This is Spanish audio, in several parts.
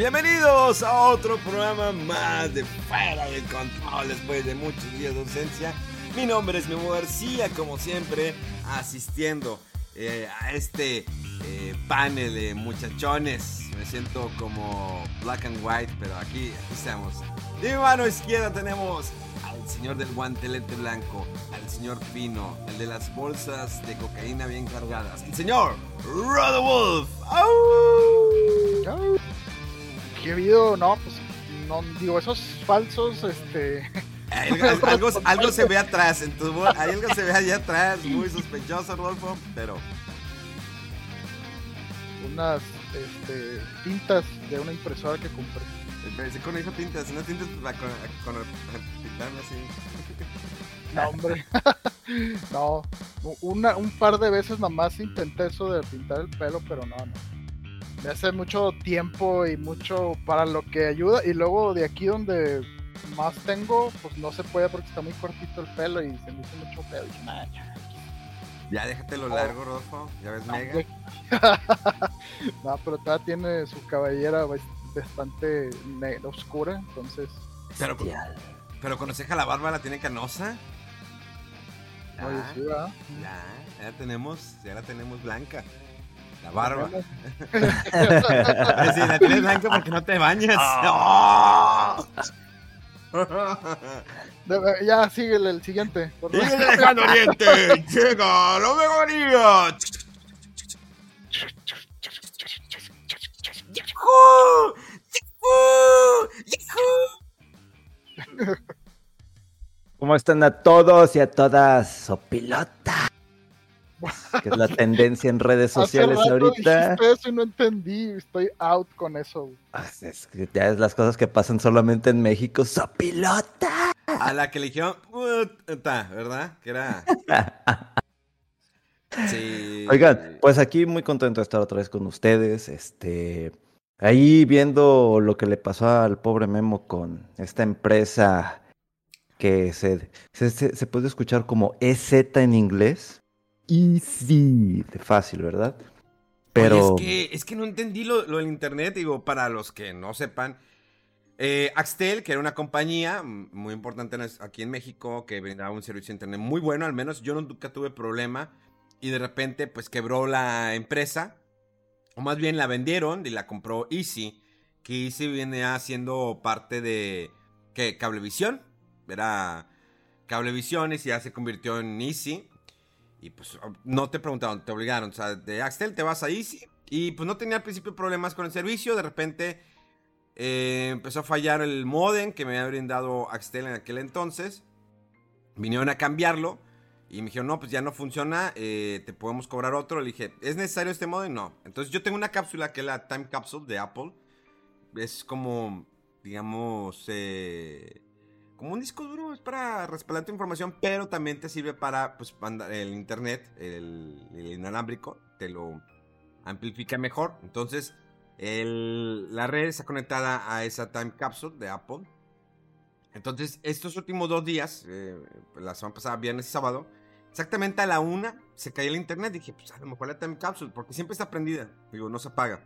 bienvenidos a otro programa más de Fuera de Control después de muchos días de ausencia. Mi nombre es Memo García, como siempre, asistiendo eh, a este eh, panel de muchachones. Me siento como black and white, pero aquí, estamos. De mi mano izquierda tenemos al señor del guantelete blanco, al señor Pino, el de las bolsas de cocaína bien cargadas, el señor Rod Wolf. ¿Qué ha habido? No, pues no digo, esos falsos, este. Algo, algo, algo se ve atrás, en tu algo se ve allá atrás, muy sospechoso, Rodolfo, pero unas este, tintas de una impresora que compré. pensé con hijo tintas, una tintas para con, con, con- pintarme así. No, hombre. no, una, un par de veces nomás intenté eso de pintar el pelo, pero no, no. Me hace mucho tiempo y mucho para lo que ayuda. Y luego de aquí donde más tengo, pues no se puede porque está muy cortito el pelo y se me hizo mucho pedo. Dije, "Nah, ya". Ya déjatelo largo, Rodolfo, ya ves No, mega. no, pero todavía tiene su cabellera bas- bastante oscura, entonces. Pero, pero cuando se deja la barba la tiene canosa. Oye, Ah, sí, ¿verdad? ya, ya la tenemos, ya la tenemos blanca. La barba. Sí, la tienes blanca porque no te bañas. ¡Oh! Ya, síguele el siguiente. ¡Sigue dejando Oriente! ¡Llega la! ¡Yahoo! ¡Yahoo! ¡Yahoo! ¿Cómo están a todos y a todas? Sopilota. Que es la tendencia en redes Hace sociales rato ahorita. eso y no entendí. Estoy out con eso. Ah, Es que ya es las cosas que pasan solamente en México. Sopilota. A la que le dijeron, "Puta", ¿verdad? Que era. Sí. Oigan, pues aquí muy contento de estar otra vez con ustedes. Este, ahí viendo lo que le pasó al pobre Memo con esta empresa que se, se, se- se puede escuchar como EZ en inglés. Easy, de fácil, ¿verdad? Pero Oye, es, que, es que no entendí lo, lo del internet, digo, para los que no sepan. Eh, Axtel, que era una compañía muy importante aquí en México, que brindaba un servicio de internet muy bueno, al menos yo nunca tuve problema. Y de repente, pues quebró la empresa, o más bien la vendieron y la compró Easy, que Easy viene haciendo parte de ¿qué? Cablevisión. Era Cablevisión y ya se convirtió en Easy. Y pues no te preguntaron, te obligaron. O sea, de Axtel te vas a Easy. Y pues no tenía al principio problemas con el servicio. De repente eh, empezó a fallar el modem que me había brindado Axtel en aquel entonces. Vinieron a cambiarlo. Y me dijeron, no, pues ya no funciona. eh, te podemos cobrar otro. Le dije, ¿es necesario este modem? No. Entonces yo tengo una cápsula que es la Time Capsule de Apple. Es como, digamos, eh, como un disco duro, es para respaldar tu información, pero también te sirve para pues, el internet, el, inalámbrico, te lo amplifica mejor. Entonces, la red está conectada a esa time capsule de Apple. Entonces, estos últimos dos días, eh, la semana pasada, viernes y sábado, exactamente a la una se cayó el internet. Dije, pues a lo mejor la time capsule, porque siempre está prendida. Digo, no se apaga.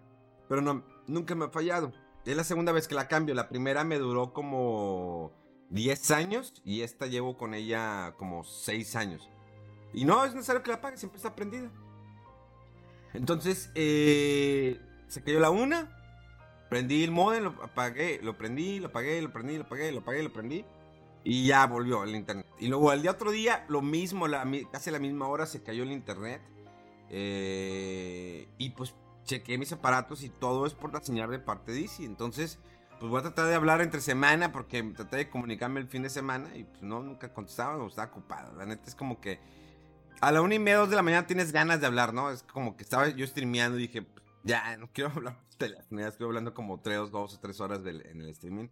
Pero no, nunca me ha fallado. Es la segunda vez que la cambio. La primera me duró como 10 años y esta llevo con ella como 6 años. Y no es necesario que la apague, siempre está prendida. Entonces, eh, se cayó la una. Prendí el modem, lo apagué, lo prendí, lo apagué, lo prendí, lo apagué, lo apagué, lo prendí. Y ya volvió el internet. Y luego al día otro día, lo mismo, la casi la misma hora se cayó el internet. Eh, y pues chequé mis aparatos y todo es por la señal de parte de Easy. Entonces, pues voy a tratar de hablar entre semana porque traté de comunicarme el fin de semana y pues no, nunca contestaba o estaba ocupado. La neta es como que a la una y media, dos de la mañana tienes ganas de hablar, ¿no? Es como que estaba yo streameando y dije, pues, ya, no quiero hablar por teléfono. Ya estoy hablando como tres, dos o tres horas en el streaming.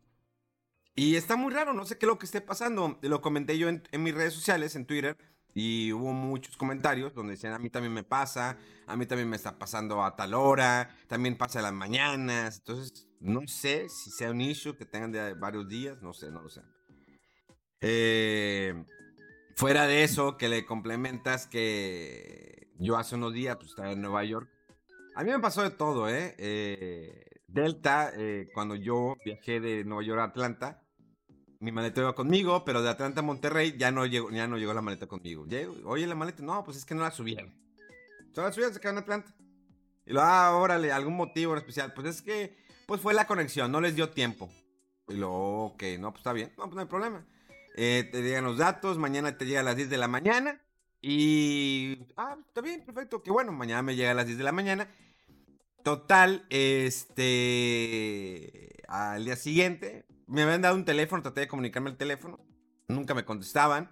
Y está muy raro, no sé qué es lo que esté pasando. Lo comenté yo en mis redes sociales, en Twitter, y hubo muchos comentarios donde decían, a mí también me pasa, a mí también me está pasando a tal hora, también pasa a las mañanas. Entonces, no sé si sea un issue que tengan de varios días, no sé, no lo sé. Eh, fuera de eso, que le complementas que yo hace unos días pues, estaba en Nueva York. A mí me pasó de todo, ¿eh? Eh, Delta, eh, cuando yo viajé de Nueva York a Atlanta, mi maleta iba conmigo, pero de Atlanta a Monterrey ya no llegó, ya no llegó la maleta conmigo. Oye, la maleta, no, pues es que no la subieron. Solo la subieron, se quedó en Atlanta. Y lo, ah, órale, algún motivo en especial. Pues es que, pues fue la conexión, no les dio tiempo. Y lo, ok, no, pues está bien, no, pues no hay problema. Eh, te llegan los datos, mañana te llega a las 10 de la mañana. Y, ah, está bien, perfecto, que bueno, mañana me llega a las 10 de la mañana. Total, este, al día siguiente, me habían dado un teléfono, traté de comunicarme al teléfono, nunca me contestaban.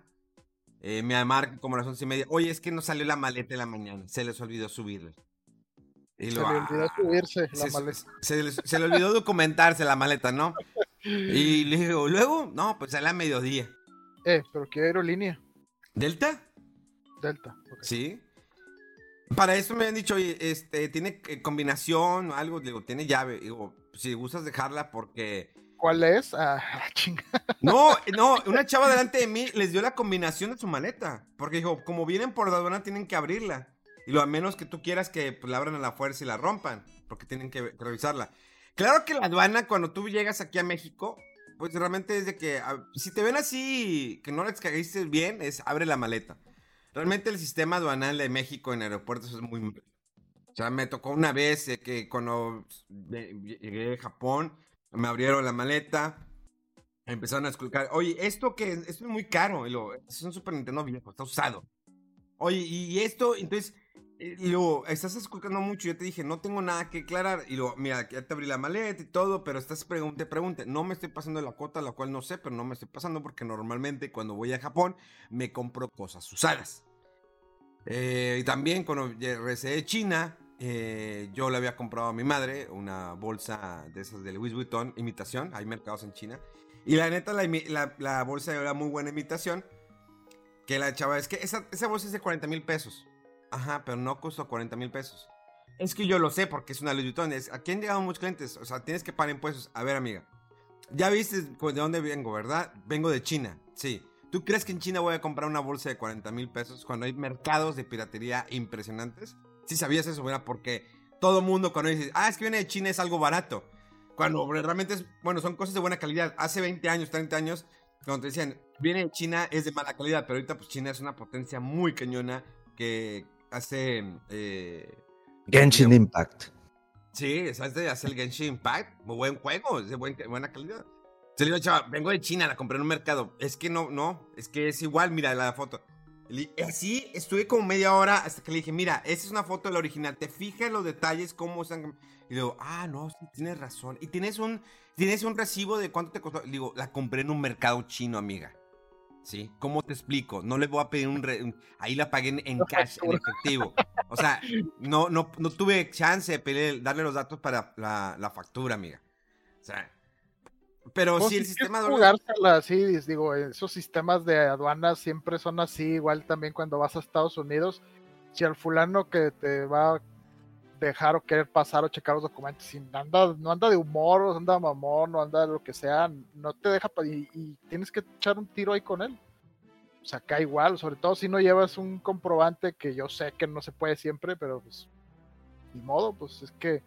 Eh, me marcan como a las once y media. Oye, es que no salió la maleta en la mañana, se les olvidó subirla. Y Se le olvidó ah, subirse la se, maleta. se le, se le olvidó documentarse la maleta, ¿no? Y le digo, luego, no, pues sale a mediodía. Eh, pero ¿qué aerolínea? ¿Delta? Delta. Sí. Para eso me han dicho, oye, este, tiene eh, combinación o algo, digo, tiene llave. Digo, si gustas dejarla porque... ¿Cuál es? Ah, chinga. No, no, una chava delante de mí les dio la combinación de su maleta. Porque dijo, como vienen por la aduana, tienen que abrirla. Y lo a menos que tú quieras que pues, la abran a la fuerza y la rompan. Porque tienen que revisarla. Claro que la aduana, cuando tú llegas aquí a México, pues realmente es de que a- si te ven así, que no les caíste bien, es abre la maleta. Realmente el sistema aduanal de México en aeropuertos es muy... O sea, me tocó una vez eh, que cuando eh, llegué a Japón, me abrieron la maleta, empezaron a esculcar, oye, esto que es, esto es muy caro, es un Super Nintendo viejo, está usado. Oye, y esto, entonces, eh, y luego, estás esculcando mucho, yo te dije, no tengo nada que aclarar, y luego, mira, ya te abrí la maleta y todo, pero estás pregunte, pregunte, no me estoy pasando la cuota, la cual no sé, pero no me estoy pasando porque normalmente cuando voy a Japón me compro cosas usadas. Eh, y también cuando regresé de China, eh, yo le había comprado a mi madre una bolsa de esas de Louis Vuitton, imitación, hay mercados en China. Y la neta, la, bolsa era muy buena imitación. Que la chava, es que esa, esa bolsa es de 40 mil pesos. Ajá, pero no costó 40 mil pesos. Es que yo lo sé porque es una Louis Vuitton. Es, aquí han llegado muchos clientes, o sea, tienes que pagar impuestos. A ver, amiga, ya viste de dónde vengo, ¿verdad? Vengo de China, sí. ¿Tú crees que en China voy a comprar una bolsa de 40 mil pesos cuando hay mercados de piratería impresionantes? Si sabías eso, era porque todo mundo cuando dice, ah, es que viene de China es algo barato. Cuando realmente es, bueno, son cosas de buena calidad. Hace 20 años, 30 años, cuando te decían, viene de China es de mala calidad, pero ahorita pues China es una potencia muy cañona que hace... Eh, Genshin Impact. Sí, ¿sabes de hacer el Genshin Impact? Muy buen juego, es de buen- buena calidad. Se le digo, chaval, vengo de China, la compré en un mercado. Es que no, no, es que es igual, mira la foto. Y así estuve como media hora hasta que le dije, mira, esa es una foto de la original, te fijas en los detalles, cómo están. Y digo, ah, no, sí, tienes razón. Y tienes un, tienes un recibo de cuánto te costó. Le digo, la compré en un mercado chino, amiga. ¿Sí? ¿Cómo te explico? No le voy a pedir un... re- ahí la pagué en, en cash, en efectivo. O sea, no, no, no tuve chance de pedirle- darle los datos para la, la factura, amiga. O sea... Pero Pues, si el si sistema... quieres jugársela dis- digo, esos sistemas de aduanas siempre son así, igual también cuando vas a Estados Unidos, si al fulano que te va a dejar o querer pasar o checar los documentos, si anda, no anda de humor, o anda mamón, o anda de lo que sea, no te deja y tienes que echar un tiro ahí con él. O sea, acá igual, sobre todo si no llevas un comprobante que yo sé que no se puede siempre, pero pues, ni modo, pues es que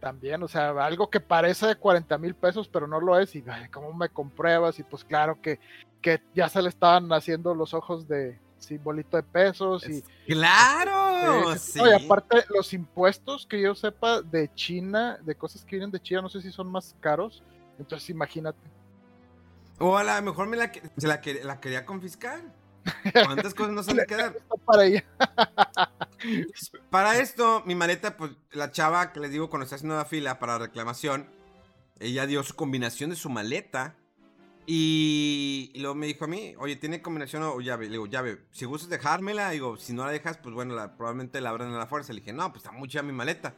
también, o sea, algo que parece de 40 mil pesos, pero no lo es, y ay, ¿cómo me compruebas? Y pues claro que, que ya se le estaban haciendo los ojos de simbolito de pesos y... ¡Claro! eh, sí. no, y aparte los impuestos que yo sepa de China, de cosas que vienen de China, no sé si son más caros, entonces imagínate. O a lo mejor me la, se la, la quería confiscar. ¿Cuántas cosas no se han de quedar? Para ella. Para esto, mi maleta, pues la chava que les digo cuando está haciendo la fila para reclamación, ella dio su combinación de su maleta. Y, y luego me dijo a mí, oye, ¿tiene combinación o llave? Le digo, llave, si gustas dejármela, digo, si no la dejas, pues bueno, la- probablemente la abran a la fuerza. Le dije, no, pues está muy chida mi maleta.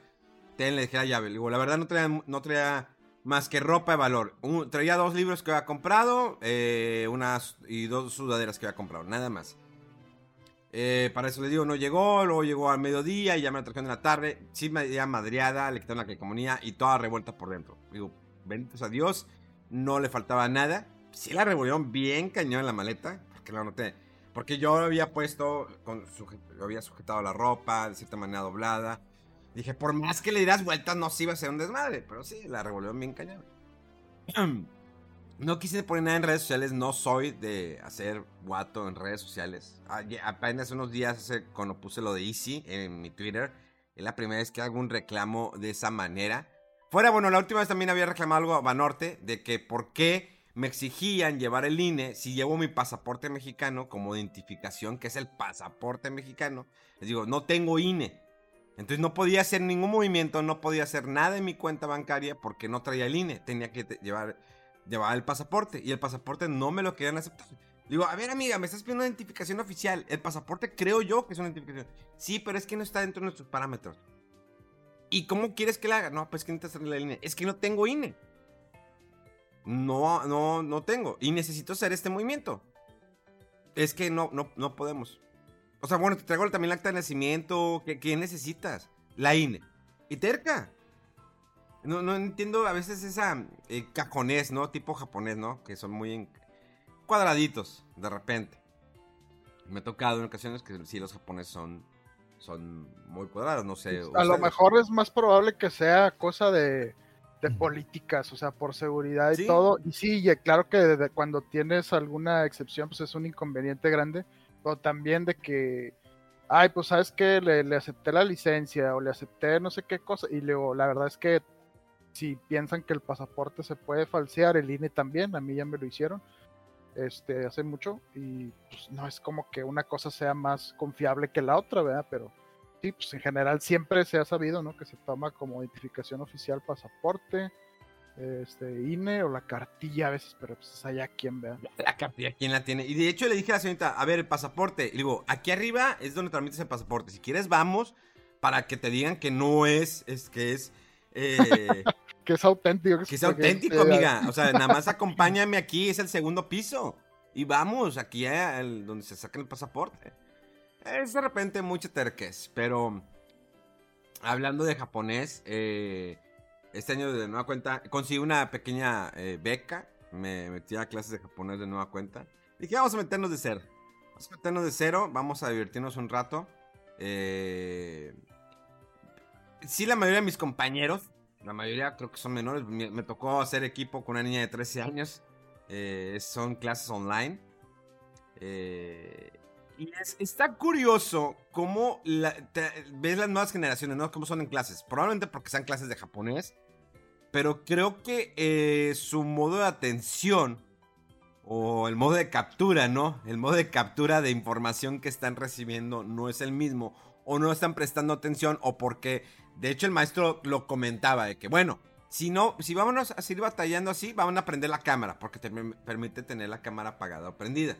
Ten, le dejé la llave. Le digo, la verdad no traía, no traía más que ropa de valor. Traía dos libros que había comprado, eh, unas y dos sudaderas que había comprado, nada más. Eh, para eso le digo, no llegó, luego llegó al mediodía y ya me la trajeron en la tarde. Sí, me madreada, le quitaron la calcomanía y toda revuelta por dentro. Digo, benditos a Dios, no le faltaba nada. Sí la revolvieron bien cañón en la maleta, porque. Porque yo había puesto, había sujetado la ropa de cierta manera doblada. Dije, por más que le dieras vueltas, no se iba a ser un desmadre. Pero sí, la revolvieron bien cañón. No quise poner nada en redes sociales, no soy de hacer guato en redes sociales. Aye- Apenas unos días cuando puse lo de Easy en mi Twitter, es la primera vez que hago un reclamo de esa manera. Fuera, bueno, la última vez también había reclamado algo a Banorte de que por qué me exigían llevar el INE si llevo mi pasaporte mexicano como identificación, que es el pasaporte mexicano. Les digo, no tengo INE. Entonces no podía hacer ningún movimiento, no podía hacer nada en mi cuenta bancaria porque no traía el INE. Tenía que llevar, llevar el pasaporte y el pasaporte no me lo querían aceptar. Digo, a ver amiga, me estás pidiendo una identificación oficial. El pasaporte creo yo que es una identificación. Sí, pero es que no está dentro de nuestros parámetros. ¿Y cómo quieres que la haga? No, pues que necesitas hacerle el INE. Es que no tengo INE. No, no, no tengo. Y necesito hacer este movimiento. Es que no, no, no podemos. O sea, bueno, te traigo también el acta de nacimiento. ¿Qué, qué necesitas? La INE. Y terca. No, no entiendo a veces esa eh, cajonés, ¿no? Tipo japonés, ¿no? Que son muy en- cuadraditos, de repente. Me ha tocado en ocasiones que sí, los japoneses son, son muy cuadrados, no sé. A lo mejor es más probable que sea cosa de, de políticas, o sea, por seguridad y Sí. todo. Y sí, y claro que cuando tienes alguna excepción, pues es un inconveniente grande, pero también de que, ay, pues sabes que le, le acepté la licencia o le acepté no sé qué cosa, y luego la verdad es que si piensan que el pasaporte se puede falsear, el INE también, a mí ya me lo hicieron. Este, hace mucho, y pues no es como que una cosa sea más confiable que la otra, ¿verdad? Pero Sí, pues en general siempre se ha sabido, ¿no? Que se toma como identificación oficial pasaporte, este, INE o la cartilla a veces, pero pues es allá quien vea. La cartilla, ¿quién la tiene? Y de hecho le dije a la señorita, a ver, el pasaporte. Y digo, aquí arriba es donde tramitas el pasaporte. Si quieres, vamos para que te digan que no es, es que es, eh, Que es auténtico. que es auténtico, este, amiga. O sea, nada más acompáñame aquí, es el segundo piso. Y vamos, aquí donde se saca el pasaporte. Es de repente mucha terquez, pero hablando de japonés, eh, este año de nueva cuenta conseguí una pequeña eh, beca. Me metí a clases de japonés de nueva cuenta. Dije, vamos a meternos de cero. Vamos a meternos de cero, vamos a divertirnos un rato. Eh, sí, la mayoría de mis compañeros, la mayoría creo que son menores. Me, tocó hacer equipo con una niña de 13 años. Eh, son clases online. Eh, y es- está curioso cómo ves las nuevas generaciones, ¿no? Cómo son en clases. Probablemente porque sean clases de japonés. Pero creo que eh, su modo de atención o el modo de captura, ¿no? El modo de captura de información que están recibiendo no es el mismo. O no están prestando atención o porque, de hecho, el maestro lo comentaba de que, bueno, si no, si vámonos a seguir batallando así, vamos a prender la cámara porque te permite tener la cámara apagada o prendida.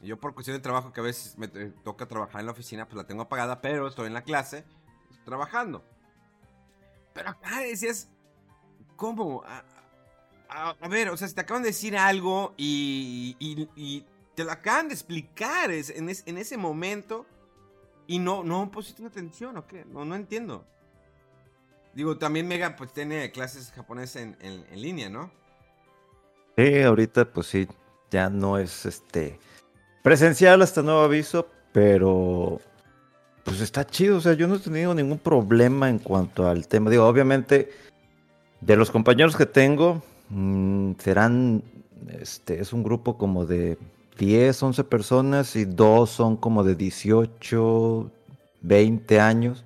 Yo por cuestión de trabajo que a veces me toca trabajar en la oficina, pues la tengo apagada, pero estoy en la clase trabajando. Pero acá decías, ¿cómo? A, a- ver, o sea, si te acaban de decir algo y, y- te lo acaban de explicar es- en, es- en ese momento y no, no pusiste atención, ¿o qué? No, no entiendo. Digo, también Mega pues tiene clases japonesas en, en- en línea, ¿no? Sí, ahorita pues sí, ya no es este presencial hasta nuevo aviso, pero pues está chido, o sea, yo no he tenido ningún problema en cuanto al tema. Digo, obviamente, de los compañeros que tengo, mm, serán, este, es un grupo como de 10, 11 personas y dos son como de 18, 20 años,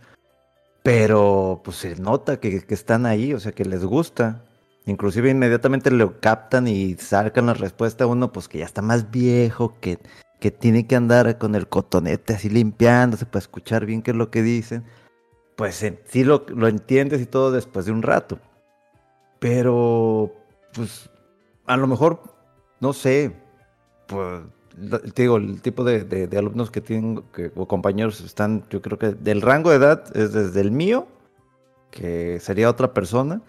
pero pues se nota que, que están ahí, o sea, que les gusta. Inclusive inmediatamente lo captan y sacan la respuesta a uno, pues que ya está más viejo, que que tiene que andar con el cotonete así limpiándose para escuchar bien qué es lo que dicen, pues en- sí lo, lo entiendes y todo después de un rato. Pero, pues, a lo mejor, no sé, pues, te digo, el tipo de alumnos que tienen, que, o compañeros están, yo creo que del rango de edad es desde el mío, que sería otra persona,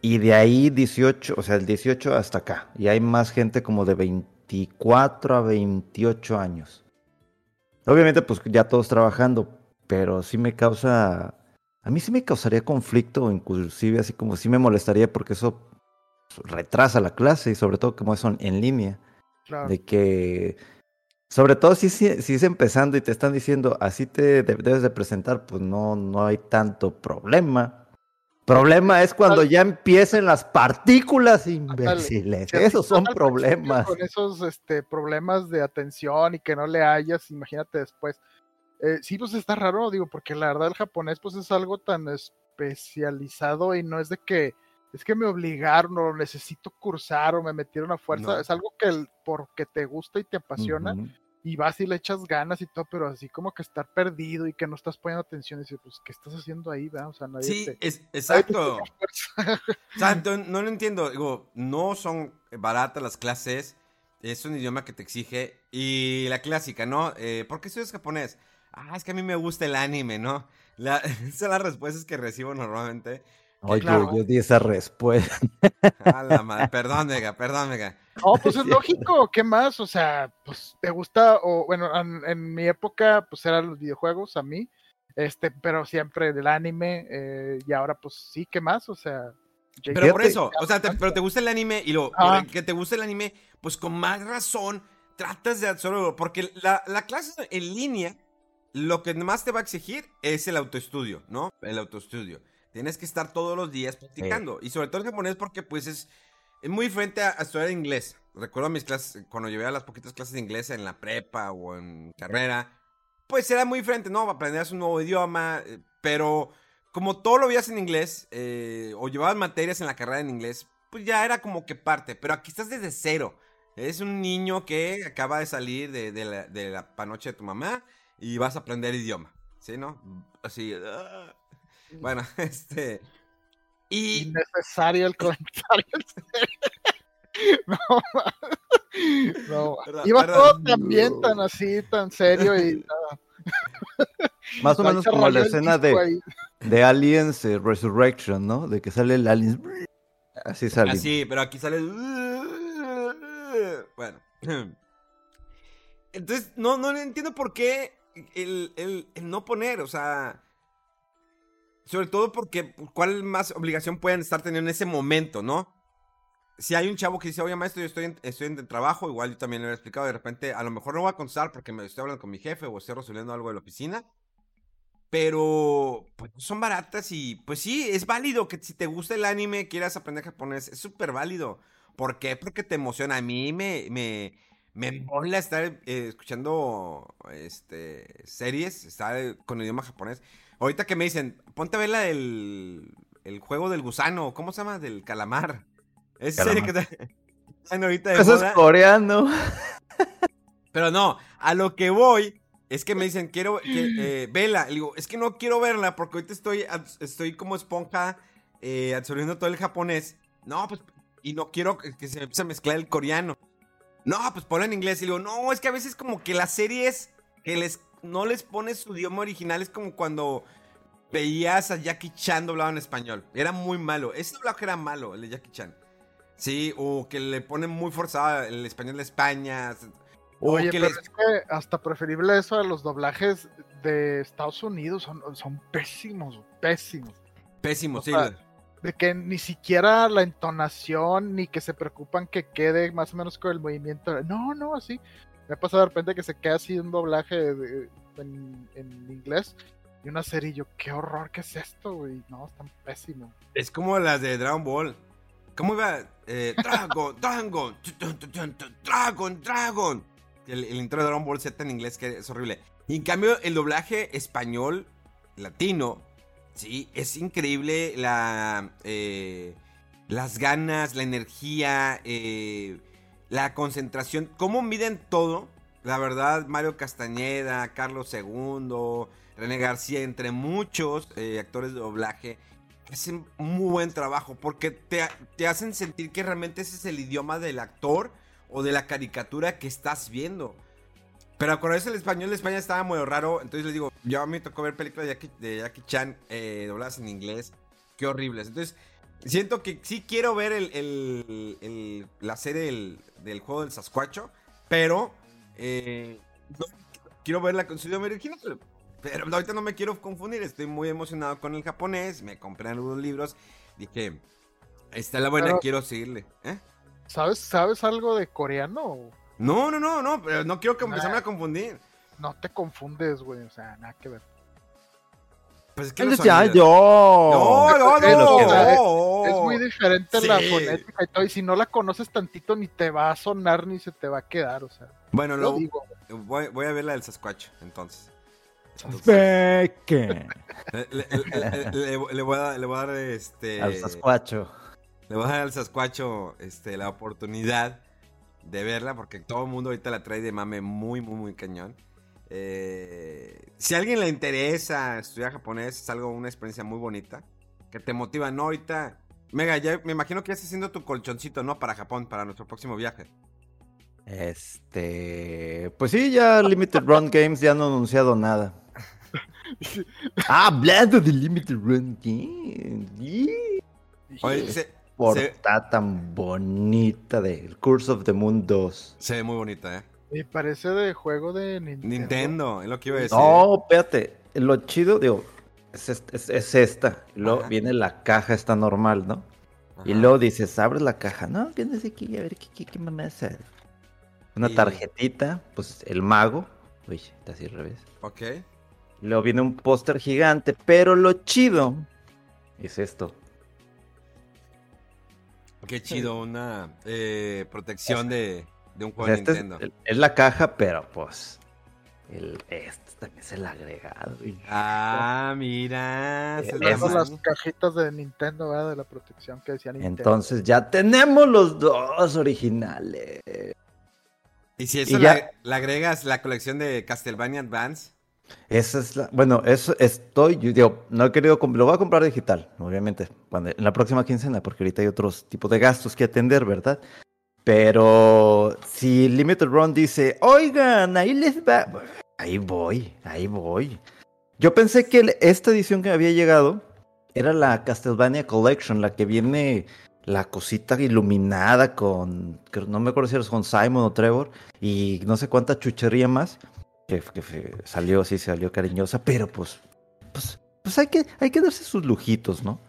y de ahí 18, o sea, el 18 hasta acá. Y hay más gente como de 24 a 28 años. Obviamente, pues ya todos trabajando, pero sí me causa, a mí sí me causaría conflicto, inclusive así como sí me molestaría porque eso retrasa la clase y sobre todo como son en línea, Claro. de que, sobre todo si, si, si es empezando y te están diciendo así te de- debes de presentar, pues no, no hay tanto problema. Problema es cuando ya empiecen las partículas imbéciles. Esos son problemas. Con esos este, problemas de atención y que no le hayas, imagínate después. Eh, sí, pues está raro, digo, porque la verdad el japonés pues es algo tan especializado y no es de que es que me obligaron o necesito cursar o me metieron a fuerza, No. es algo que el- porque te gusta y te apasiona y vas y le echas ganas y todo, pero así como que estar perdido y que no estás poniendo atención y dices, pues, ¿qué estás haciendo ahí? va? O sea, nadie Sí, te... es, nadie te exacto. no lo entiendo. Digo, no son baratas las clases. Es un idioma que te exige. Y la clásica, ¿no? Eh, ¿Por qué estudias japonés? Ah, es que a mí me gusta el anime, ¿no? La, esas son las respuestas que recibo normalmente. Oye, claro. yo di esa respuesta. A la madre. Perdón, mega, perdón, mega. No, pues es lógico, ¿qué más? O sea, pues te gusta, o bueno, en, en mi época, pues eran los videojuegos a mí, este, pero siempre del anime, eh, y ahora pues sí, ¿qué más? O sea, Pero por eso, o sea, te- pero te gusta el anime y lo Ah. que te gusta el anime, pues con más razón tratas de absorberlo. Porque la, la clase en línea, lo que más te va a exigir es el autoestudio, ¿no? El autoestudio. Tienes que estar todos los días practicando. Y sobre todo el japonés porque pues es, es muy diferente a, a estudiar inglés. Recuerdo mis clases, cuando llevé a las poquitas clases de inglés en la prepa o en carrera, pues era muy diferente, ¿no? Aprendías un nuevo idioma, eh, pero como todo lo veías en inglés, eh, o llevabas materias en la carrera en inglés, pues ya era como que parte. Pero aquí estás desde cero. Eres un niño que acaba de salir de, de la, de la panoche de tu mamá y vas a aprender idioma. ¿Sí, no? Así. ah. Bueno, este. Y. innecesario el comentario. no, no, Perdón, iba perdón. todo tan bien, tan así, tan serio y Más o menos como la escena de, ahí. de Aliens eh, Resurrection, ¿no? De que sale el Aliens. Así sale. Así, pero aquí sale. Bueno. Entonces, no, no entiendo por qué el, el- no poner, o sea. Sobre todo porque, ¿cuál más obligación pueden estar teniendo en ese momento, no? Si hay un chavo que dice, oye, maestro, yo estoy en, estoy en trabajo, igual yo también le he explicado, de repente, a lo mejor no voy a contestar porque me estoy hablando con mi jefe o estoy resolviendo algo de la oficina. Pero pues, son baratas y pues sí, es válido que si te gusta el anime, quieras aprender japonés, es súper válido. ¿Por qué? Porque te emociona. A mí me, me, me mola estar eh, escuchando este, series, estar con idioma japonés. Ahorita que me dicen, ponte a ver la del el juego del gusano, ¿cómo se llama? Del calamar. Es serie que está ahorita de Eso es moda. coreano. Pero no, a lo que voy es que me dicen, quiero, que, eh, vela. Y digo, es que no quiero verla porque ahorita estoy, estoy como esponja eh, absorbiendo todo el japonés. No, pues, y no quiero que que se empiece a mezclar el coreano. No, pues ponlo en inglés. Y digo, no, es que a veces como que las series que les, no les pones su idioma original es como cuando veías a Jackie Chan doblado en español. Era muy malo. Ese doblaje era malo, el de Jackie Chan. Sí, o que le ponen muy forzado el español de España. Oye, que pero les- es que hasta preferible eso a los doblajes de Estados Unidos son, son pésimos, pésimos. Pésimo, O sí. De que ni siquiera la entonación, ni que se preocupan que quede más o menos con el movimiento. No, no, así. Me pasa de repente que se queda así un doblaje de- en, en inglés y una serie. y yo, qué horror, ¿qué es esto, güey? No, están pésimos. Es como las de Dragon Ball. ¿Cómo iba? Eh, Dragon, Dragon, Dragon, Dragon. El, el intro de Dragon Ball Z en inglés que es horrible. Y en cambio, el doblaje español, latino, sí, es increíble la, eh, las ganas, la energía, eh, la concentración. ¿Cómo miden todo? la verdad, Mario Castañeda, Carlos II, René García, entre muchos eh, actores de doblaje, hacen muy buen trabajo porque te, te hacen sentir que realmente ese es el idioma del actor o de la caricatura que estás viendo. Pero cuando es el español de España estaba muy raro. Entonces les digo, yo a mí me tocó ver películas de Jackie, de Jackie Chan eh, dobladas en inglés. Qué horribles. Entonces, siento que sí quiero ver el, el- el- la serie del, del juego del Sasquacho. Pero eh, no, quiero verla con su idioma original. Pero ahorita no me quiero confundir. Estoy muy emocionado con el japonés. Me compré algunos libros. Dije, esta es la buena, Pero- quiero seguirle. ¿Eh? ¿Sabes, ¿Sabes algo de coreano? No, no, no, no. Pero no quiero que Nah. empezarme a confundir. No te confundes, güey. O sea, nada que ver. Pues es que Entonces, ya yo. No, no, Es no, la- no. Es muy diferente la fonética y todo. Y si no la conoces tantito, ni te va a sonar ni se te va a quedar. O sea, Bueno, lo lo, digo. voy, voy a ver la del Sasquatch, entonces. Peque. Le, le- le- le- le voy a dar, le voy a dar, este. Al Sasquacho. Le voy a dar al Sasquacho este, la oportunidad de verla, porque todo el mundo ahorita la trae de mame muy, muy, muy cañón. Eh, si a alguien le interesa estudiar japonés, es algo, una experiencia muy bonita. Que te motiva, ¿no? Ahorita. Mega, ya me imagino que ya estás haciendo tu colchoncito, ¿no? Para Japón, para nuestro próximo viaje. Este. Pues sí, ya Limited Run Games ya no ha anunciado nada. ah, hablando de Limited Run Games. Oye, se, se, Portada tan bonita del Curse of the Moon 2. se ve muy bonita, ¿eh? Me parece de juego de Nintendo. Nintendo, es lo que iba a decir. No, espérate. Lo chido, digo, es, est- es- es esta. Y luego Ajá. viene la caja, está normal, ¿no? Y luego dices, abres la caja. No, vienes aquí a ver qué, qué, qué mamá es. Una Y- tarjetita, pues el mago. Uy, está así al revés. Ok. Y luego viene un póster gigante, pero lo chido es esto. Qué chido, una eh, protección de, de un O juego sea, de este es, Nintendo. es la caja, pero pues. El, este también es el agregado. y- Ah, mira. se Eh, la Esas las cajitas de Nintendo, ¿verdad? De la protección que decía Nintendo. Entonces ya tenemos los dos originales. Y si eso y ya- le, le agregas la colección de Castlevania Advance. Esa es la. Bueno, eso estoy. Yo digo, no he querido. Lo voy a comprar digital, obviamente. Cuando, en la próxima quincena, porque ahorita hay otros tipos de gastos que atender, ¿verdad? Pero si Limited Run dice, oigan, ahí les va. Ahí voy, ahí voy. Yo pensé que esta edición que había llegado era la Castlevania Collection, la que viene la cosita iluminada con. No me acuerdo si era con Simon o Trevor. Y no sé cuánta chuchería más que, salió, sí, salió cariñosa, pero pues, pues, pues hay que, hay que darse sus lujitos, ¿no?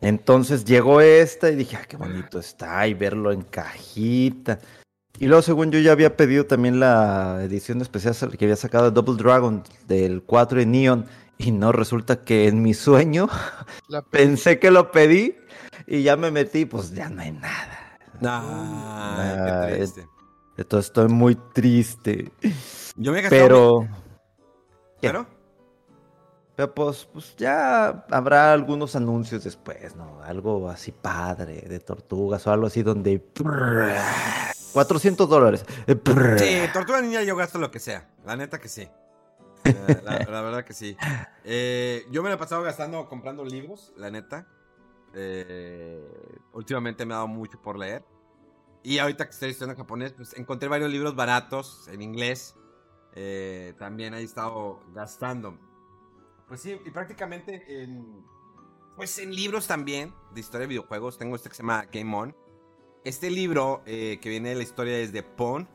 Entonces llegó esta y dije, ah, qué bonito está, y verlo en cajita. Y luego, según yo, ya había pedido también la edición especial que había sacado de Double Dragon del 4 en Neon. Y no, resulta que en mi sueño La pensé que lo pedí y ya me metí, pues ya no hay nada. Ay, Ah, qué triste. Entonces estoy muy triste. Yo me he gastado Pero... Pues, pues ya habrá algunos anuncios después, ¿no? Algo así padre, de tortugas o algo así donde... 400 dólares. Sí, Tortuga Niña yo gasto lo que sea. La neta que sí. La, la verdad que sí. Eh, yo me lo he pasado gastando comprando libros, la neta. Eh, últimamente me ha dado mucho por leer. Y ahorita que estoy estudiando japonés, pues encontré varios libros baratos en inglés. Eh, también he estado gastando. Pues sí, y prácticamente en. Pues en libros también, de historia de videojuegos. Tengo este que se llama Game On. Este libro, eh, que viene de la historia desde Pon,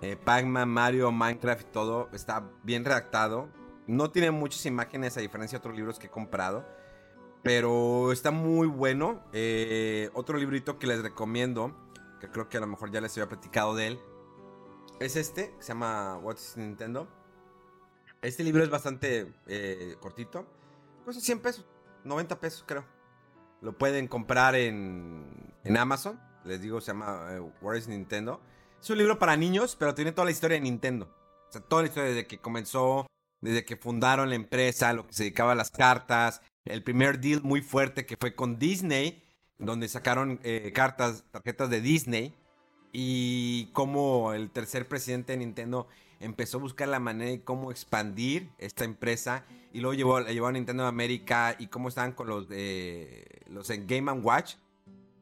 eh, Pac-Man, Mario, Minecraft y todo, está bien redactado. No tiene muchas imágenes a diferencia de otros libros que he comprado. Pero está muy bueno. Eh, otro librito que les recomiendo, que creo que a lo mejor ya les había platicado de él, es este, que se llama What is Nintendo. Este libro es bastante eh, cortito. Cuesta 100 pesos, 90 pesos creo. Lo pueden comprar en, en Amazon. Les digo, se llama eh, is Nintendo. Es un libro para niños, pero tiene toda la historia de Nintendo. O sea, toda la historia desde que comenzó, desde que fundaron la empresa, lo que se dedicaba a las cartas, el primer deal muy fuerte que fue con Disney, donde sacaron eh, cartas, tarjetas de Disney, y cómo el tercer presidente de Nintendo empezó a buscar la manera de cómo expandir esta empresa y luego llevó, la llevó a Nintendo de América y cómo estaban con los de los en Game Watch,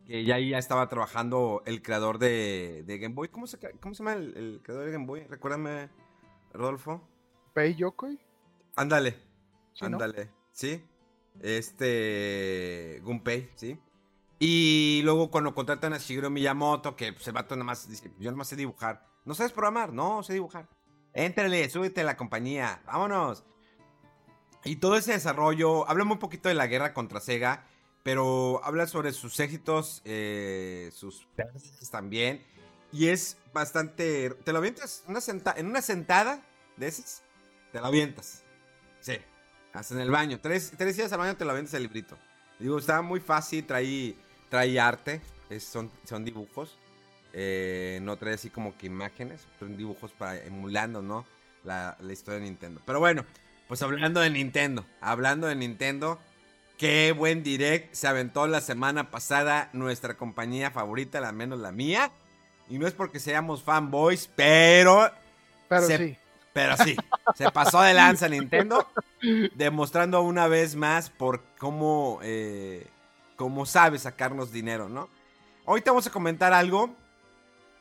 que ya ahí ya estaba trabajando el creador de, de Game Boy. ¿Cómo se, cómo se llama el, el creador de Game Boy? Recuérdame, Rodolfo. Pei Yokoi. Ándale, ¿Sí, no? ándale, ¿sí? Este. Gunpei, ¿sí? Y luego cuando contratan a Shigeru Miyamoto, que pues, el vato nada más dice: Yo nada más sé dibujar. ¿No sabes programar? No, sé dibujar. Éntrale, súbete a la compañía, vámonos. Y todo ese desarrollo, habla muy poquito de la guerra contra Sega, pero habla sobre sus éxitos, eh, sus también. Y es bastante. ¿Te lo avientas una senta- en una sentada de esas? Te lo avientas. Sí. Hasta en el baño. Tres, tres días al baño te lo avientas el librito. Digo, está muy fácil, trae, trae arte. es- son, son dibujos. Eh, no trae así como que imágenes. Son dibujos para emulando, ¿no? La, la historia de Nintendo. Pero bueno, pues hablando de Nintendo. Hablando de Nintendo. Qué buen direct se aventó la semana pasada nuestra compañía favorita, la menos la mía. Y no es porque seamos fanboys, pero Pero Se- sí. pero sí, se pasó de lanza Nintendo, demostrando una vez más por cómo, eh, cómo sabe sacarnos dinero, ¿no? Ahorita vamos a comentar algo.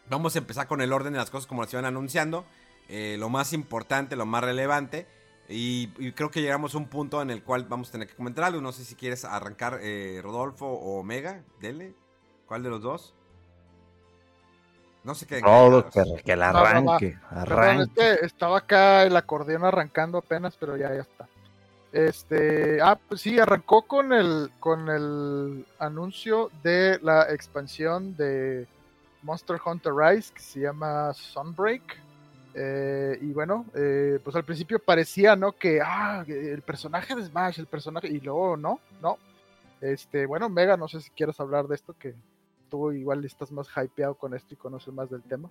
Vamos a empezar con el orden de las cosas como las iban anunciando. eh, lo más importante, lo más relevante. Y, y creo que llegamos a un punto en el cual vamos a tener que comentar algo. No sé si quieres arrancar eh, Rodolfo o Omega. Dele. ¿Cuál de los dos? No sé qué. Todo, que, que la No, no, va. arranque, Perdón, es arranque. que estaba acá el acordeón arrancando apenas, pero ya, ya está. Este, ah, pues sí, arrancó con el, con el anuncio de la expansión de Monster Hunter Rise que se llama Sunbreak. Eh, y bueno, eh, pues al principio parecía, ¿no? Que, ah, el personaje de Smash, el personaje, y luego, no, no. Este, bueno, Mega, no sé si quieres hablar de esto, que tú igual estás más hypeado con esto y conoces más del tema.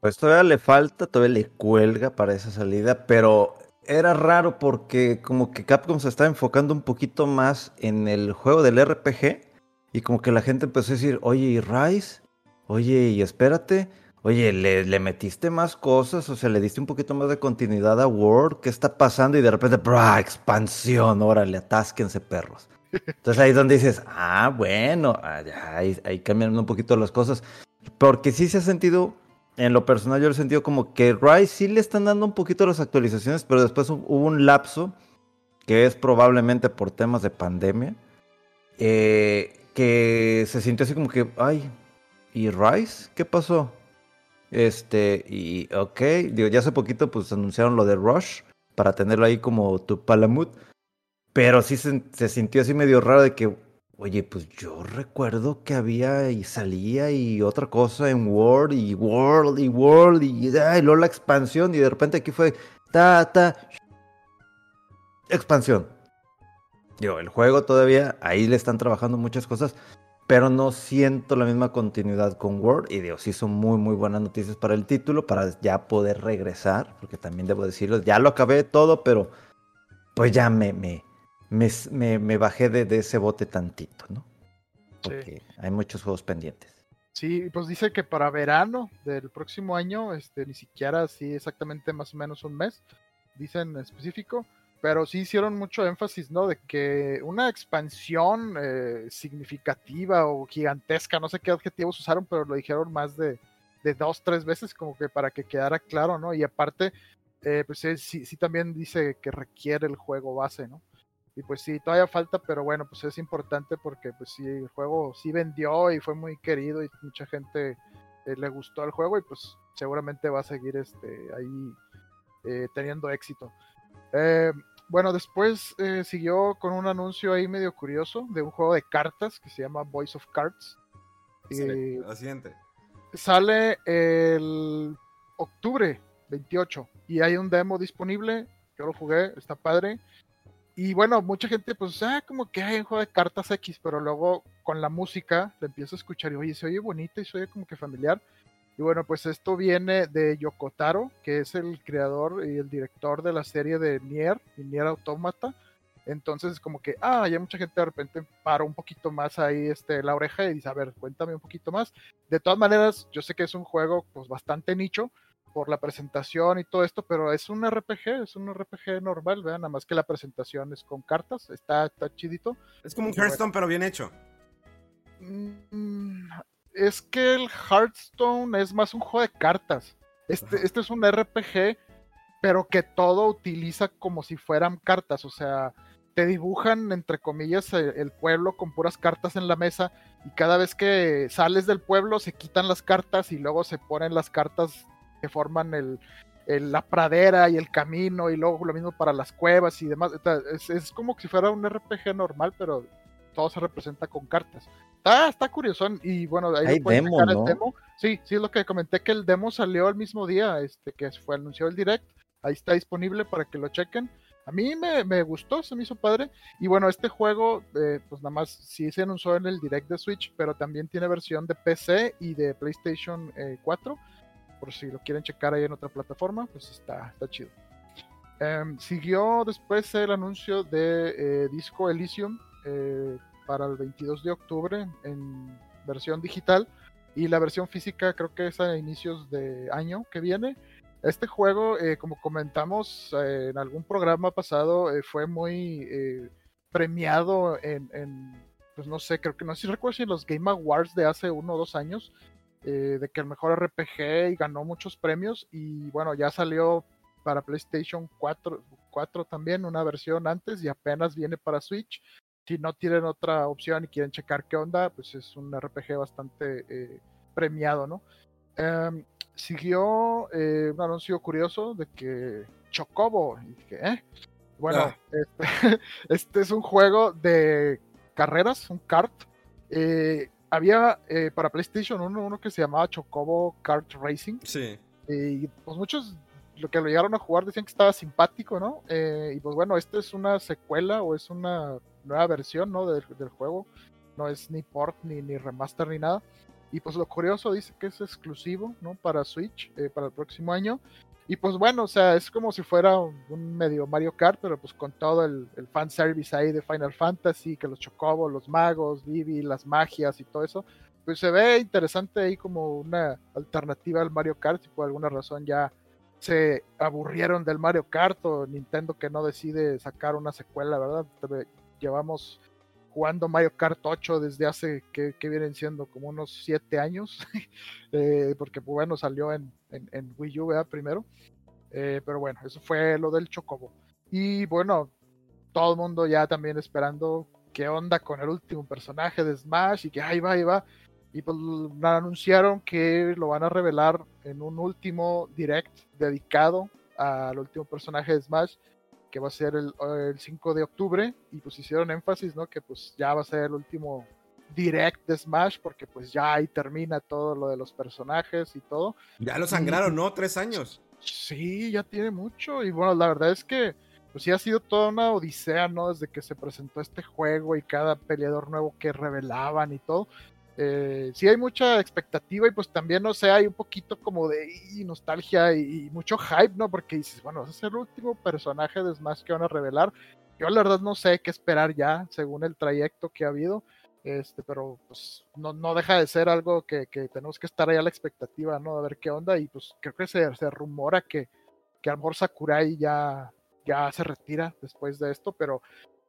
Pues todavía le falta, todavía le cuelga para esa salida, pero era raro porque como que Capcom se estaba enfocando un poquito más en el juego del RPG y como que la gente empezó a decir, oye, ¿y Rise? Oye, y espérate, oye, ¿le, metiste más cosas? O sea, le diste un poquito más de continuidad a World, ¿qué está pasando? Y de repente, ¡bra! Expansión, órale, atásquense perros. Entonces ahí es donde dices, ah, bueno, ah, ahí, ahí cambian un poquito las cosas. Porque sí se ha sentido, en lo personal yo lo he sentido como que Rise sí le están dando un poquito las actualizaciones, pero después hu- hubo un lapso, que es probablemente por temas de pandemia, eh, que se sintió así como que, ay, ¿y Rise? ¿Qué pasó? Este, y ok, digo, ya hace poquito pues anunciaron lo de Rush, para tenerlo ahí como tu palamut. Pero sí se, se sintió así medio raro de que, oye, pues yo recuerdo que había y salía y otra cosa en World y World y World y, ah, y luego la expansión y de repente aquí fue ta, ta, expansión. Digo, el juego todavía, ahí le están trabajando muchas cosas, pero no siento la misma continuidad con World y digo, sí son muy, muy buenas noticias para el título, para ya poder regresar, porque también debo decirlo, ya lo acabé todo, pero pues ya me, me, me, me, me bajé de, de ese bote tantito, ¿no? Porque hay muchos juegos pendientes. Sí, pues dice que para verano del próximo año, este, ni siquiera así exactamente más o menos un mes, dicen en específico, pero sí hicieron mucho énfasis, ¿no? De que una expansión eh, significativa o gigantesca, no sé qué adjetivos usaron, pero lo dijeron más de, dos, tres veces, como que para que quedara claro, ¿no? Y aparte, eh, pues sí, sí, sí también dice que requiere el juego base, ¿no? Y pues sí, todavía falta, pero bueno, pues es importante porque pues sí, el juego sí vendió y fue muy querido y mucha gente eh, le gustó el juego y pues seguramente va a seguir este, ahí eh, teniendo éxito. Eh, bueno, después eh, siguió con un anuncio ahí medio curioso de un juego de cartas que se llama Voice of Cards. Eh, Lo siguiente. sale el octubre 28 y hay un demo disponible. Yo lo jugué, está padre. Y bueno, mucha gente, pues, ah, como que hay un juego de cartas X, pero luego con la música le empiezo a escuchar y oye, se oye bonito y se oye como que familiar. Y bueno, pues esto viene de Yokotaro, que es el creador y el director de la serie de Nier y Nier Automata. Entonces, como que, ah, ya mucha gente de repente para un poquito más ahí este, la oreja y dice, a ver, cuéntame un poquito más. De todas maneras, yo sé que es un juego pues bastante nicho, por la presentación y todo esto, pero es un RPG, es un RPG normal, vean, nada más que la presentación es con cartas, está, está chidito. Es como un Hearthstone, pero bien hecho. Mm, es que el Hearthstone es más un juego de cartas. Este, Ajá. este es un RPG, pero que todo utiliza como si fueran cartas. O sea, te dibujan, entre comillas, el, pueblo con puras cartas en la mesa. Y cada vez que sales del pueblo, se quitan las cartas y luego se ponen las cartas que forman el, el- la pradera y el camino. Y luego lo mismo para las cuevas y demás. O sea, Es, es como si fuera un RPG normal, pero todo se representa con cartas. Está, está curioso. Y bueno, ahí pueden demo, el demo. Sí, sí, es lo que comenté que el demo salió el mismo día, este, que fue anunció el direct. Ahí está disponible para que lo chequen. A mí me, me gustó, se me hizo padre. Y bueno, este juego, eh, pues nada más sí se anunció en el direct de Switch, pero también tiene versión de PC y de PlayStation eh, 4. Por si lo quieren checar ahí en otra plataforma, pues está, está chido. Em, siguió después el anuncio de eh, Disco Elysium eh, para el 22 de octubre en versión digital y la versión física creo que es a inicios de año que viene. Este juego, eh, como comentamos eh, en algún programa pasado, eh, fue muy premiado en, pues no sé, creo que no sé si recuerdo si en los Game Awards de hace uno o dos años, de que el mejor RPG y ganó muchos premios y bueno, ya salió para PlayStation 4, 4 también, una versión antes y apenas viene para Switch. Si no tienen otra opción y quieren checar qué onda, pues es un RPG bastante eh, premiado, ¿no? Em, siguió eh, un anuncio curioso de que Chocobo, y dije, ¿eh? Bueno, Ah. este, este es un juego de carreras, un kart. Eh, había eh, para PlayStation 1 uno que se llamaba Chocobo Kart Racing. Sí. Y pues muchos lo que lo llegaron a jugar decían que estaba simpático, ¿no? Eh, y pues bueno, esta es una secuela o es una nueva versión, ¿no? Del, del juego. No es ni port, ni, ni remaster, ni nada. Y pues lo curioso dice que es exclusivo, ¿no? Para Switch, eh, para el próximo año. Y pues bueno, o sea, es como si fuera un, medio Mario Kart, pero pues con todo el, el fanservice ahí de Final Fantasy, que los chocobos, los magos, Vivi, las magias y todo eso. Pues se ve interesante ahí como una alternativa al Mario Kart, si por alguna razón ya se aburrieron del Mario Kart o Nintendo que no decide sacar una secuela, ¿verdad? Llevamos jugando Mario Kart 8 desde hace que, que vienen siendo como unos 7 años, eh, porque pues, bueno, salió en, en, en Wii U ¿verdad? primero, Eh, pero bueno, eso fue lo del Chocobo. Y bueno, todo el mundo ya también esperando qué onda con el último personaje de Smash y que ahí va, ahí va. Y pues anunciaron que lo van a revelar en un último direct dedicado al último personaje de Smash, que va a ser el, el 5 de octubre. Y pues hicieron énfasis, ¿no? Que pues ya va a ser el último direct de Smash, porque pues ya ahí termina todo lo de los personajes y todo. Ya lo sangraron, ¿no? Tres años. Sí, ya tiene mucho. Y bueno, la verdad es que pues sí ha sido toda una odisea, ¿no? Desde que se presentó este juego y cada peleador nuevo que revelaban y todo. Eh, sí hay mucha expectativa y pues también, no sé, hay un poquito como de y, nostalgia y, y mucho hype, ¿no? Porque dices, bueno, ese es el último personaje de Smash que van a revelar. Yo la verdad no sé qué esperar ya, según el trayecto que ha habido. Este, pero pues no, no deja de ser algo que, que tenemos que estar ahí a la expectativa, ¿no? De ver qué onda. Y pues creo que se, se rumora que, que a Sakurai ya, ya se retira después de esto, pero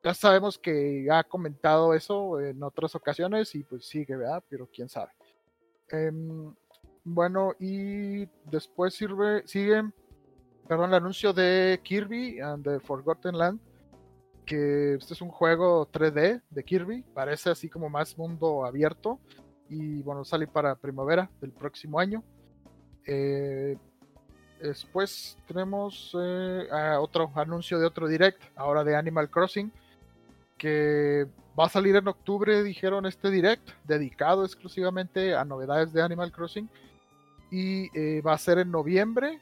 ya sabemos que ha comentado eso en otras ocasiones y pues sigue, ¿verdad? Pero quién sabe. Em, bueno, y después sirve, sigue, perdón, el anuncio de Kirby and the Forgotten Land, que este es un juego 3D de Kirby, parece así como más mundo abierto y bueno, sale para primavera del próximo año. Eh, después tenemos eh, otro anuncio de otro direct, ahora de Animal Crossing, que va a salir en octubre, dijeron este direct, dedicado exclusivamente a novedades de Animal Crossing. Y eh, va a ser en noviembre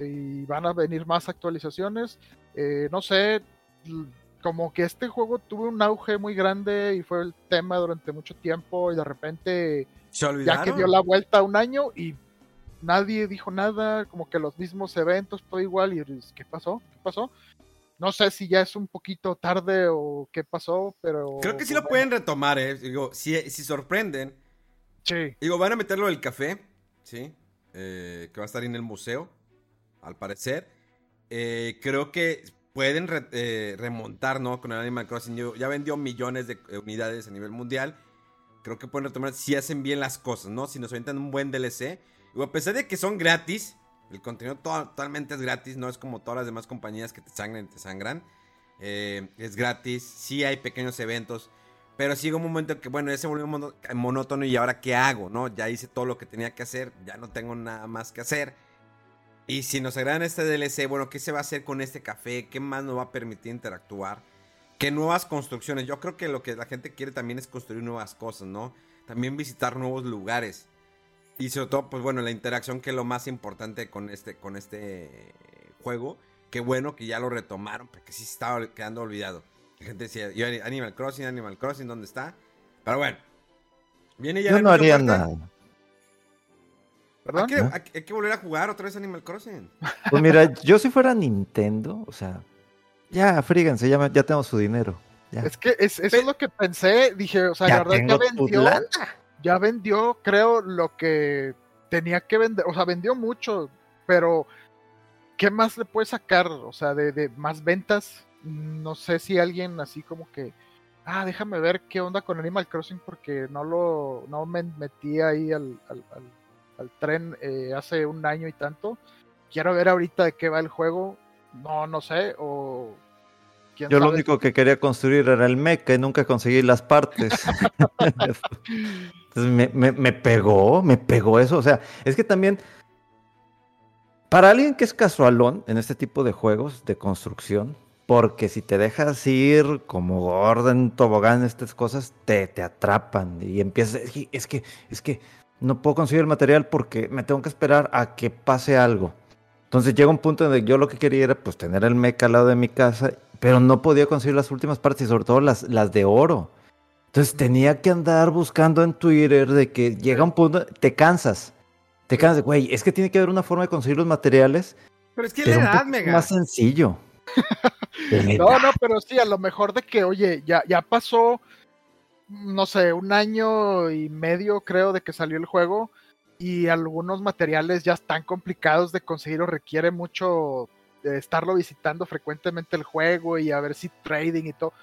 y van a venir más actualizaciones. Eh, no sé, como que este juego tuvo un auge muy grande y fue el tema durante mucho tiempo y de repente Se ya que dio la vuelta un año y nadie dijo nada, como que los mismos eventos, todo igual, y ¿qué pasó? ¿Qué pasó? No sé si ya es un poquito tarde o qué pasó, pero... Creo que sí pues, lo pueden retomar, ¿eh? Digo, si, si sorprenden. Sí, Digo, van a meterlo del café, ¿sí? Eh, que va a estar en el museo. al parecer. Eh, creo que pueden re- eh, remontar, ¿no? Con el Animal Crossing. Yo- Ya vendió millones de eh, unidades a nivel mundial. Creo que pueden retomar si hacen bien las cosas, ¿no? Si nos aventan un buen DLC. Y a pesar de que son gratis, el contenido to- totalmente es gratis, no es como todas las demás compañías que te sangran te sangran. Eh, es gratis, sí hay pequeños eventos. Pero llega un momento en que, bueno, ya se volvió monótono y ahora qué hago, ¿no? Ya hice todo lo que tenía que hacer, ya no tengo nada más que hacer. Y si nos agradan este DLC, bueno, ¿qué se va a hacer con este café? ¿Qué más nos va a permitir interactuar? ¿Qué nuevas construcciones? Yo creo que lo que la gente quiere también es construir nuevas cosas, ¿no? También visitar nuevos lugares. Y sobre todo, pues bueno, la interacción que es lo más importante con este, con este juego. Qué bueno que ya lo retomaron, porque sí estaba quedando olvidado. La gente decía, yo, Animal Crossing, Animal Crossing, ¿dónde está? Pero bueno. Viene ya Yo no haría fuerte. nada. Hay que, hay que- hay que volver a jugar otra vez Animal Crossing. Pues mira, yo si fuera Nintendo, o sea, ya, fríganse, ya, ya tengo su dinero. Ya. Es que es- eso es lo que pensé. Dije, o sea, Ya la verdad ya vendió. Ya vendió, creo, lo que tenía que vender. O sea, vendió mucho, pero ¿qué más le puede sacar? O sea, de, de más ventas. No sé si alguien así como que, ah, déjame ver qué onda con Animal Crossing porque no lo, no me metí ahí al, al, al- al tren eh, hace un año y tanto. Quiero ver ahorita de qué va el juego. No, no sé, o... quién Yo lo sabe. único que quería construir era el mecha y nunca conseguí las partes. Me, me- pegó, me pegó eso. O sea, es que también, para alguien que es casualón en este tipo de juegos de construcción, porque si te dejas ir como gorda en tobogán, estas cosas te, te atrapan y empiezas, es que, es que, es que no puedo conseguir el material porque me tengo que esperar a que pase algo. Entonces llega un punto que yo lo que quería era pues tener el mecha al lado de mi casa, pero no podía conseguir las últimas partes y sobre todo las, las de oro. Entonces tenía que andar buscando en Twitter de que llega un punto, te cansas. Te cansas, güey, es que tiene que haber una forma de conseguir los materiales, Pero es que pero la edad, mega. más sencillo. No, no, pero sí, a lo mejor de que, oye, ya, ya pasó, no sé, un año y medio, creo, de que salió el juego, y algunos materiales ya están complicados de conseguir o requiere mucho de estarlo visitando frecuentemente el juego y a ver si trading y todo.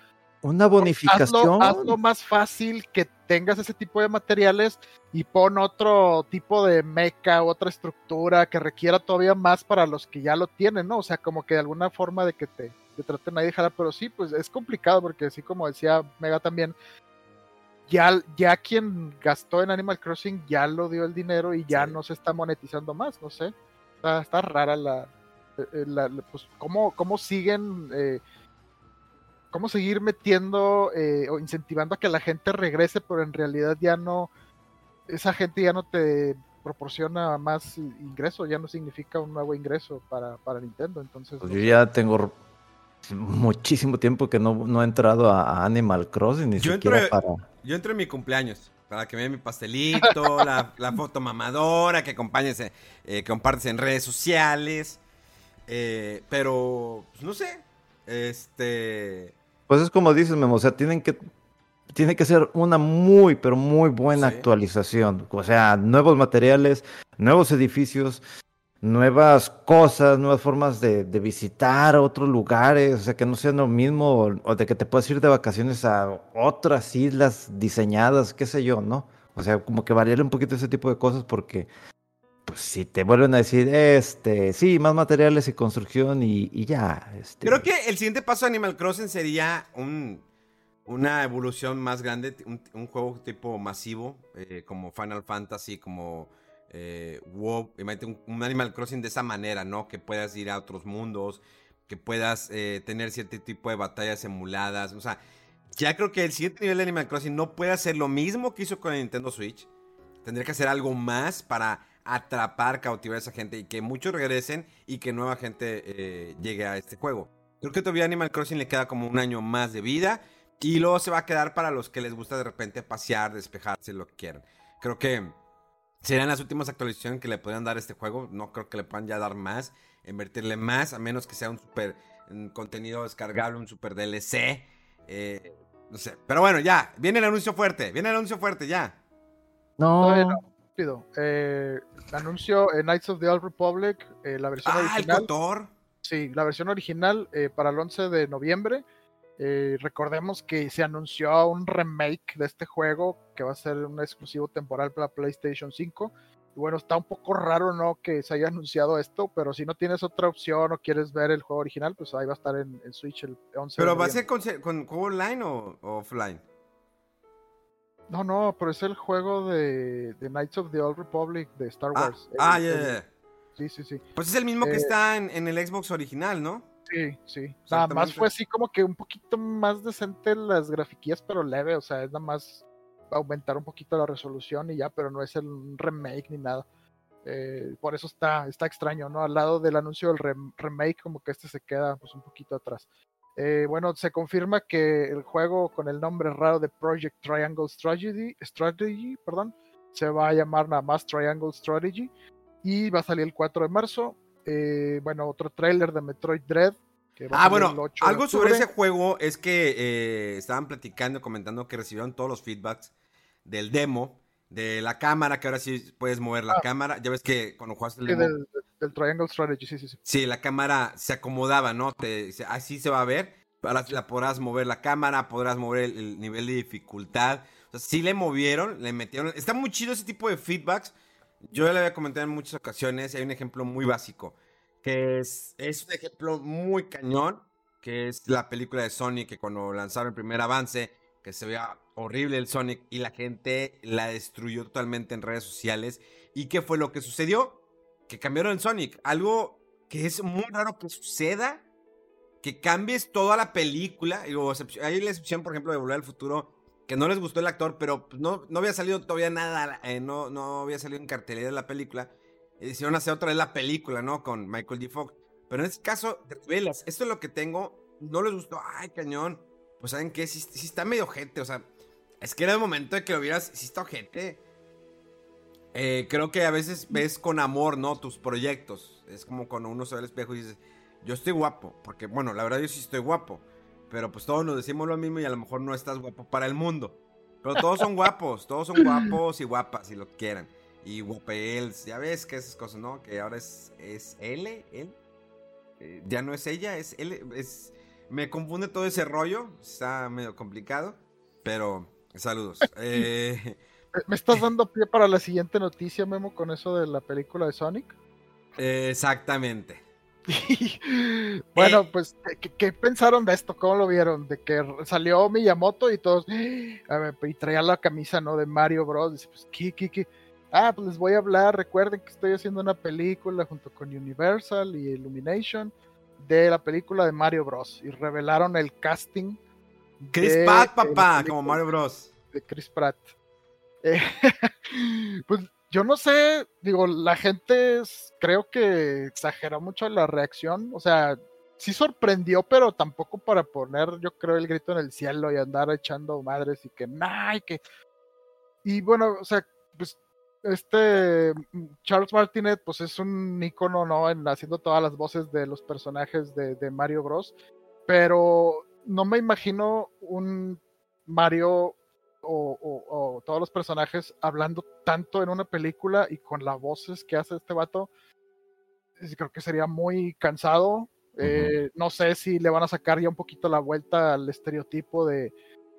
Una Hazlo, bonificación. hazlo más fácil que tengas ese tipo de materiales y pon otro tipo de mecha, otra estructura que requiera todavía más para los que ya lo tienen, ¿no? O sea, como que de alguna forma de que te, te traten ahí de jalar, pero sí, pues es complicado porque así como decía Mega también, ya, ya quien gastó en Animal Crossing ya lo dio el dinero y ya Sí. no se está monetizando más, no sé. Está, está rara la, eh, eh, la- la- pues cómo, cómo siguen eh, cómo seguir metiendo eh, o incentivando a que la gente regrese, pero en realidad ya no, esa gente ya no te proporciona más ingreso, ya no significa un nuevo ingreso para, para Nintendo. Entonces, Pues no yo sé. ya tengo muchísimo tiempo que no, no he entrado a, a Animal Crossing, ni Yo siquiera entré- para... Yo entro en mi cumpleaños. Para que me den mi pastelito, la, la foto mamadora, que acompañes, eh, eh, compartes en redes sociales. eh, pero, pues, no sé. Este. Pues es como dices, Memo, o sea, tienen que, tiene que ser una muy, pero muy buena Sí. actualización. O sea, nuevos materiales, nuevos edificios, nuevas cosas, nuevas formas de, de visitar otros lugares, o sea, que no sea lo mismo, o, o de que te puedas ir de vacaciones a otras islas diseñadas, qué sé yo, ¿no? O sea, como que variar un poquito ese tipo de cosas porque, pues, si te vuelven a decir, este, sí, más materiales y construcción y, y ya. Este, Creo que el siguiente paso de Animal Crossing sería un, una evolución más grande, un, juego tipo masivo, eh, como Final Fantasy, como eh, WoW. Imagínate un, un Animal Crossing de esa manera, ¿no? Que puedas ir a otros mundos, que puedas eh, tener cierto tipo de batallas emuladas. O sea, ya creo que el siguiente nivel de Animal Crossing no puede hacer lo mismo que hizo con el Nintendo Switch. Tendría que hacer algo más para atrapar, cautivar a esa gente y que muchos regresen y que nueva gente eh, llegue a este juego. Creo que todavía Animal Crossing le queda como un año más de vida y luego se va a quedar para los que les gusta de repente pasear, despejarse, lo que quieran. Creo que serían las últimas actualizaciones que le podrían dar a este juego. No creo que le puedan ya dar más, invertirle más, a menos que sea un super un contenido descargable, un super DLC. eh, no sé, pero bueno, ya, viene el anuncio fuerte, viene el anuncio fuerte, ya. No, no. Rápido. Eh, anuncio eh, Knights of the Old Republic, eh, la versión Ah, el original. Cotor. Sí, la versión original eh, para el 11 de noviembre. Eh, recordemos que se anunció un remake de este juego que va a ser un exclusivo temporal para PlayStation 5. Y bueno, está un poco raro, ¿no? Que se haya anunciado esto, pero si no tienes otra opción o quieres ver el juego original, pues ahí va a estar en, en Switch el 11 de ¿Pero va a ser con, con juego online o, o offline? No, no, pero es el juego de, de Knights of the Old Republic de Star Ah, Wars. Ah, ya, ya. Sí, sí, sí. Pues es el mismo que Eh, está en, en el Xbox original, ¿no? Sí, sí. Nada más fue así como que un poquito más decente las grafiquillas, pero leve. O sea, es nada más aumentar un poquito la resolución y ya, pero no es el remake ni nada. Eh, por eso está, está extraño, ¿no? Al lado del anuncio del rem- remake, como que este se queda pues un poquito atrás. Eh, bueno, se confirma que el juego con el nombre raro de Project Triangle Strategy, Strategy, perdón, se va a llamar nada más Triangle Strategy y va a salir el 4 de marzo. Eh, bueno, otro tráiler de Metroid Dread. que va a Ah, el bueno, 8 de algo sobre ese juego es que eh, estaban platicando, comentando que recibieron todos los feedbacks del demo, de la cámara, que ahora sí puedes mover la Ah. cámara. Ya ves que cuando jugaste el demo, del, del Triangle Strategy, sí, sí, sí. sí, la cámara se acomodaba, ¿no? Te- así se va a ver. Ahora la podrás mover la cámara, podrás mover el, el nivel de dificultad. O sea, sí le movieron, le metieron. Está muy chido ese tipo de feedbacks. Yo ya le había comentado en muchas ocasiones. Hay un ejemplo muy básico. Que es, es un ejemplo muy cañón. Que es la película de Sonic. Que cuando lanzaron el primer avance. Que se veía horrible el Sonic. Y la gente la destruyó totalmente en redes sociales. ¿Y qué fue lo que sucedió? Que cambiaron el Sonic. Algo que es muy raro que suceda. Que cambies toda la película. Hay la excepción, por ejemplo, de Volver al Futuro. Que no les gustó el actor, pero pues, no, no había salido todavía nada. eh, no, no había salido en cartelera la película. Y decidieron hacer otra vez la película, ¿no? Con Michael G. Fox. Pero en este caso, te revelas. Esto es lo que tengo. No les gustó. Ay, cañón. Pues, ¿saben qué? Sí, sí está medio gente. O sea, es que era el momento de que lo vieras. Sí está gente. Eh, creo que a veces ves con amor, ¿no? Tus proyectos. Es como cuando uno se ve al espejo y dices, yo estoy guapo. Porque, bueno, la verdad yo sí estoy guapo. Pero pues todos nos decimos lo mismo y a lo mejor no estás guapo para el mundo. Pero todos son guapos, todos son guapos y guapas, si lo quieran. Y guapels, ya ves que esas cosas, ¿no? Que ahora es, es él, él. Eh, ya no es ella, es él. Es, me confunde todo ese rollo, está medio complicado. Pero, saludos. Eh, ¿Me- ¿Me estás dando pie para la siguiente noticia, Memo, con eso de la película de Sonic? eh, exactamente. bueno, Eh. pues, ¿qué, qué pensaron de esto? ¿Cómo lo vieron? De que salió Miyamoto y todos, a ver, y traía la camisa, ¿no? De Mario Bros. Dice, pues, ¿qué, qué, qué? Ah, pues les voy a hablar. Recuerden que estoy haciendo una película junto con Universal y Illumination de la película de Mario Bros. Y revelaron el casting Chris Pratt, eh, papá, como Mario Bros. de Chris Pratt. Eh, pues yo no sé, digo, la gente creo que exageró mucho la reacción, o sea, sí sorprendió, pero tampoco para poner, yo creo, el grito en el cielo y andar echando madres y que, nah, que... Y bueno, o sea, pues este mm, Charles Martinet, pues es un ícono, ¿no? En haciendo todas las voces de los personajes de Mario Bros. Pero no me imagino un Mario o, o- o todos los personajes hablando tanto en una película y con las voces que hace este vato. Creo que sería muy cansado. Eh, no sé si le van a sacar ya un poquito la vuelta al estereotipo de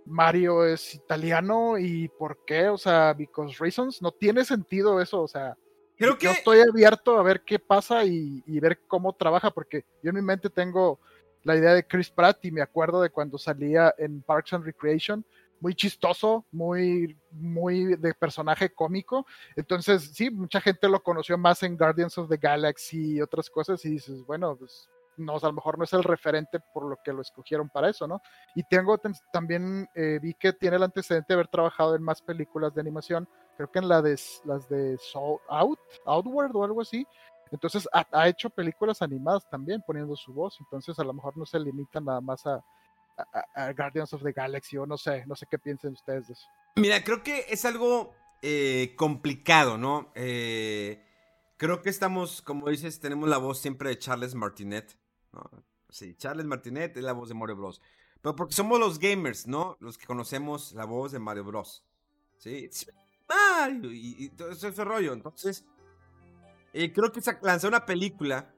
Mario es italiano y por qué, o sea, because reasons, no tiene sentido eso, o sea, Creo que yo estoy abierto a ver qué pasa y, y ver cómo trabaja, porque yo en mi mente tengo la idea de Chris Pratt y me acuerdo de cuando salía en Parks and Recreation, muy chistoso, muy, muy de personaje cómico. Entonces, sí, mucha gente lo conoció más en Guardians of the Galaxy y otras cosas, y dices, bueno, pues no, a lo mejor no es el referente por lo que lo escogieron para eso, ¿no? Y tengo ten- también, eh, vi que tiene el antecedente de haber trabajado en más películas de animación, creo que en la de, las de Soul Out, Outward o algo así. Entonces ha, ha hecho películas animadas también poniendo su voz, entonces a lo mejor no se limita nada más a, a- Guardians of the Galaxy o no sé, no sé qué piensen ustedes de eso. Mira, creo que es algo eh, complicado, ¿no? Eh, creo que estamos, como dices, tenemos la voz siempre de Charles Martinet. Sí, Charles Martinet es la voz de Mario Bros. Pero porque somos los gamers, ¿no? Los que conocemos la voz de Mario Bros. ¿Sí? Mario, y, y todo ese rollo. Entonces, eh, creo que lanzar una película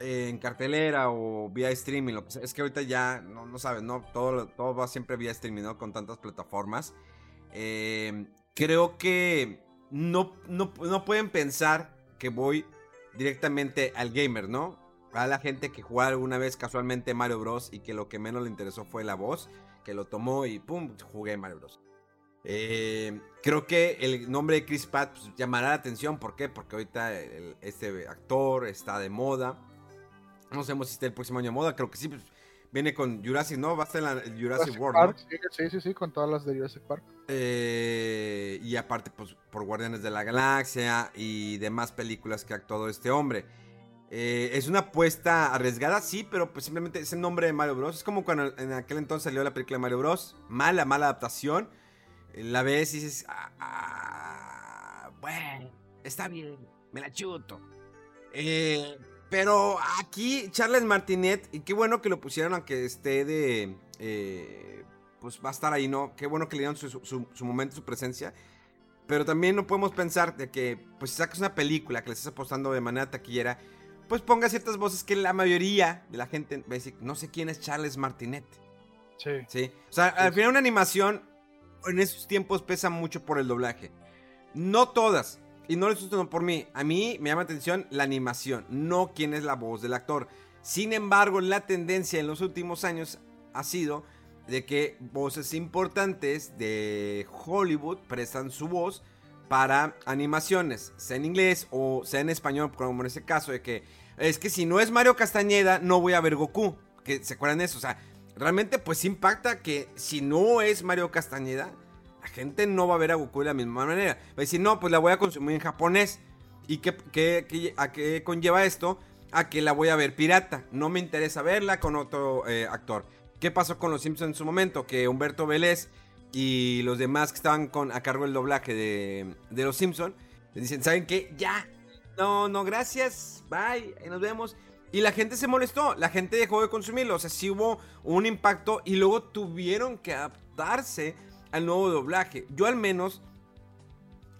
en cartelera o vía streaming, es que ahorita ya, no, no sabes, ¿no? Todo, todo va siempre vía streaming. Con tantas plataformas. Eh, creo que no, no, no pueden pensar que voy directamente al gamer, ¿no? A la gente que jugó alguna vez casualmente Mario Bros. y que lo que menos le interesó fue la voz, que lo tomó y pum, jugué Mario Bros. Eh, creo que el nombre de Chris Pratt pues, llamará la atención. ¿Por qué? Porque ahorita este actor está de moda. No sabemos si está el próximo año moda. Creo que sí. pues, viene con Jurassic, ¿no? Va a estar en la el Jurassic, Jurassic World. Park, sí, sí, sí, sí, con todas las de Jurassic Park. Eh, y aparte, pues, por Guardianes de la Galaxia y demás películas que ha actuado este hombre. Eh, es una apuesta arriesgada, sí, pero pues simplemente es el nombre de Mario Bros. Es como cuando en aquel entonces salió la película de Mario Bros. Mala, mala adaptación. Eh, La ves y dices, "Ah, ah, bueno, está bien, me la chuto. Eh, pero aquí Charles Martinet, y qué bueno que lo pusieron aunque esté de... eh, pues va a estar ahí, ¿no? Qué bueno que le dieron su, su- su momento, su presencia. Pero también no podemos pensar de que, pues si sacas una película que le estás apostando de manera taquillera, pues ponga ciertas voces que la mayoría de la gente va a decir, no sé quién es Charles Martinet. Sí. ¿Sí? O sea, al final una animación en esos tiempos pesa mucho por el doblaje. No todas. Y no estoy diciendo por mí. A mí me llama la atención la animación, no quién es la voz del actor. Sin embargo, la tendencia en los últimos años ha sido de que voces importantes de Hollywood prestan su voz para animaciones, sea en inglés o sea en español, como en ese caso de que es que si no es Mario Castañeda, no voy a ver Goku. Que se acuerdan de eso, o sea, realmente pues impacta que si no es Mario Castañeda, gente no va a ver a Goku de la misma manera. Va a decir, no, pues la voy a consumir en japonés. ¿Y qué, qué- a qué conlleva esto? A que la voy a ver pirata. No me interesa verla con otro eh, actor. ¿Qué pasó con los Simpsons en su momento? Que Humberto Vélez y los demás que estaban con, a cargo del doblaje de, de los Simpsons dicen, ¿saben qué? Ya. No, no, gracias. Bye. Nos vemos. Y la gente se molestó. La gente dejó de consumirlo. O sea, sí hubo un impacto y luego tuvieron que adaptarse al nuevo doblaje. Yo al menos...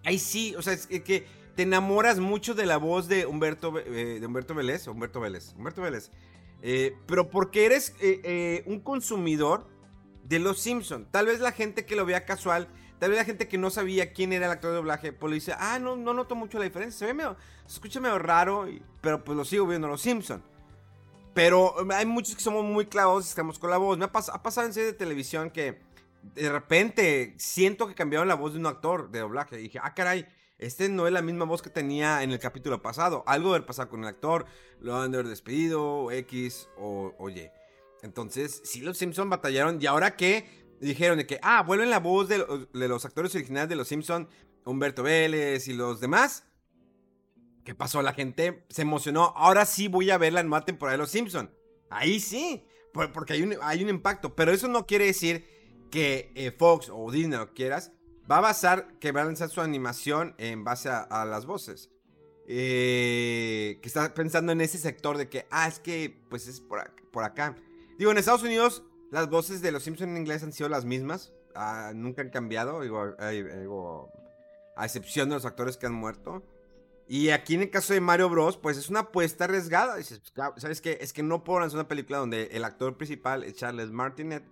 Ahí sí, o sea, es que- te enamoras mucho de la voz de Humberto, eh, de Humberto Vélez. Humberto Vélez. Humberto Vélez. Eh, pero porque eres eh, un consumidor de Los Simpson. Tal vez la gente que lo vea casual, tal vez la gente que no sabía quién era el actor de doblaje, pues le dice, ah, no, no noto mucho la diferencia. Se ve medio, se escucha medio raro, pero pues lo sigo viendo Los Simpson. Pero hay muchos que somos muy clavados y estamos con la voz. Me ha pasado en series de televisión que de repente siento que cambiaron la voz de un actor de doblaje. Y dije, ah, caray, este no es la misma voz que tenía en el capítulo pasado. Algo debe pasar con el actor, lo han de haber despedido, X o, o Y. Entonces, sí, los Simpson batallaron. ¿Y ahora qué? Dijeron de que, ah, vuelven la voz de, los- actores originales de los Simpson, Humberto Vélez y los demás. ¿Qué pasó? La gente se emocionó. Ahora sí voy a ver la nueva temporada de Los Simpson. Ahí sí, por- porque hay un, hay un impacto. Pero eso no quiere decir que eh, Fox o Disney, lo quieras, va a basar que va a lanzar su animación en base a, las voces. Eh, que está pensando en ese sector de que, ah, es que pues es por, ac- por acá. Digo, en Estados Unidos las voces de Los Simpson en inglés han sido las mismas. Ah, nunca han cambiado. Digo, a excepción de los actores que han muerto. Y aquí en el caso de Mario Bros, pues es una apuesta arriesgada. Dices, pues, ¿sabes qué? Es que no puedo lanzar una película donde el actor principal es Charles Martinet,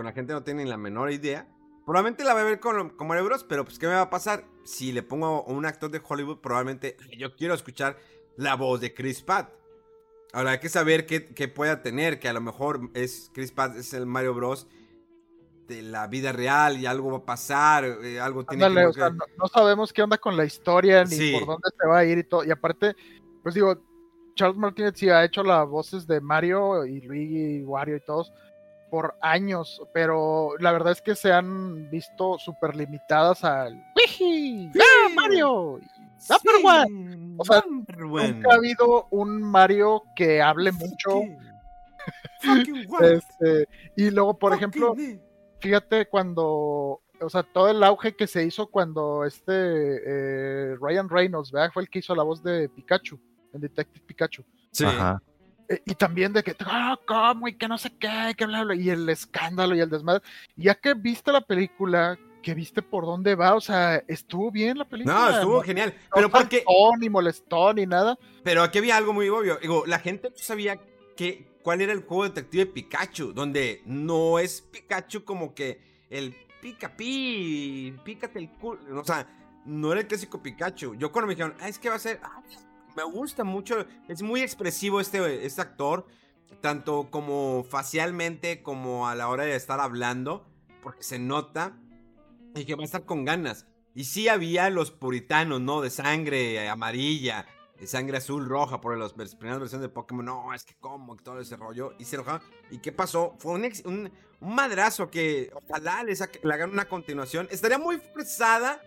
con la gente no tiene ni la menor idea. Probablemente la voy a ver con, Mario Bros, pero pues ¿qué me va a pasar? Si le pongo a un actor de Hollywood, probablemente yo quiero escuchar la voz de Chris Pratt. Ahora hay que saber qué, qué pueda tener, que a lo mejor es Chris Pratt es el Mario Bros de la vida real y algo va a pasar, eh, algo tiene Ándale, que... o sea, no, no sabemos qué onda con la historia ni Sí. por dónde se va a ir y todo. Y aparte, pues digo, Charles Martínez sí ha hecho las voces de Mario y Luigi y Wario y todos por años, pero la verdad es que se han visto súper limitadas al ¡Wiji! ¡Ah, Mario! ¡Number one! O sea, one. Nunca ha habido un Mario que hable mucho. Este, y luego, por ejemplo, me. fíjate cuando, o sea, todo el auge que se hizo cuando este eh, Ryan Reynolds, ¿verdad? Fue el que hizo la voz de Pikachu, el Detective Pikachu. Sí. Ajá. Eh, y también de que, ah, ¿cómo? Y que no sé qué, que bla, bla, y el escándalo y el desmadre. Ya que viste la película, que viste por dónde va, o sea, estuvo bien la película. No, estuvo genial. Pero no porque. faltó, ni molestó, ni nada. Pero aquí había algo muy obvio. Digo, la gente no sabía que, cuál era el juego detective Pikachu, donde no es Pikachu como que el pica pi, pícate el culo. O sea, no era el clásico Pikachu. Yo cuando me dijeron, ah, es que va a ser. ah, me gusta mucho. Es muy expresivo este, este actor. Tanto como facialmente como a la hora de estar hablando. Porque se nota. Y que va a estar con ganas. Y sí había los puritanos, ¿no? De sangre amarilla, de sangre azul, roja, por las primeras versiones de Pokémon. No, es que como, todo ese rollo. Y se enojaron. ¿Y qué pasó? Fue un, ex- un, madrazo que ojalá le, saque- le hagan una continuación. Estaría muy forzada.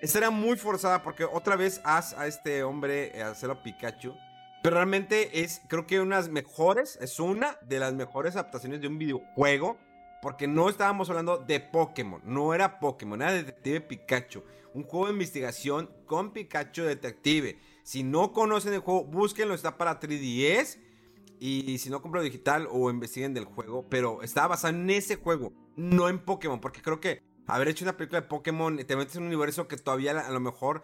Estaría muy forzada porque otra vez haz a este hombre eh, hacerlo a Pikachu. Pero realmente es, creo que unas mejores, es una de las mejores adaptaciones de un videojuego. Porque no estábamos hablando de Pokémon, no era Pokémon, era Detective Pikachu. Un juego de investigación con Pikachu Detective. Si no conocen el juego, búsquenlo, está para 3DS. Y si no, compro digital o investiguen del juego. Pero está basado en ese juego, no en Pokémon. Porque creo que haber hecho una película de Pokémon, te metes en un universo que todavía a lo mejor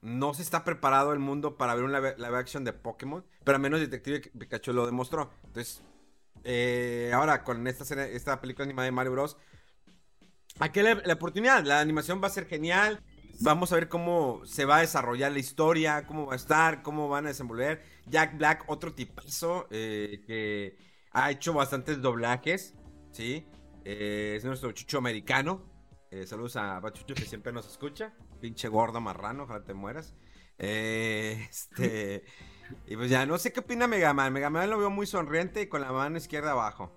no se está preparado el mundo para ver una live, action de Pokémon. Pero al menos Detective Pikachu lo demostró. Entonces, eh, ahora con esta, esta película animada de Mario Bros. Aquí la, la oportunidad, la animación va a ser genial. Vamos a ver cómo se va a desarrollar la historia, cómo va a estar, cómo van a desenvolver. Jack Black, otro tipazo eh, que ha hecho bastantes doblajes, ¿sí? Eh, es nuestro chucho americano. Eh, saludos a Bachucho que siempre nos escucha. Pinche gordo marrano, ojalá te mueras. Eh, este. Y pues ya, no sé qué opina Megaman. Megaman lo veo muy sonriente y con la mano izquierda abajo.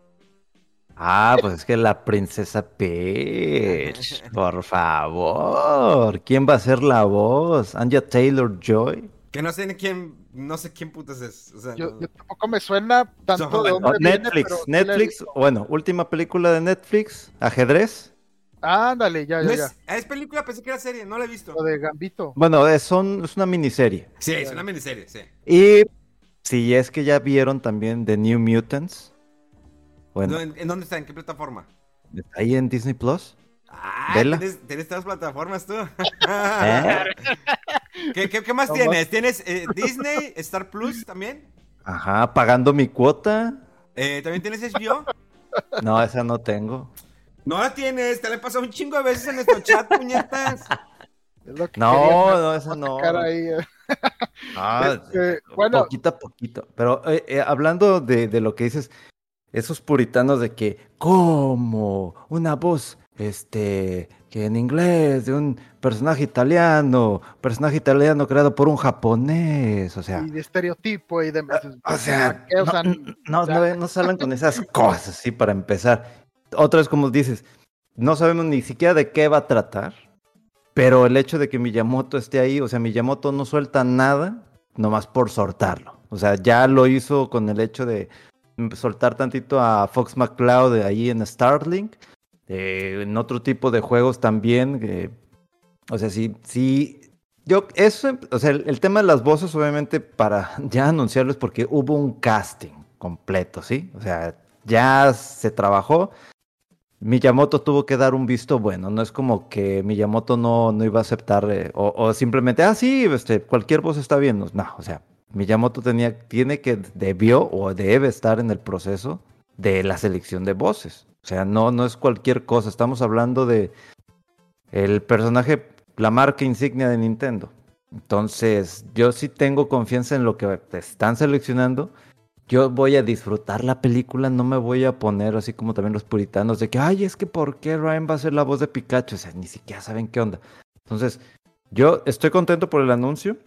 Ah, pues es que la princesa Peach, por favor. ¿Quién va a ser la voz? ¿Anja Taylor Joy? Que no sé ni quién, no sé quién putas es. O sea, Yo, no- yo tampoco me suena tanto Son- de no, viene, Netflix, Netflix, bueno, última película de Netflix, ajedrez. Ándale, ya, ya, ya. es, es película, pensé que era serie, no la he visto. Lo de Gambito. Bueno, es, son, es una miniserie. Sí, es una miniserie, sí. Y si es que ya vieron también The New Mutants, bueno, ¿En, en dónde está? ¿En qué plataforma? está ahí en Disney Plus. Ah, Vela. ¿tienes, tienes todas las plataformas tú. ¿Eh? ¿Qué, qué, qué más tienes? ¿Tienes eh, Disney, Star Plus también? Ajá, pagando mi cuota. Eh, ¿También tienes HBO? No, esa no tengo. No la tienes, te la he pasado un chingo de veces en nuestro chat, puñetas. Es lo que No, quería no, esa no. ahí. Ah, Este, bueno. poquito a poquito. Pero eh, eh, hablando de, de lo que dices, esos puritanos de que, ¿cómo? Una voz, este, que en inglés, de un personaje italiano, personaje italiano creado por un japonés, o sea. Y de estereotipo y demás. O sea, ¿qué? O no, sea, no, o sea, no, no salen con esas cosas, sí, para empezar. Otra vez, como dices, no sabemos ni siquiera de qué va a tratar, pero el hecho de que Miyamoto esté ahí, o sea, Miyamoto no suelta nada, nomás por soltarlo. O sea, ya lo hizo con el hecho de soltar tantito a Fox McCloud ahí en Starlink, eh, en otro tipo de juegos también. o sea, sí, sí, yo, eso, o sea, el, el tema de las voces, obviamente, para ya anunciarlo es porque hubo un casting completo, ¿sí? O sea, ya se trabajó. Miyamoto tuvo que dar un visto bueno, no es como que Miyamoto no, no iba a aceptar eh, o, o simplemente, ah, sí, este, cualquier voz está bien. No, o sea, Miyamoto tenía, tiene que, debió o debe estar en el proceso de la selección de voces. O sea, no, no es cualquier cosa, estamos hablando de el personaje, la marca insignia de Nintendo. Entonces, yo sí tengo confianza en lo que están seleccionando. Yo voy a disfrutar la película, no me voy a poner así como también los puritanos de que, ay, es que ¿por qué Ryan va a ser la voz de Pikachu? O sea, ni siquiera saben qué onda. Entonces, yo estoy contento por el anuncio.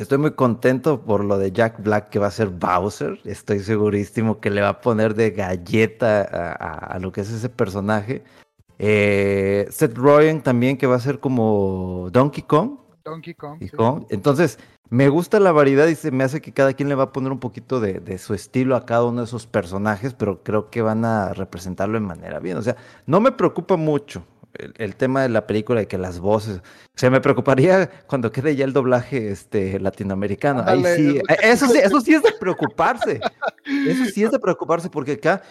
Estoy muy contento por lo de Jack Black que va a ser Bowser. Estoy segurísimo que le va a poner de galleta a, a- a lo que es ese personaje. Eh, Seth Rogen también que va a ser como Donkey Kong. Donkey Kong. Sí. Kong. Entonces, me gusta la variedad y se me hace que cada quien le va a poner un poquito de, de su estilo a cada uno de esos personajes, pero creo que van a representarlo de manera bien. O sea, no me preocupa mucho el, el tema de la película de que las voces. O sea, me preocuparía cuando quede ya el doblaje este latinoamericano. Ahí sí, que- eso sí, eso sí es de preocuparse. Eso sí es de preocuparse porque acá,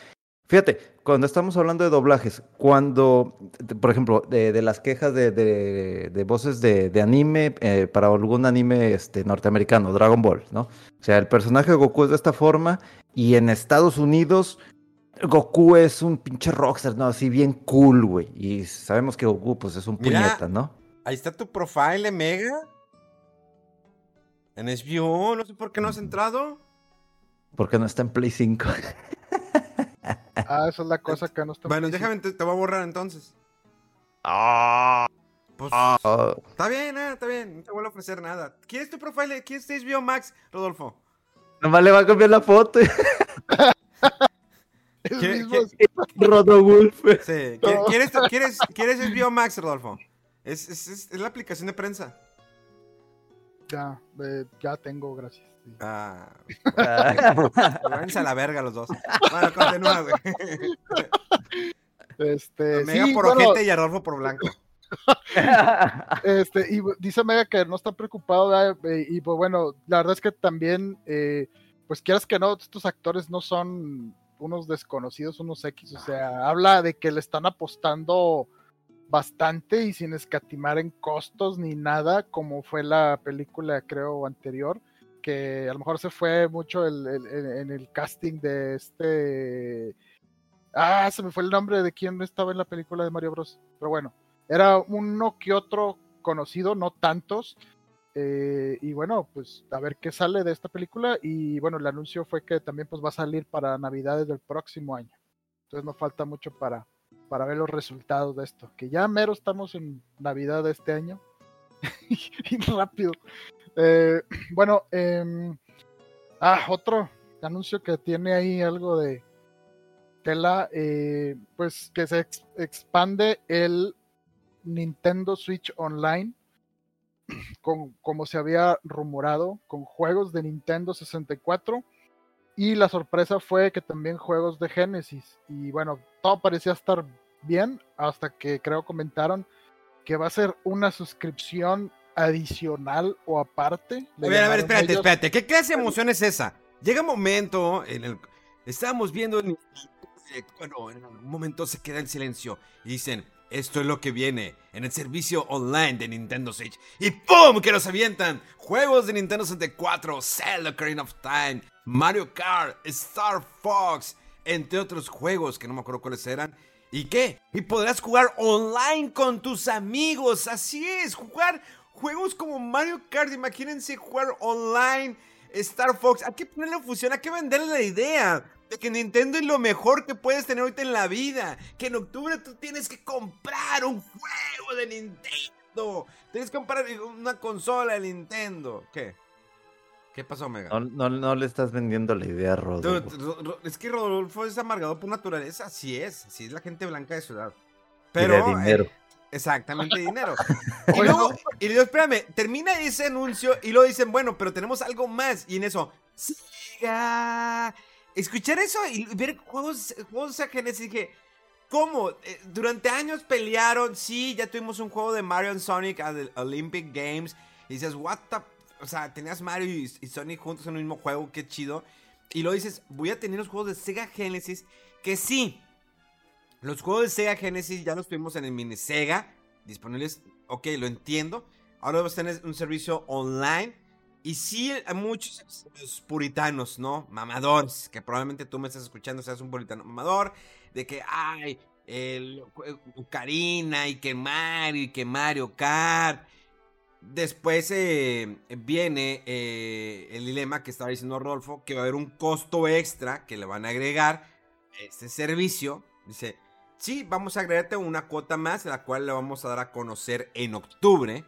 Fíjate, cuando estamos hablando de doblajes, cuando, por ejemplo, de, de las quejas de, de- de voces de, de anime eh, para algún anime este, norteamericano, Dragon Ball, ¿no? O sea, el personaje de Goku es de esta forma y en Estados Unidos Goku es un pinche rockstar, ¿no? Así bien cool, güey. Y sabemos que Goku, pues, es un Mira. puñeta, ¿no? Ahí está tu profile, Mega. En HBO, no sé por qué no has entrado. Porque no está en Play 5. Ah, esa es la cosa que no está Bueno, déjame, te, te voy a borrar entonces. Pues, Ah, está bien, ah, está bien, no te vuelvo a ofrecer nada. ¿Quieres tu profile? ¿Quieres tu HBO Max, Rodolfo? nomás le va a cambiar la foto. ¿Qué- qué- Rodowulf. Sí. ¿Qui- ¿Quieres, quieres, ¿Quieres HBO Max, Rodolfo? Es, es, es- es la aplicación de prensa. Ya, eh, ya tengo, gracias. Sí. Ah, Ah. váyanse a la verga los dos. Bueno, continúa, güey. Este, Mega sí, por bueno, ojete y a Rodolfo por blanco. este, y dice Mega que no está preocupado, ¿verdad? Eh, y pues bueno, la verdad es que también, eh, pues quieras que no, estos actores no son unos desconocidos, unos X, o sea, habla de que le están apostando bastante y sin escatimar en costos ni nada, como fue la película, creo, anterior, que a lo mejor se fue mucho el- el- en el casting de este... Ah, se me fue el nombre de quién estaba en la película de Mario Bros. Pero bueno, era uno que otro conocido, no tantos. eh, y bueno, pues a ver qué sale de esta película. Y bueno, el anuncio fue que también pues va a salir para Navidades del próximo año. Entonces no falta mucho para, para ver los resultados de esto. Que ya mero estamos en Navidad de este año. y rápido. Eh, bueno, em, ah, otro anuncio que tiene ahí algo de tela, eh, pues que se ex- expande el Nintendo Switch Online, con, como se había rumorado, con juegos de Nintendo 64. Y la sorpresa fue que también juegos de Genesis. Y bueno, todo parecía estar bien hasta que creo comentaron que va a ser una suscripción adicional o aparte. A ver, a ver, espérate, ellos. espérate. ¿Qué clase de emoción es esa? Llega un momento en el. Estábamos viendo. en- Bueno, en algún momento se queda el silencio y dicen: Esto es lo que viene en el servicio online de Nintendo Switch. Y ¡pum! Que nos avientan juegos de Nintendo 64, Zelda Ocarina of Time, Mario Kart, Star Fox, entre otros juegos que no me acuerdo cuáles eran. ¿Y qué? Y podrás jugar online con tus amigos. Así es, jugar juegos como Mario Kart. Imagínense jugar online. Star Fox. Hay que ponerle fusión, hay que venderle la idea de que Nintendo es lo mejor que puedes tener ahorita en la vida. Que en octubre tú tienes que comprar un juego de Nintendo. Tienes que comprar una consola de Nintendo. ¿Qué? ¿Qué pasó, Mega? No, no, no le estás vendiendo la idea, Dude, Rodolfo. Ro- Ro- es que Rodolfo es amargado por naturaleza, así es, así es la gente blanca de ciudad. Y Pero, de dinero. eh, exactamente, dinero. y luego, y luego, espérame, termina ese anuncio y luego dicen, bueno, pero tenemos algo más. Y en eso, siga. Escuchar eso y ver juegos, juegos a Genesis, dije, ¿cómo? Eh, durante años pelearon, sí, ya tuvimos un juego de Mario and Sonic a the Olympic Games. Y dices, what the... O sea, tenías Mario y, y Sonic juntos en un mismo juego, qué chido. Y luego dices, voy a tener los juegos de Sega Genesis, que sí, los juegos de Sega Genesis ya los tuvimos en el mini Sega, disponibles, ok, lo entiendo. Ahora vamos a tener un servicio online. Y sí, hay muchos puritanos, ¿no? Mamadores, que probablemente tú me estás escuchando, seas un puritano mamador, de que, ay, el Ocarina y que Mario y que Mario Kart. Después eh, viene eh, el dilema que estaba diciendo Rodolfo, que va a haber un costo extra que le van a agregar a este servicio. Dice, sí, vamos a agregarte una cuota más, la cual le vamos a dar a conocer en octubre.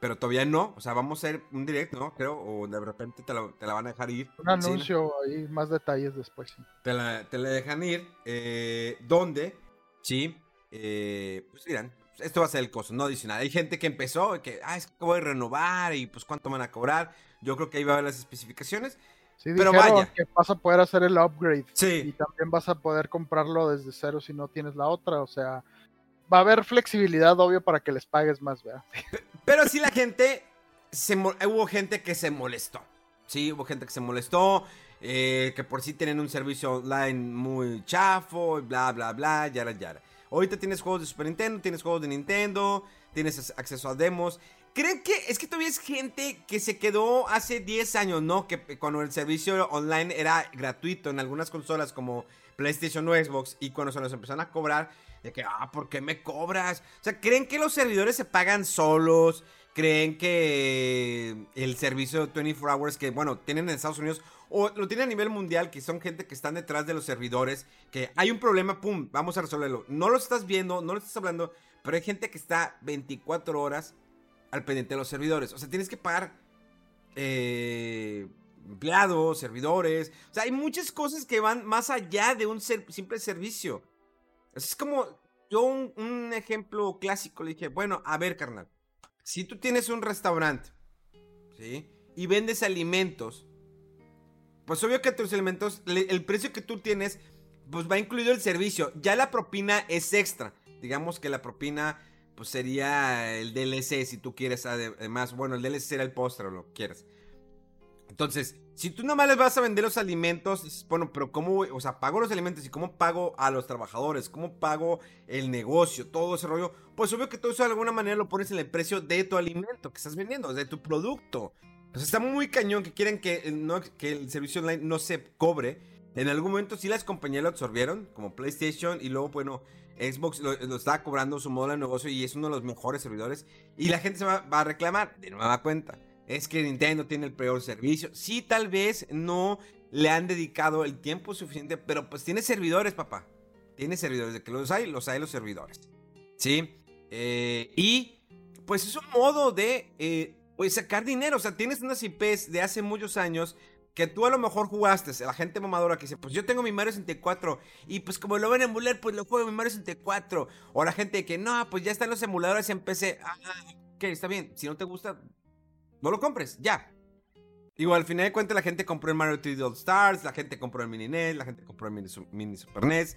Pero todavía no, o sea, vamos a hacer un directo, ¿no? Creo, o de repente te la, te la van a dejar ir. Un Sí, anuncio ahí, más detalles después. sí. te la, te la dejan ir. Eh, ¿Dónde? Sí. eh, pues dirán, esto va a ser el costo, no adicional. Hay gente que empezó, que, ah, es que voy a renovar y pues cuánto van a cobrar. Yo creo que ahí va a ver las especificaciones. Sí, Pero vaya. que vas a poder hacer el upgrade. Y Sí. también vas a poder comprarlo desde cero si no tienes la otra. O sea, va a haber flexibilidad, obvio, para que les pagues más, ¿verdad? Pero sí la gente, se hubo gente que se molestó. Sí, hubo gente que se molestó. eh, que por sí tienen un servicio online muy chafo, bla, bla, bla, yara, yara. Ahorita tienes juegos de Super Nintendo, tienes juegos de Nintendo, tienes acceso a demos. ¿Creen que es que todavía es gente que se quedó hace 10 años, ¿no? Que cuando el servicio online era gratuito en algunas consolas como PlayStation o Xbox y cuando se nos empezaron a cobrar, de que, ah, ¿por qué me cobras? O sea, ¿creen que los servidores se pagan solos? ¿Creen que el servicio 24 Hours que, bueno, tienen en Estados Unidos o lo tienen a nivel mundial, que son gente que están detrás de los servidores, que hay un problema, pum, vamos a resolverlo. No lo estás viendo, no lo estás hablando, pero hay gente que está 24 horas al pendiente de los servidores. O sea, tienes que pagar eh, empleados, servidores. O sea, hay muchas cosas que van más allá de un simple servicio. Es como yo un, ejemplo clásico le dije, bueno, a ver, carnal, si tú tienes un restaurante, ¿sí? Y vendes alimentos, pues obvio que tus alimentos, el precio que tú tienes, pues va incluido el servicio. Ya la propina es extra. Digamos que la propina pues sería el DLC si tú quieres además, bueno, el DLC será el postre o lo quieres. Entonces, si tú nomás les vas a vender los alimentos, bueno, pero ¿cómo, o sea, pago los alimentos y cómo pago a los trabajadores? ¿Cómo pago el negocio? Todo ese rollo. Pues obvio que todo eso de alguna manera lo pones en el precio de tu alimento que estás vendiendo, de tu producto. Pues está muy cañón que quieren que, no, que el servicio online no se cobre. En algún momento sí las compañías lo absorbieron, como PlayStation, y luego, bueno, Xbox lo, está cobrando su modelo de negocio y es uno de los mejores servidores. Y la gente se va, a reclamar de nueva cuenta. Es que Nintendo tiene el peor servicio. Sí, tal vez no le han dedicado el tiempo suficiente, pero pues tiene servidores, papá. Tiene servidores. De que los hay, los hay los servidores. ¿Sí? Eh, y pues es un modo de eh, pues sacar dinero. O sea, tienes unas IPs de hace muchos años que tú a lo mejor jugaste, la gente mamadora que dice, pues yo tengo mi Mario 64 y pues como lo ven en emular, pues lo juego mi Mario 64. O la gente que no, pues ya están los emuladores en PC. Ah, ok, está bien. Si no te gusta, no lo compres, ya. Igual, al final de cuentas, la gente compró el Mario 3D All Stars, la gente compró el Mini NES, la gente compró el Mini, Super NES.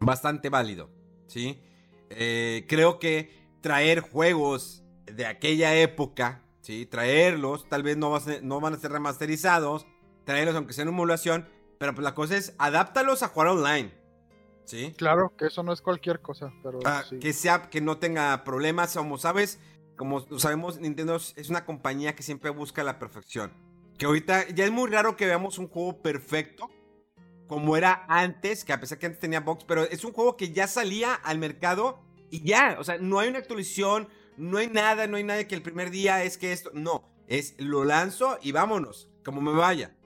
Bastante válido, ¿sí? Eh, creo que traer juegos de aquella época ¿sí? Traerlos, tal vez no, no van a ser remasterizados, traerlos aunque sea en emulación, pero pues la cosa es, adáptalos a jugar online, ¿sí? Claro, que eso no es cualquier cosa, pero ah, Que sea, que no tenga problemas, como sabes, como sabemos, Nintendo es una compañía que siempre busca la perfección. Que ahorita ya es muy raro que veamos un juego perfecto, como era antes, que a pesar que antes tenía box, pero es un juego que ya salía al mercado y ya, o sea, no hay una actualización, no hay nada, no hay nada que el primer día es que esto. No, es lo lanzo y vámonos, como me vaya.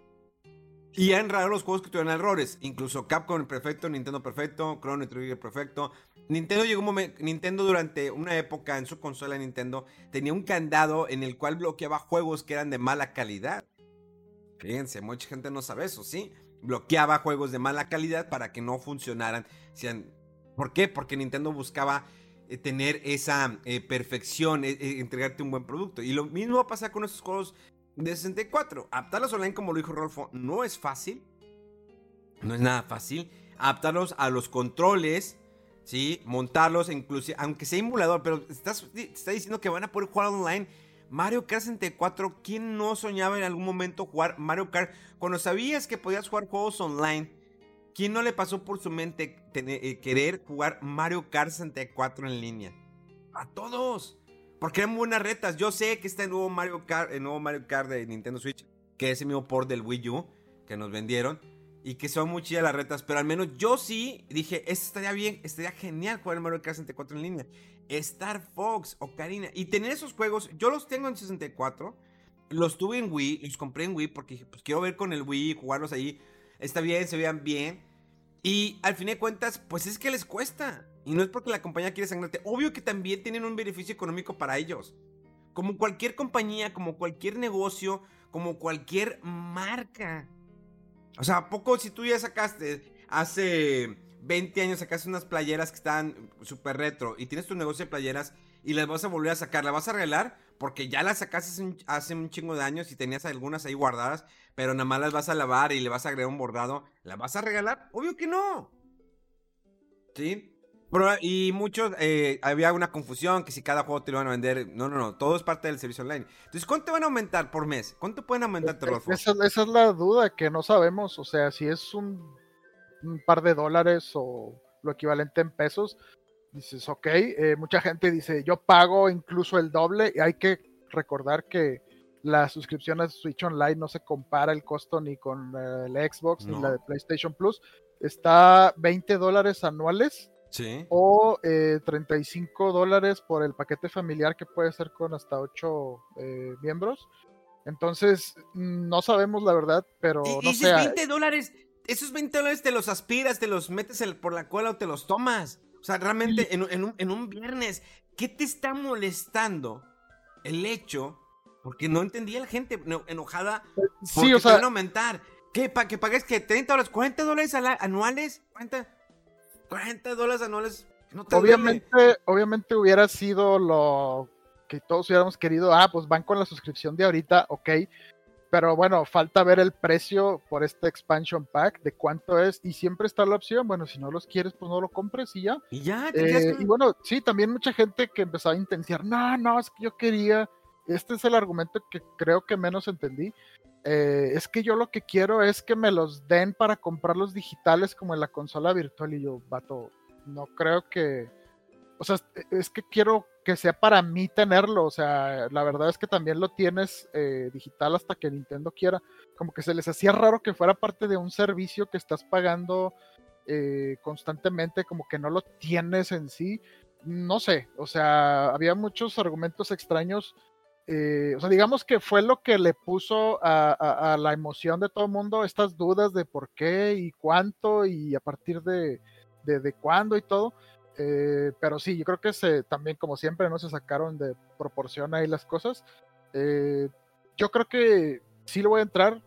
Y han raro los juegos que tuvieron errores. Incluso Capcom perfecto, Nintendo perfecto, Chrono Trigger perfecto. Nintendo llegó un momento. Nintendo durante una época en su consola Nintendo tenía un candado en el cual bloqueaba juegos que eran de mala calidad. Fíjense, mucha gente no sabe eso, ¿sí? Bloqueaba juegos de mala calidad para que no funcionaran. ¿Por qué? Porque Nintendo buscaba tener esa eh, perfección, eh, entregarte un buen producto. Y lo mismo va a pasar con estos juegos de 64. Adaptarlos online, como lo dijo Rolfo, no es fácil. No es nada fácil. Adaptarlos a los controles, ¿sí? Montarlos, inclusive, aunque sea emulador, pero estás, está diciendo que van a poder jugar online. Mario Kart 64, ¿quién no soñaba en algún momento jugar Mario Kart? Cuando sabías que podías jugar juegos online ¿Quién no le pasó por su mente eh, querer jugar Mario Kart 64 en línea? A todos. Porque eran buenas retas. Yo sé que está el nuevo Mario Kart, el nuevo Mario Kart de Nintendo Switch, que es el mismo port del Wii U que nos vendieron. Y que son muy chidas las retas. Pero al menos yo sí dije, esto estaría bien, estaría genial jugar Mario Kart 64 en línea. Star Fox, Ocarina. Y tener esos juegos, yo los tengo en 64. Los tuve en Wii, los compré en Wii porque dije, pues quiero ver con el Wii, jugarlos ahí está bien, se vean bien. Y al fin de cuentas, pues es que les cuesta. Y no es porque la compañía quiere sangrarte. Obvio que también tienen un beneficio económico para ellos. Como cualquier compañía, como cualquier negocio, como cualquier marca. O sea, ¿a poco si tú ya sacaste hace 20 años sacaste unas playeras que están súper retro y tienes tu negocio de playeras y las vas a volver a sacar, ¿la vas a arreglar? Porque ya las sacaste hace un, chingo de años y tenías algunas ahí guardadas, pero nada más las vas a lavar y le vas a agregar un bordado. ¿La vas a regalar? Obvio que no. ¿Sí? Pero- y muchos, eh, había una confusión que si cada juego te lo van a vender. No, no, no, todo es parte del servicio online. Entonces, ¿cuánto van a aumentar por mes? ¿Cuánto pueden aumentar, Rodolfo? Esa, esa es la duda que no sabemos. O sea, si es un, un par de dólares o lo equivalente en pesos, dices, ok. eh, mucha gente dice, yo pago incluso el doble. Y hay que recordar que la suscripción a Switch Online no se compara el costo ni con eh, el Xbox ni la de PlayStation Plus. Está 20 dólares anuales Sí. o eh, 35 dólares por el paquete familiar que puede ser con hasta 8 miembros. Entonces, no sabemos la verdad, pero Y, no sé. 20 dólares. Esos 20 dólares te los aspiras, te los metes el- por la cola o te los tomas. O sea, realmente en, en un, en un viernes, ¿qué te está molestando el hecho? Porque no entendía la gente no- enojada porque Sí, o sea, van a aumentar. ¿Qué? ¿Para que pagues que 30 dólares? ¿40 dólares anuales? ¿40, 40 dólares anuales? No te duele. obviamente, obviamente hubiera sido lo que todos hubiéramos querido. Ah, pues van con la suscripción de ahorita, ok. Pero bueno, falta ver el precio por este expansion pack, de cuánto es. Y siempre está la opción, bueno, si no los quieres, pues no lo compres y ya. Y ya, Eh, y bueno, sí, también mucha gente que empezaba a intensiar, no, no, es que yo quería, este es el argumento que creo que menos entendí, eh, es que yo lo que quiero es que me los den para comprar los digitales como en la consola virtual y yo, vato, no creo que, o sea, es- que quiero que sea para mí tenerlo, o sea, la verdad es que también lo tienes eh, digital hasta que Nintendo quiera, como que se les hacía raro que fuera parte de un servicio que estás pagando eh, constantemente, como que no lo tienes en sí. No sé, o sea, había muchos argumentos extraños. Eh, o sea, digamos que fue lo que le puso a, a- a la emoción de todo el mundo estas dudas de por qué y cuánto y a partir de, de, de cuándo y todo. Eh, pero sí, yo creo que se, también, como siempre, no se sacaron de proporción ahí las cosas. Eh, yo creo que sí le voy a entrar,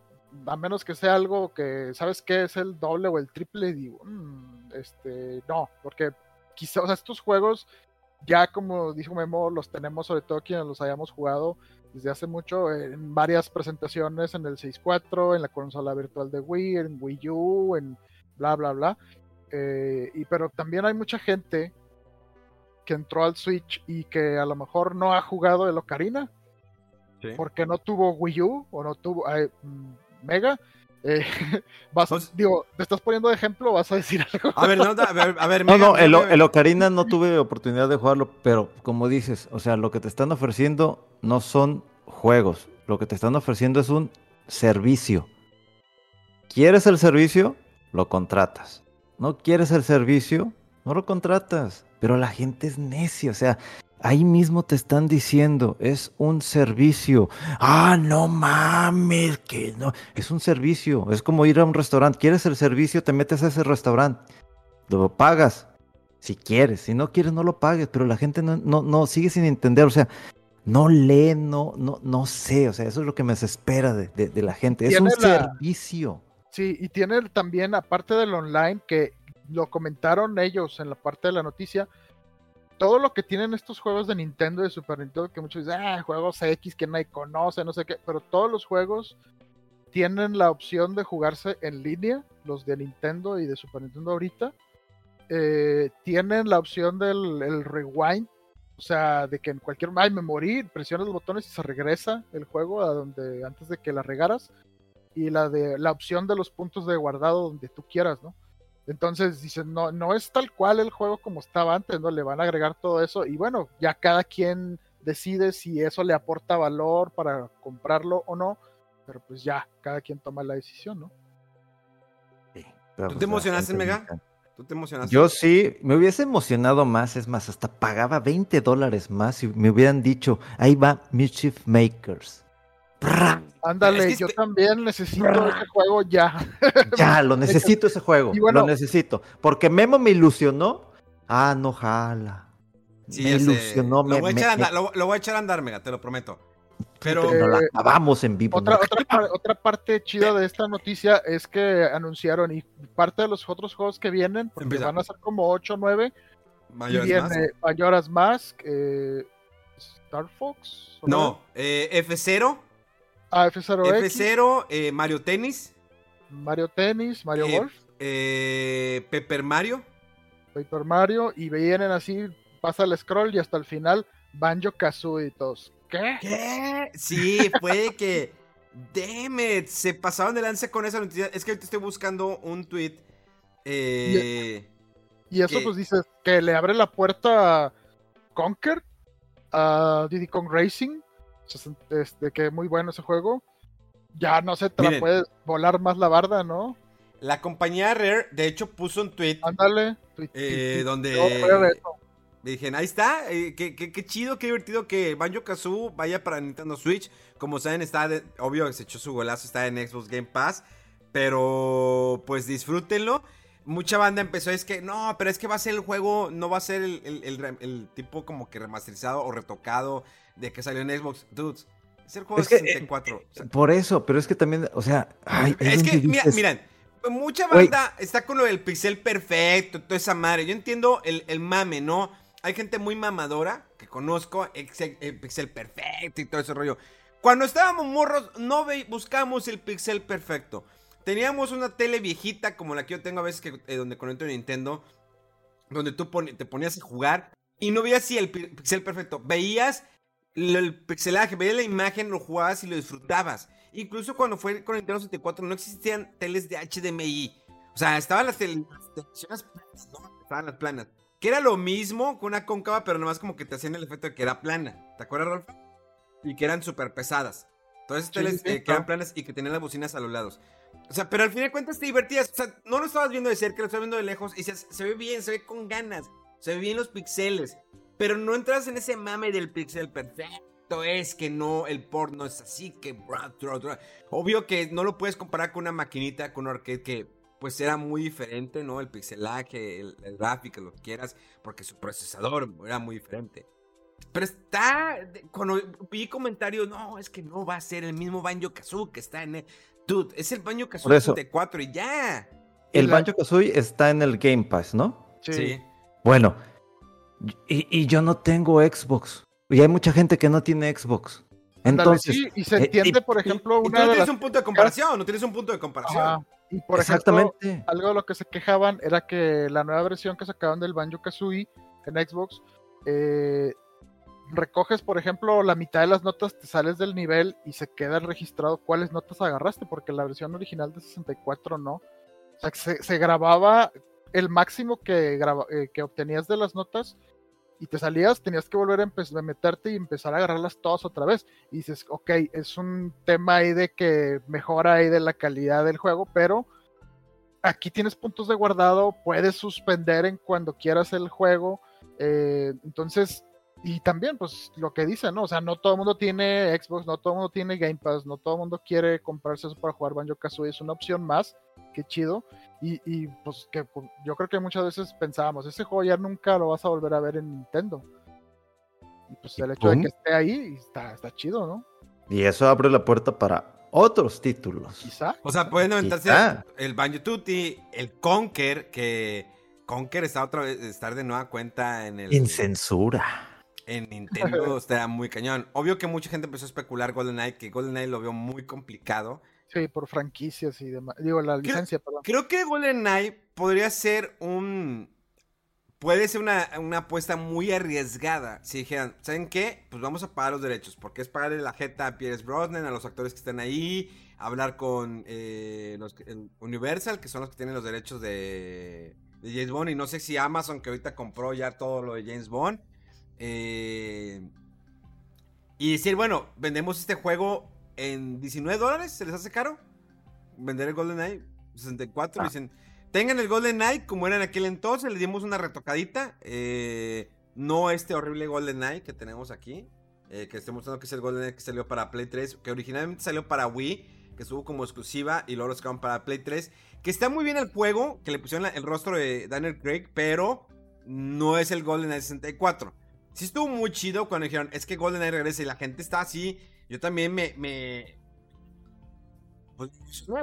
a menos que sea algo que, ¿sabes qué? Es el doble o el triple. Digo, "Mm, este, no, porque quizá, o sea, estos juegos, ya como dijo Memo, los tenemos, sobre todo quienes los hayamos jugado desde hace mucho, en varias presentaciones en el 6.4, en la consola virtual de Wii, en Wii U, en bla, bla, bla. Eh, y, pero también hay mucha gente que entró al Switch y que a lo mejor no ha jugado el Ocarina Sí. porque no tuvo Wii U o no tuvo eh, mm, Mega. Eh, vas, Pues- digo, ¿te estás poniendo de ejemplo o vas a decir algo? A ver, no, a ver, a ver. No, no, el, el Ocarina no tuve oportunidad de jugarlo, pero como dices, o sea, lo que te están ofreciendo no son juegos, lo que te están ofreciendo es un servicio. ¿Quieres el servicio? Lo contratas. ¿No quieres el servicio? No lo contratas. Pero la gente es necia, o sea, ahí mismo te están diciendo, es un servicio. Ah, no mames, que no. Es un servicio, es como ir a un restaurante. ¿Quieres el servicio? Te metes a ese restaurante. Lo pagas. Si quieres, si no quieres, no lo pagues. Pero la gente no, no, no sigue sin entender. O sea, no lee, no, no, no sé. O sea, eso es lo que me desespera de, de- de la gente. Es un la- servicio. Sí, y tiene también, aparte del online, que lo comentaron ellos en la parte de la noticia, todo lo que tienen estos juegos de Nintendo y de Super Nintendo, que muchos dicen, ah, juegos X que nadie conoce, no sé qué, pero todos los juegos tienen la opción de jugarse en línea, los de Nintendo y de Super Nintendo ahorita. Eh, tienen la opción del el rewind, o sea, de que en cualquier... Ay, me morí, presionas los botones y se regresa el juego a donde antes de que la regaras y la de la opción de los puntos de guardado donde tú quieras, ¿no? Entonces dicen, no, no es tal cual el juego como estaba antes, ¿no? Le van a agregar todo eso y bueno, ya cada quien decide si eso le aporta valor para comprarlo o no, pero pues ya, cada quien toma la decisión, ¿no? Pero, ¿Tú pues, te emocionaste, Mega? ¿Tú te emocionaste? Yo sí, me hubiese emocionado más, es más, hasta pagaba 20 dólares más si me hubieran dicho, ahí va Mischief Makers. Ándale, Es que yo este- también necesito ese juego ya. Ya, lo necesito ese juego, bueno- lo necesito. Porque Memo me ilusionó. Ah, no jala. Sí, me ilusionó, me, Lo voy, a me- echar a me- andar, lo, lo voy a echar a andar, Mega, te lo prometo. Pero, la Eh, acabamos en vivo. Otra, ¿no? otra, par- otra parte chida de esta noticia es que anunciaron y parte de los otros juegos que vienen, porque Empieza. van a ser como 8 o 9, y mayores viene más. Majora's Mask, eh, Star Fox. ¿o No, eh, F0, Ah, F0X, F0, eh, Mario Tennis, Mario Tennis, Mario eh, Golf. eh, Pepper Mario, Paper Mario, y vienen así, pasa el scroll y hasta el final Banjo Kazooie y todos. ¿Qué? ¿Qué? Sí, fue que. Damn it, se pasaron de lanza con esa noticia. Es que ahorita estoy buscando un tweet. Eh, Y eso ¿Qué? pues dices que le abre la puerta a Conker, a Diddy Kong Racing, este, que muy bueno ese juego. Ya no sé, te la Miren. puedes volar más la barda, ¿no? la compañía Rare, de hecho, puso un tweet Ándale. eh, donde. Dije, ahí está, eh, qué, qué- qué chido, qué divertido que Banjo Kazooie vaya para Nintendo Switch. Como saben, está, de- obvio, se echó su golazo, está en Xbox Game Pass. Pero, pues disfrútenlo. Mucha banda empezó, es que, no, pero es que va a ser el juego, no va a ser el, el- el re- el tipo como que remasterizado o retocado de que salió en Xbox. Dudes, es el juego Es de que, eh, 64. o sea, Por eso, pero es que también, o sea, ay, es que, mira, miren, mucha banda está con lo del pixel perfecto, toda esa madre. Yo entiendo el, el mame, ¿no? Hay gente muy mamadora que conozco, el pixel perfecto y todo ese rollo. Cuando estábamos morros, no buscamos el pixel perfecto. Teníamos una tele viejita como la que yo tengo a veces que, eh, donde conecto Nintendo, donde tú te ponías a jugar y no veías si el pi- pixel perfecto. Veías el pixelaje, veías la imagen, lo jugabas y lo disfrutabas. Incluso cuando fue con Nintendo 64 no existían teles de HDMI. O sea, estaban las, tele- las televisiones planas, ¿no? Estaban las planas. Que era lo mismo con una cóncava, pero nomás como que te hacían el efecto de que era plana. ¿Te acuerdas, Rolf? Y que eran súper pesadas. Todas esas teles eh, que eran claro. planas y que tenían las bocinas a los lados. O sea, pero al fin de cuentas te divertías. O sea, no lo estabas viendo de cerca, lo estabas viendo de lejos. Y se, se ve bien, se ve con ganas. Se ve bien los pixeles. Pero no entras en ese mame del pixel perfecto. Es que no, el port no es así. Que. Obvio que no lo puedes comparar con una maquinita, con un arcade que. Pues era muy diferente, ¿no? El pixelaje, el, el gráfico, lo que quieras. Porque su procesador era muy diferente. Pero está. Cuando vi comentarios, no, es que no va a ser el mismo Banjo Kazooie que está en. el- Dude, es el Banjo Kazooie eso. 64 y ya. el la- Banjo Kazooie está en el Game Pass, ¿no? Sí. Sí. Bueno, y, y yo no tengo Xbox. Y hay mucha gente que no tiene Xbox. Entonces, sí, y se eh, entiende, y- por ejemplo, Y tú una no de tienes las... un punto de comparación, no tienes un punto de comparación. Ajá, Y por ejemplo, exactamente. algo de lo que se quejaban era que la nueva versión que sacaban del Banjo Kazooie en Xbox, eh, recoges, por ejemplo, la mitad de las notas, te sales del nivel y se queda registrado cuáles notas agarraste, porque la versión original de 64 no. O sea, que se, se grababa el máximo que, graba- eh, que obtenías de las notas y te salías, tenías que volver a, a meterte y empezar a agarrarlas todas otra vez. Y dices, ok, es un tema ahí de que mejora ahí de la calidad del juego, pero aquí tienes puntos de guardado, puedes suspender en cuando quieras el juego. eh, entonces, y también, pues lo que dicen, ¿no? O sea, no todo el mundo tiene Xbox, no todo el mundo tiene Game Pass, no todo el mundo quiere comprarse eso para jugar Banjo Kazooie, es una opción más, qué chido. Y, y, pues que pues, yo creo que muchas veces pensábamos, ese juego ya nunca lo vas a volver a ver en Nintendo. Y pues el hecho de que esté ahí está, está chido, ¿no? Y eso abre la puerta para otros títulos. Quizá. O sea, pueden aventarse Quizá. el Banjo Tutti, el Conker, que Conker está otra vez, estar de nueva cuenta en el Sin censura. En Nintendo, está muy cañón. Obvio que mucha gente empezó a especular GoldenEye, que GoldenEye lo veo muy complicado. Sí, por franquicias y demás. Digo, la licencia, perdón. Creo que GoldenEye podría ser un. Puede ser una, una apuesta muy arriesgada. Si dijeran, ¿saben qué? Pues vamos a pagar los derechos. Porque es pagarle la jeta a Pierce Brosnan, a los actores que están ahí. Hablar con eh, los, que- el Universal, que son los que tienen los derechos de, de James Bond. Y no sé si Amazon, que ahorita compró ya todo lo de James Bond. Eh, y decir, bueno, vendemos este juego en 19 dólares. ¿Se les hace caro? Vender el GoldenEye 64. Ah. Dicen, tengan el GoldenEye como era en aquel entonces. Le dimos una retocadita. eh, no este horrible GoldenEye que tenemos aquí. eh, que estoy mostrando que es el GoldenEye que salió para Play 3. Que originalmente salió para Wii. Que estuvo como exclusiva. Y luego lo sacaron para Play 3. Que está muy bien el juego. Que le pusieron la- el rostro de Daniel Craig. Pero no es el GoldenEye 64. Sí estuvo muy chido cuando dijeron, es que GoldenEye regresa y la gente está así. Yo también me... me... pues,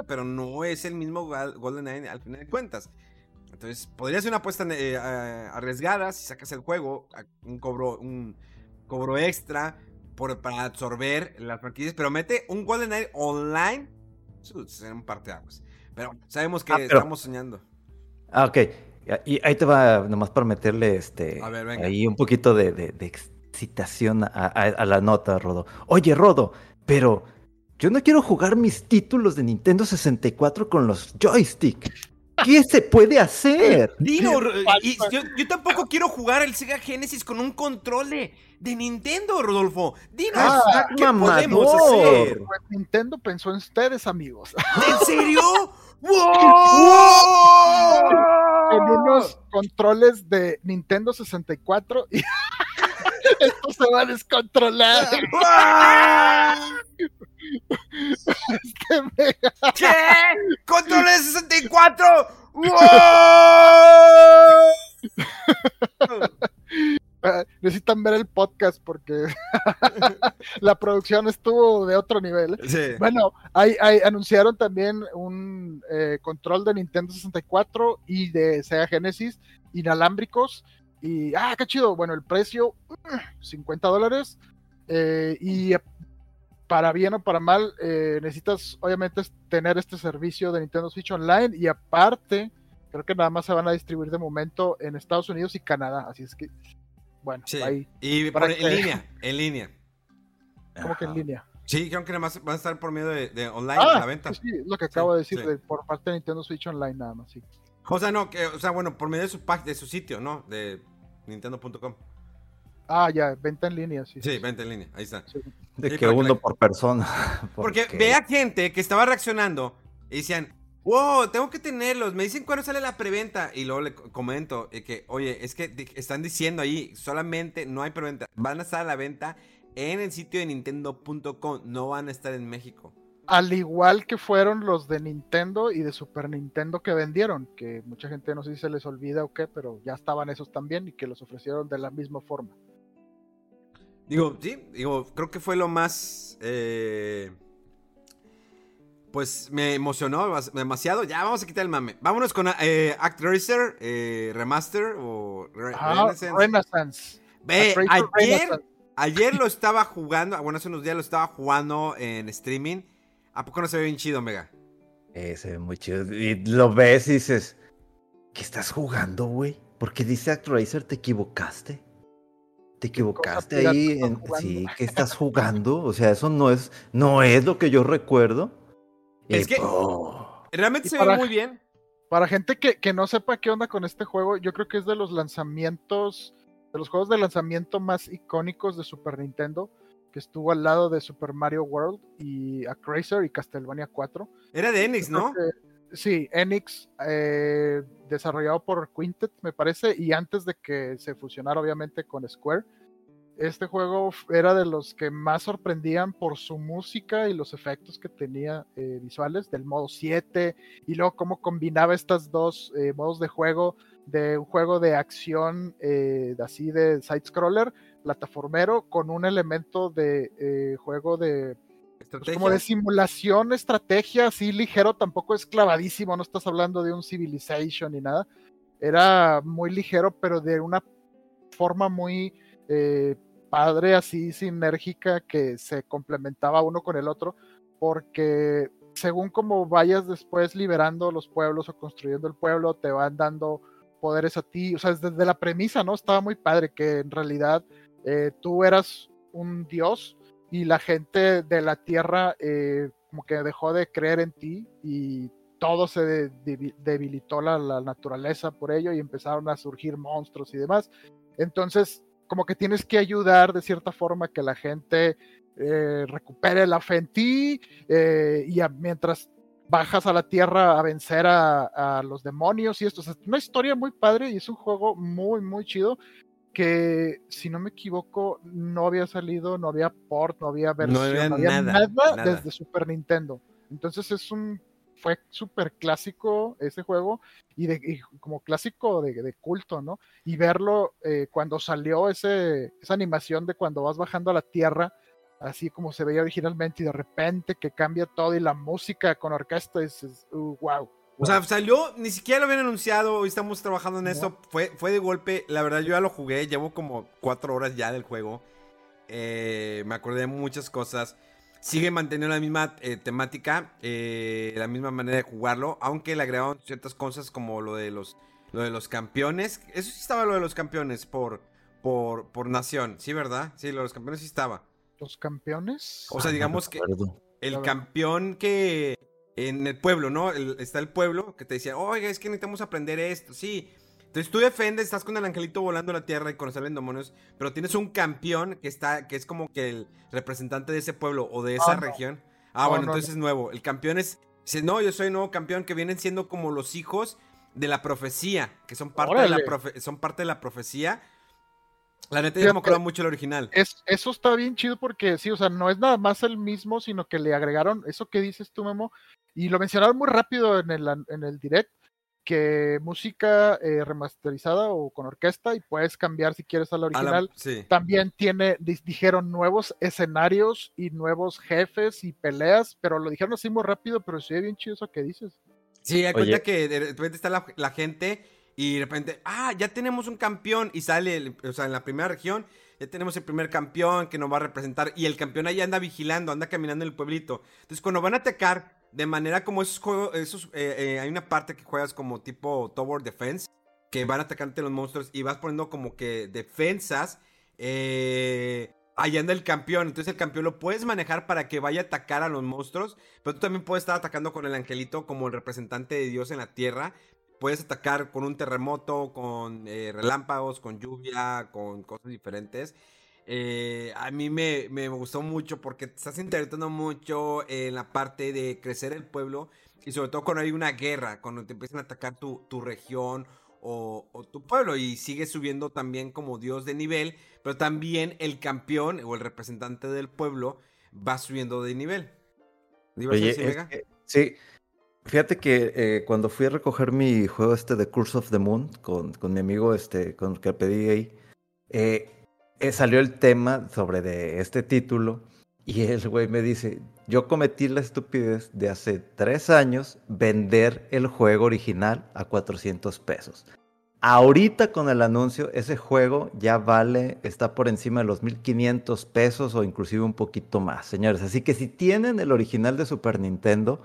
pero no es el mismo GoldenEye al final de cuentas. Entonces, podría ser una apuesta eh, a- arriesgada si sacas el juego, un cobro, un cobro extra por, para absorber las franquicias, pero mete un GoldenEye online, será un parteaguas. Pero sabemos que Ah, pero- estamos soñando. Ah, ok. Y ahí te va nomás para meterle este A ver, venga. ahí un poquito de, de- de excitación a, a- a la nota, Rodo. Oye, Rodo, pero yo no quiero jugar mis títulos de Nintendo 64 con los joystick. ¿Qué se puede hacer? Dino, y yo, yo tampoco quiero jugar el Sega Genesis con un control de, de Nintendo, Rodolfo. Dinos, Ah, ¿qué podemos hacer? Pues Nintendo pensó en ustedes, amigos. ¿En serio? ¡Wow! Con unos controles de Nintendo 64 y esto se va a descontrolar. Este mega- ¿Qué? ¡Control de 64! ¡Wow! Ah, Necesitan ver el podcast porque la producción estuvo de otro nivel. Sí. Bueno, hay, hay- anunciaron también un eh, control de Nintendo 64 y de Sega Genesis inalámbricos. Y, ah, qué chido. Bueno, el precio, uh, 50 dólares. eh, y para bien o para mal, eh, necesitas obviamente tener este servicio de Nintendo Switch Online. Y aparte, creo que nada más se van a distribuir de momento en Estados Unidos y Canadá. Así es que, bueno, Sí. ahí, Y Para por- que- en línea, en línea. como que en línea. Sí, creo que nada más van a estar por medio de, de online Ah, la venta. sí, sí, lo que acabo de decir sí. de- por parte de Nintendo Switch Online nada más, sí. O sea, no, que, o sea, bueno, por medio de su pack, de su sitio, ¿no? De nintendo.com. Ah, ya, venta en línea, sí. Sí, venta en línea, ahí está. sí. De Sí, que uno la- por persona. Porque veía gente que estaba reaccionando y decían, wow, tengo que tenerlos, me dicen cuándo sale la preventa. Y luego le co- comento eh, que, oye, es que están diciendo ahí, solamente no hay preventa. Van a estar a la venta en el sitio de nintendo.com, no van a estar en México. Al igual que fueron los de Nintendo y de Super Nintendo que vendieron, que mucha gente no sé si se les olvida o qué, pero ya estaban esos también y que los ofrecieron de la misma forma. Digo, sí, digo, creo que fue lo más... eh, pues me emocionó demasiado. Ya, vamos a quitar el mame. Vámonos con eh, ActRaiser eh, Remaster o Re- Ah, Renaissance. Renaissance. Ve, ayer, Renaissance. ayer lo estaba jugando, bueno, hace unos días lo estaba jugando en streaming. ¿A poco no se ve bien chido, Mega? Eh, se ve muy chido. Y lo ves y dices, ¿qué estás jugando, güey? Porque dice ActRaiser, te equivocaste. Te equivocaste ahí. en-. Sí, ¿qué estás jugando? O sea, eso no es, no es lo que yo recuerdo. Es que- Realmente Y se para- ve muy bien. Para gente que, que no sepa qué onda con este juego, yo creo que es de los lanzamientos, de los juegos de lanzamiento más icónicos de Super Nintendo, que estuvo al lado de Super Mario World y Actraiser y Castlevania 4. Era de Enix, ¿no? que- sí, Enix, eh, desarrollado por Quintet, me parece, y antes de que se fusionara obviamente con Square. Este juego era de los que más sorprendían por su música y los efectos que tenía eh, visuales del modo 7 y luego cómo combinaba estas dos eh, modos de juego de un juego de acción eh, así de side scroller plataformero con un elemento de eh, juego de pues, como de simulación, estrategia, así ligero, tampoco es clavadísimo, no estás hablando de un Civilization ni nada. Era muy ligero, pero de una forma muy eh, padre, así sinérgica, que se complementaba uno con el otro, porque según como vayas después liberando los pueblos o construyendo el pueblo, te van dando poderes a ti, o sea, desde la premisa, ¿no? Estaba muy padre que en realidad eh, tú eras un dios y la gente de la tierra eh, como que dejó de creer en ti y todo se de- debi- debilitó la naturaleza por ello y empezaron a surgir monstruos y demás. Entonces, como que tienes que ayudar de cierta forma que la gente eh, recupere la fe en ti eh, y a- mientras bajas a la tierra a vencer a, a los demonios y esto. O sea, es una historia muy padre y es un juego muy, muy chido que, si no me equivoco, no había salido, no había port, no había versión, había no había nada, nada, nada. desde Super Nintendo. Entonces es un fue súper clásico ese juego y, de, y como clásico de, de culto, ¿no? Y verlo eh, cuando salió ese, esa animación de cuando vas bajando a la tierra, así como se veía originalmente y de repente que cambia todo y la música con orquesta es, es, uh, wow. O sea, salió, ni siquiera lo habían anunciado, hoy estamos trabajando en esto, fue, fue de golpe, la verdad yo ya lo jugué, llevo como cuatro horas ya del juego, Eh, me acordé de muchas cosas, sigue manteniendo la misma eh, temática, eh, la misma manera de jugarlo, aunque le agregaron ciertas cosas como lo de los, lo de los campeones. Eso sí estaba lo de los campeones por, por, por nación, ¿sí, verdad? Sí, lo de los campeones sí estaba. ¿Los campeones? O sea, digamos que el campeón que en el pueblo, ¿no? El- está el pueblo que te decía, oiga, es que necesitamos aprender esto, sí. Entonces tú defendes, estás con el angelito volando la tierra y con salen demonios, pero tienes un campeón que está, que es como que el representante de ese pueblo o de esa no. región. Ah, No, bueno, no, entonces es nuevo. El campeón es, dice, no, yo soy nuevo campeón, que vienen siendo como los hijos de la profecía, que son parte, de la, profe- son parte de la profecía. La neta, yo no me acuerdo mucho el original. Es, eso está bien chido porque sí, o sea, no es nada más el mismo, sino que le agregaron eso que dices tú, Memo, y lo mencionaron muy rápido en el, en el direct, que música eh, remasterizada o con orquesta, y puedes cambiar si quieres a la A la- original. sí. También tiene, di- dijeron nuevos escenarios y nuevos jefes y peleas, pero lo dijeron así muy rápido, pero sí, bien chido eso que dices. Sí, hay cuenta que de repente está la, la gente y de repente, ah, ya tenemos un campeón y sale, el- o sea, en la primera región ya tenemos el primer campeón que nos va a representar y el campeón ahí anda vigilando, anda caminando en el pueblito. Entonces, cuando van a atacar, de manera como esos juegos, esos, eh, eh, hay una parte que juegas como tipo Tower Defense, que van a atacarte los monstruos y vas poniendo como que defensas. Eh, ahí anda el campeón, entonces el campeón lo puedes manejar para que vaya a atacar a los monstruos, pero tú también puedes estar atacando con el angelito como el representante de Dios en la tierra. Puedes atacar con un terremoto, con relámpagos, con lluvia, con cosas diferentes. Eh, a mí me, me gustó mucho porque te estás interactuando mucho en la parte de crecer el pueblo y sobre todo cuando hay una guerra, cuando te empiezan a atacar tu, tu región o, o tu pueblo y sigues subiendo también como dios de nivel, pero también el campeón o el representante del pueblo va subiendo de nivel. ¿Ibas a Oye, es que- sí. Fíjate que eh, cuando fui a recoger mi juego este de Curse of the Moon con, con mi amigo este, con el que pedí ahí, eh, eh, salió el tema sobre de este título y el güey me dice, yo cometí la estupidez de hace tres años vender el juego original a 400 pesos. Ahorita con el anuncio, ese juego ya vale, está por encima de los 1500 pesos o inclusive un poquito más, señores. Así que si tienen el original de Super Nintendo,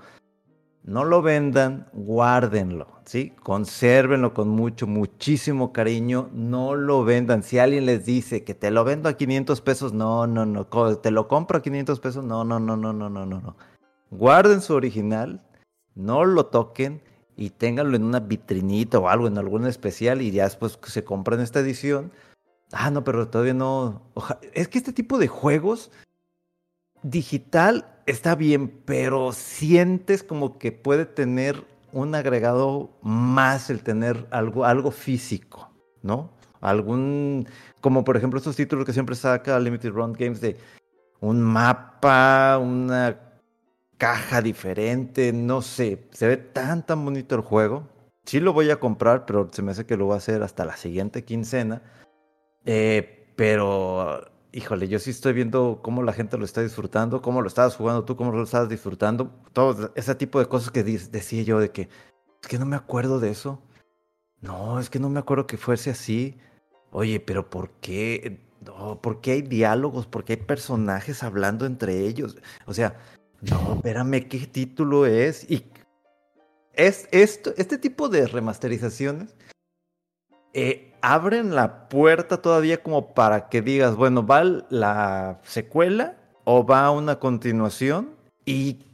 no lo vendan, guárdenlo, ¿sí? Consérvenlo con mucho, muchísimo cariño, no lo vendan. Si alguien les dice que te lo vendo a 500 pesos, no, no, no, te lo compro a 500 pesos, no, no, no, no, no, no, no, no. Guarden su original, no lo toquen y ténganlo en una vitrinita o algo, en algún especial y ya después se compran esta edición. Ah, no, pero todavía no. Es que este tipo de juegos digital está bien, pero sientes como que puede tener un agregado más el tener algo, algo físico, ¿no? Algún, como por ejemplo estos títulos que siempre saca Limited Run Games de un mapa, una caja diferente, no sé, se ve tan tan bonito el juego. Sí lo voy a comprar, pero se me hace que lo voy a hacer hasta la siguiente quincena. Eh, pero, híjole, yo sí estoy viendo cómo la gente lo está disfrutando, cómo lo estabas jugando tú, cómo lo estabas disfrutando. Todo ese tipo de cosas que decía yo de que, es que no me acuerdo de eso. No, es que no me acuerdo que fuese así. Oye, pero ¿por qué? No, ¿por qué hay diálogos? ¿Por qué hay personajes hablando entre ellos? O sea, no, espérame, ¿qué título es? Y es esto, este tipo de remasterizaciones eh, abren la puerta todavía como para que digas, bueno, va la secuela o va una continuación y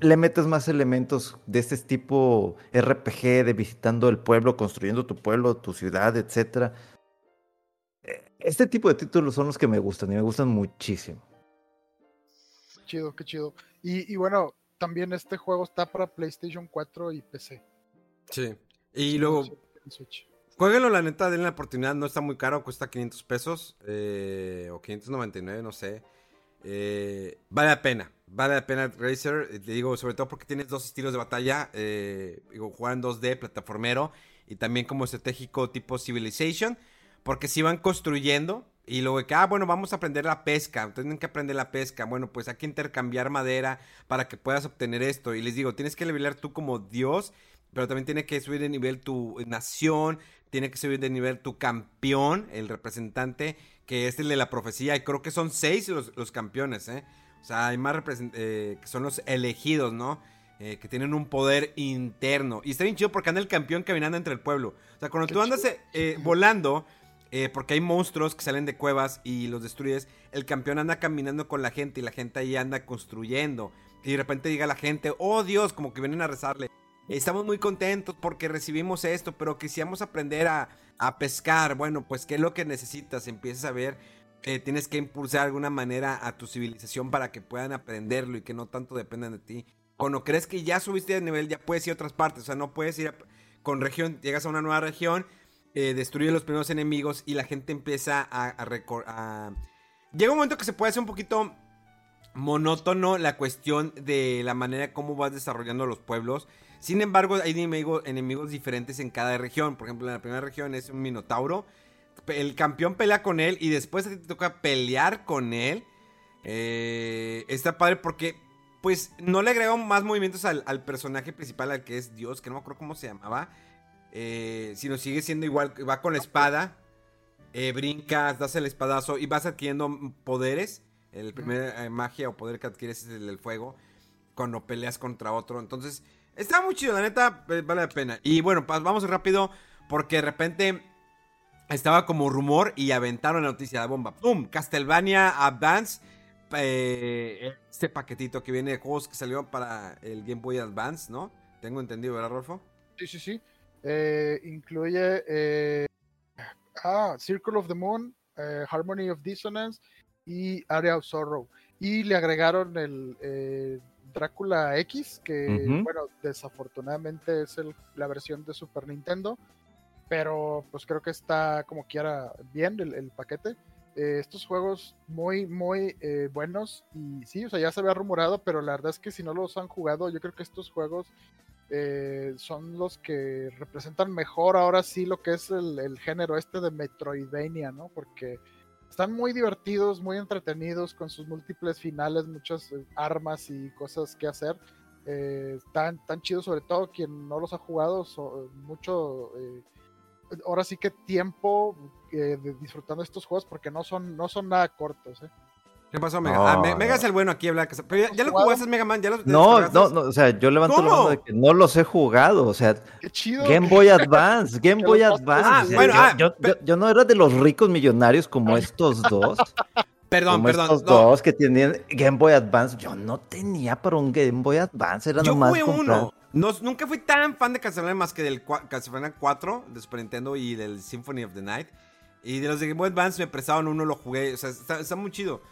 le metes más elementos de este tipo RPG, de visitando el pueblo, construyendo tu pueblo, tu ciudad, etcétera. Eh, Este tipo de títulos son los que me gustan y me gustan muchísimo. Chido, qué chido. Y, y bueno, también este juego está para PlayStation 4 y PC. Sí. Y luego, Switch. Jueguenlo, la neta, denle la oportunidad. No está muy caro, cuesta 500 pesos. eh, o 599, no sé. Eh, vale la pena. Vale la pena Racer. eh, Te digo, sobre todo porque tienes dos estilos de batalla. digo, jugar en 2D, plataformero. Y también como estratégico tipo Civilization. Porque si van construyendo. Y luego de que, ah, bueno, vamos a aprender la pesca. Tienen que aprender la pesca. Bueno, pues hay que intercambiar madera para que puedas obtener esto. Y les digo, tienes que levelear tú como Dios. Pero también tiene que subir de nivel tu nación. Tiene que subir de nivel tu campeón, el representante, que es el de la profecía. Y creo que son seis los, los campeones, ¿eh? O sea, hay más eh, que son los elegidos, ¿no? eh, que tienen un poder interno. Y está bien chido porque anda el campeón caminando entre el pueblo. O sea, cuando Qué tú andas eh, volando, eh, porque hay monstruos que salen de cuevas y los destruyes, el campeón anda caminando con la gente y la gente ahí anda construyendo. Y de repente llega la gente, oh Dios, como que vienen a rezarle. Estamos muy contentos porque recibimos esto, pero quisiéramos aprender a, a pescar. Bueno, pues, ¿qué es lo que necesitas? Empiezas a ver eh, tienes que impulsar de alguna manera a tu civilización para que puedan aprenderlo y que no tanto dependan de ti. Cuando crees que ya subiste de nivel, ya puedes ir a otras partes. O sea, no puedes ir con región, llegas a una nueva región, eh, destruyes los primeros enemigos y la gente empieza a, a- Llega un momento que se puede hacer un poquito monótono la cuestión de la manera como vas desarrollando los pueblos. Sin embargo, hay enemigo- enemigos diferentes en cada región. Por ejemplo, en la primera región es un minotauro. El campeón pelea con él y después a ti te toca pelear con él. Eh, está padre porque, pues, no le agregaron más movimientos al, al personaje principal, al que es Dios, que no me acuerdo cómo se llamaba. Eh, sino sigue siendo igual, va con la espada. eh, brincas, das el espadazo y vas adquiriendo poderes. El primer eh, magia o poder que adquieres es el del fuego. Cuando peleas contra otro. Entonces, está muy chido, la neta, eh, vale la pena. Y bueno, pues vamos rápido. Porque de repente estaba como rumor y aventaron la noticia de bomba. ¡Pum! Castlevania Advance. eh, este paquetito que viene de juegos que salió para el Game Boy Advance, ¿no? Tengo entendido, ¿verdad, Rolfo? Sí, sí, sí. Eh, incluye eh, ah, Circle of the Moon, Harmony of Dissonance y Area of Sorrow. Y le agregaron el Drácula X, que bueno, desafortunadamente es el- la versión de Super Nintendo, pero pues creo que está como quiera bien el, el paquete. Eh, estos juegos muy, muy eh, buenos y sí, o sea, ya se había rumorado, pero la verdad es que si no los han jugado, yo creo que estos juegos eh, son los que representan mejor ahora sí lo que es el, el género este de Metroidvania, ¿no? Porque están muy divertidos, muy entretenidos con sus múltiples finales, muchas eh, armas y cosas que hacer. Eh, tan, tan chidos, sobre todo quien no los ha jugado, so- mucho, eh, ahora sí que tiempo eh, de- disfrutando estos juegos porque no son, no son nada cortos, ¿eh? ¿Qué pasó, Mega? No, ah, Me- Mega es el bueno aquí, habla. Pero ya, ya lo jugaste, Mega Man. ¿Ya lo No, no, no, o sea, yo levanto la ¿Cómo? mano de que no los he jugado, o sea, ¡Qué chido! Game Boy Advance, Game Boy Advance. Ah, o sea, bueno, yo, ah, yo- pe- yo- yo no era de los ricos millonarios como estos dos, Perdón, como perdón. estos no. dos que tenían Game Boy Advance. Yo no tenía para un Game Boy Advance, era Yo nomás jugué comprar. uno. No, nunca fui tan fan de Castlevania más que del Castlevania 4 de Super Nintendo y del Symphony of the Night. Y de los de Game Boy Advance me prestaron uno, lo jugué. O sea, está, está muy chido.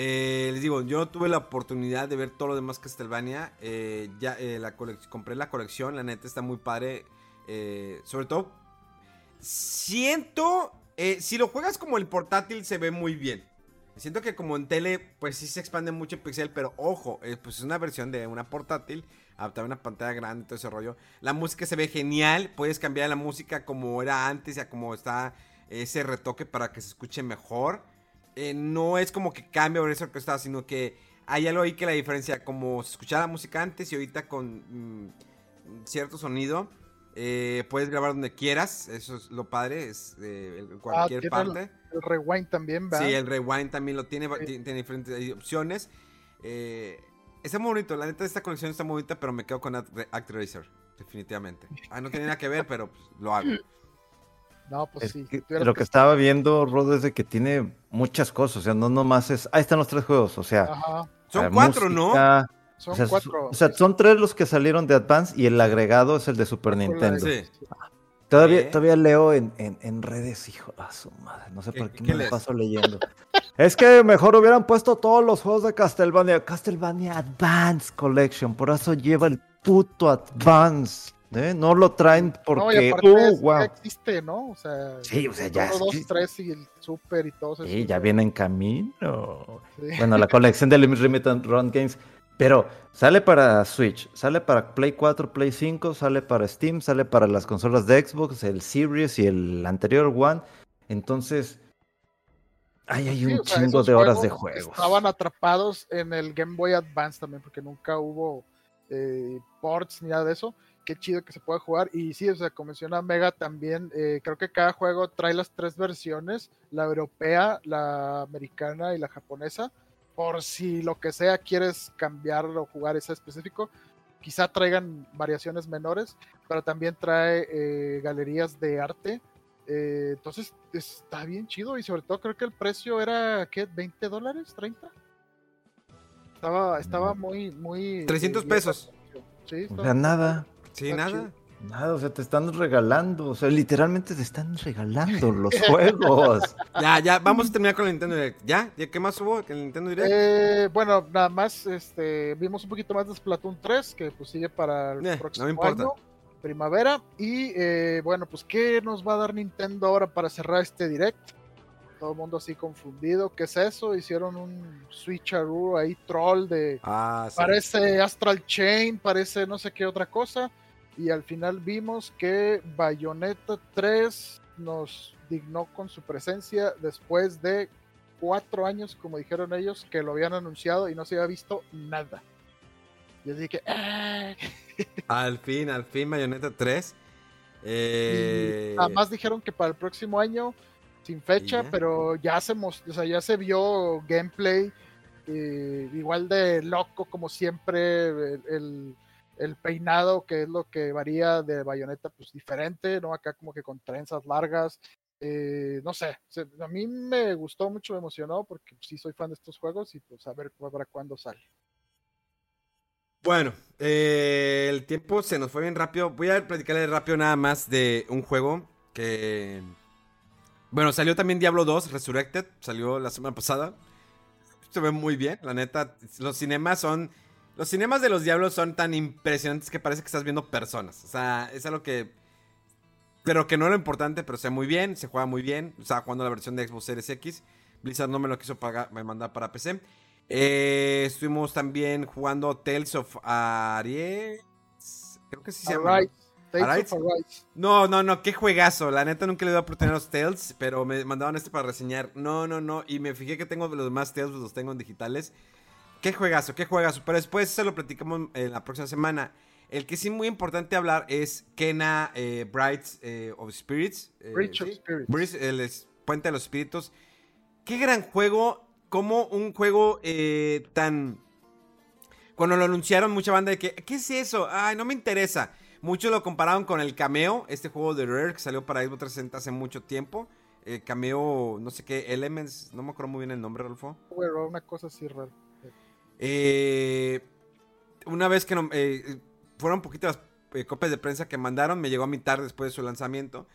Eh, les digo, yo tuve la oportunidad de ver todo lo demás Castlevania. Eh, ya eh, compré la colección, la neta está muy padre. Eh, sobre todo, siento, eh, si lo juegas como el portátil se ve muy bien. Siento que como en tele, pues sí se expande mucho el pixel, pero ojo, pues es una versión de una portátil, adaptada a una pantalla grande, todo ese rollo. La música se ve genial, puedes cambiar la música como era antes y a como está ese retoque para que se escuche mejor. Eh, no es como que cambia por eso que está, sino que hay algo ahí que la diferencia, como se escuchaba la música antes y ahorita con mm, cierto sonido. eh, puedes grabar donde quieras, eso es lo padre, es eh, en cualquier parte. El rewind también, ¿verdad? Sí, el rewind también lo tiene, tiene, tiene diferentes opciones. Eh, está muy bonito, la neta esta colección está muy bonita, pero me quedo con Act- Actraiser, definitivamente. Ah, no tiene nada que ver, pero pues, lo hago. No, pues Es sí. que lo que estaba viendo, Rod, es de que tiene muchas cosas, o sea, no nomás es, ahí están los tres juegos, o sea, Ajá, Son cuatro, ¿no? son o sea, cuatro. O sea, son tres los que salieron de Advance y el agregado es el de Super Nintendo. Sí. Todavía, ¿Eh? todavía leo en, en, en redes, hijo a su madre, no sé ¿Qué- por qué, qué me lo lees? paso leyendo. es que mejor hubieran puesto todos los juegos de Castlevania, Castlevania Advance Collection, por eso lleva el puto Advance, ¿eh? No lo traen No, porque, uh, es- wow. ya existe, ¿no? O sea, Sí, o sea, ya uno, dos, tres y el super y todo eso. Sí, ya viene en camino. Sí. Bueno, la colección de Limited Run Games. Pero sale para Switch, sale para Play 4, Play 5, sale para Steam, sale para las consolas de Xbox, el Series y el anterior One. Entonces, ahí hay Sí, un o sea, chingo de horas de juegos juegos. Estaban atrapados en el Game Boy Advance también, porque nunca hubo eh, ports ni nada de eso. Qué chido que se pueda jugar. Y sí, o sea, como menciona Mega también, eh, creo que cada juego trae las tres versiones, la europea, la americana y la japonesa. Por si lo que sea quieres cambiar o jugar ese específico. quizá traigan variaciones menores, pero también trae eh, galerías de arte. Eh, entonces está bien chido y sobre todo creo que el precio era, ¿qué? ¿20 dólares? ¿30? Estaba, estaba muy, muy... 300 eh, bien pesos. Sí, O estaba- sea, nada. Sí, Está nada. chido. Nada, o sea, te están regalando. O sea, literalmente te están regalando los juegos. Ya, ya, vamos a terminar con el Nintendo Direct. ¿Ya? ¿Ya qué más hubo? ¿Que el Nintendo Direct? Eh, bueno, nada más este, vimos un poquito más de Splatoon 3, que pues sigue para el Eh, no próximo me importa. año, primavera. Y eh, bueno, pues ¿qué nos va a dar Nintendo ahora para cerrar este direct? Todo el mundo así confundido, ¿qué es eso? Hicieron un switcheroo ahí troll de ah, sí. parece Astral Chain, parece no sé qué otra cosa. Y al final vimos que Bayonetta 3 nos dignó con su presencia después de cuatro años, como dijeron ellos, que lo habían anunciado y no se había visto nada. Yo dije, "Ah". Al fin, al fin, Bayonetta 3. Y Eh... nada más dijeron que para el próximo año, sin fecha, ¿Y ya? pero ya se, o sea, ya se vio gameplay eh, igual de loco como siempre, el, el- el peinado que es lo que varía de bayoneta, pues diferente, ¿no? Acá como que con trenzas largas, eh, no sé, a mí me gustó mucho, me emocionó porque sí soy fan de estos juegos y pues a ver para cuándo sale. Bueno, eh, el tiempo se nos fue bien rápido. Voy a platicarles rápido nada más de un juego que... Bueno, salió también Diablo 2 Resurrected, salió la semana pasada. Se ve muy bien, la neta. Los cinemas son... Los cinemas de los Diablos son tan impresionantes que parece que estás viendo personas. O sea, es algo que... Pero que no es lo importante, pero se ve muy bien, se juega muy bien. O sea, jugando la versión de Xbox Series X. Blizzard no me lo quiso pagar, me mandar para PC. Eh, estuvimos también jugando Tales of Aries. Creo que sí se llama. Tales of. No, no, no, qué juegazo. La neta nunca le doy oportunidad a los Tales, pero me mandaban este para reseñar. No, no, no. Y me fijé que tengo los demás Tales, pues los tengo en digitales. Qué juegazo, qué juegazo. Pero después se lo platicamos en la próxima semana. El que sí muy importante hablar es Kena eh, Bright eh, of Spirits. eh, Bridge of ¿sí? Spirits. Bridge, el es- Puente de los Espíritus. Qué gran juego. Como un juego eh, tan... Cuando lo anunciaron, mucha banda de que, ¿qué es eso? Ay, no me interesa. Muchos lo compararon con el Cameo, este juego de Rare que salió para Xbox 360 hace mucho tiempo. Eh, cameo, no sé qué, Elements, no me acuerdo muy bien el nombre, Rolfo. Bueno, una cosa así rara. Eh, una vez que no- eh, fueron poquitas eh, copias de prensa que mandaron, me llegó a mitad después de su lanzamiento.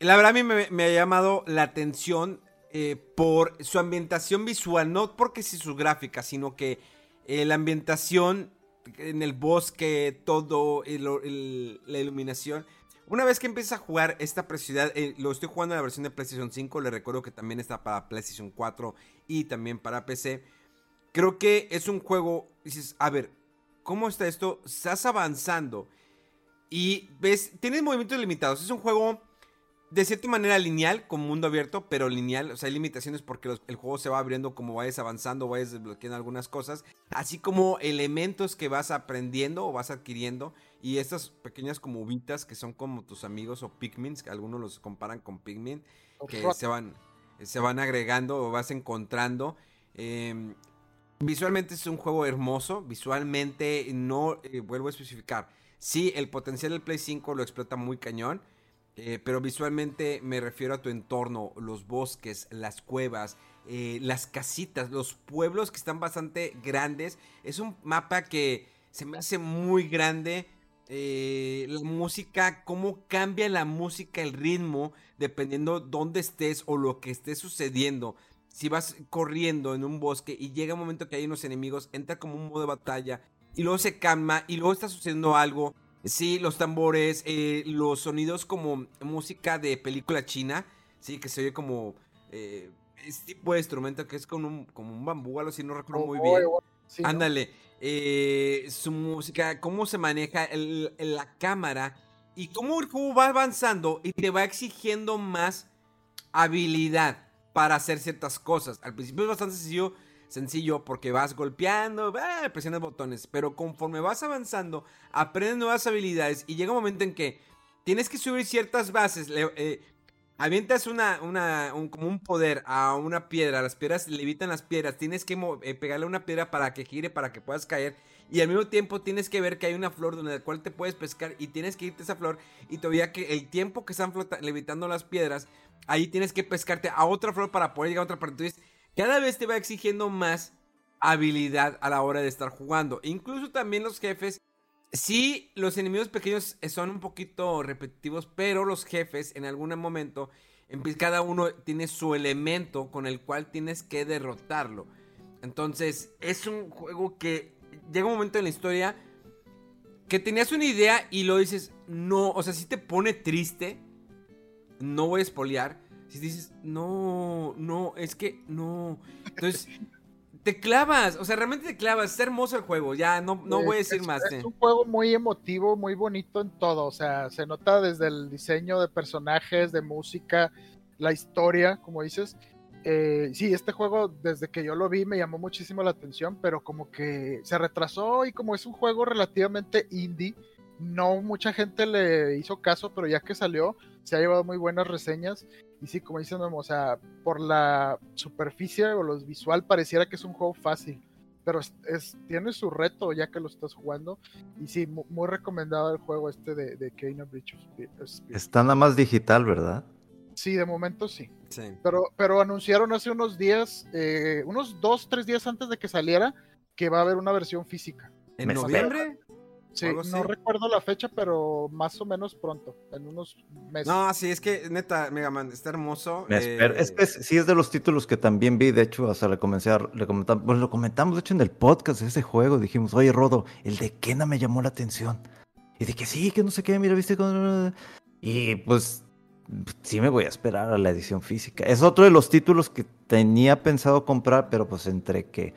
La verdad a mí me, ha llamado la atención eh, por su ambientación visual, no porque sí sus gráficas, sino que eh, la ambientación en el bosque, todo, la iluminación. Una vez que empieza a jugar esta preciosidad, eh, lo estoy jugando en la versión de PlayStation 5, le recuerdo que también está para PlayStation 4 y también para PC. Creo que es un juego, dices, a ver, ¿cómo está esto? Estás avanzando y ves, tienes movimientos limitados. Es un juego de cierta manera lineal, con mundo abierto, pero lineal. O sea, hay limitaciones porque los- el juego se va abriendo como vayas avanzando, vayas desbloqueando algunas cosas. Así como elementos que vas aprendiendo o vas adquiriendo. Y estas pequeñas como uvitas que son como tus amigos o Pikmins, que algunos los comparan con Pikmin, que se van, se van agregando o vas encontrando. Eh, visualmente es un juego hermoso. Visualmente no, eh, vuelvo a especificar. Sí, el potencial del Play 5 lo explota muy cañón. eh, pero visualmente me refiero a tu entorno, los bosques, las cuevas, eh, las casitas, los pueblos que están bastante grandes. Es un mapa que se me hace muy grande. la música, cómo cambia la música, el ritmo, dependiendo dónde estés o lo que esté sucediendo. Si vas corriendo en un bosque y llega un momento que hay unos enemigos, entra como un modo de batalla y luego se calma y luego está sucediendo algo. Sí, los tambores, eh, los sonidos como música de película china, sí, que se oye como eh, este tipo de instrumento que es como un, como un bambú, algo así, no recuerdo muy bien. Ándale, eh, su música, cómo se maneja el- la cámara y cómo el juego va avanzando y te va exigiendo más habilidad para hacer ciertas cosas. Al principio es bastante sencillo, sencillo porque vas golpeando, eh, presionas botones, pero conforme vas avanzando, aprendes nuevas habilidades y llega un momento en que tienes que subir ciertas bases. le- eh, avientas una, un, como un poder a una piedra, las piedras levitan las piedras, tienes que eh, pegarle una piedra para que gire, para que puedas caer, y al mismo tiempo tienes que ver que hay una flor donde la cual te puedes pescar y tienes que irte a esa flor y todavía que el tiempo que están flota- levitando las piedras, ahí tienes que pescarte a otra flor para poder llegar a otra parte. Entonces, cada vez te va exigiendo más habilidad a la hora de estar jugando. Incluso también los jefes Sí, los enemigos pequeños son un poquito repetitivos, pero los jefes en algún momento, cada uno tiene su elemento con el cual tienes que derrotarlo. Entonces, es un juego que llega un momento en la historia que tenías una idea y lo dices, no, o sea, si te pone triste, no voy a espolear. Si dices, no, no, es que no. Entonces, te clavas, o sea, realmente te clavas. Es hermoso el juego, ya, no, no voy a decir es- más. Es eh. un juego muy emotivo, muy bonito en todo. O sea, se nota desde el diseño de personajes, de música, la historia, como dices. Eh, sí, este juego, desde que yo lo vi, me llamó muchísimo la atención, pero como que se retrasó y como es un juego relativamente indie, no mucha gente le hizo caso, pero ya que salió, se ha llevado muy buenas reseñas. Y sí, como dicen, o sea, por la superficie o lo visual pareciera que es un juego fácil pero tiene su reto ya que lo estás jugando. Y sí, mu- muy, recomendado el juego este de, de Kane of Spirit. Está nada más digital, ¿verdad? Sí, de momento sí. Sí. Pero, pero anunciaron hace unos días, eh, unos dos, tres días antes de que saliera, que va a haber una versión física. ¿En noviembre? Sí, no recuerdo la fecha, pero más o menos pronto, en unos meses. No, sí, es que neta, Mega Man, está hermoso. Me espero. eh, Es que es- sí es de los títulos que también vi, de hecho, hasta le comencé a, le comentamos, pues lo comentamos de hecho en el podcast de ese juego, dijimos, oye Rodo, el de Kena me llamó la atención. Y de que sí, que no sé qué, mira, viste con... Y pues sí me voy a esperar a la edición física. Es otro de los títulos que tenía pensado comprar, pero pues entre que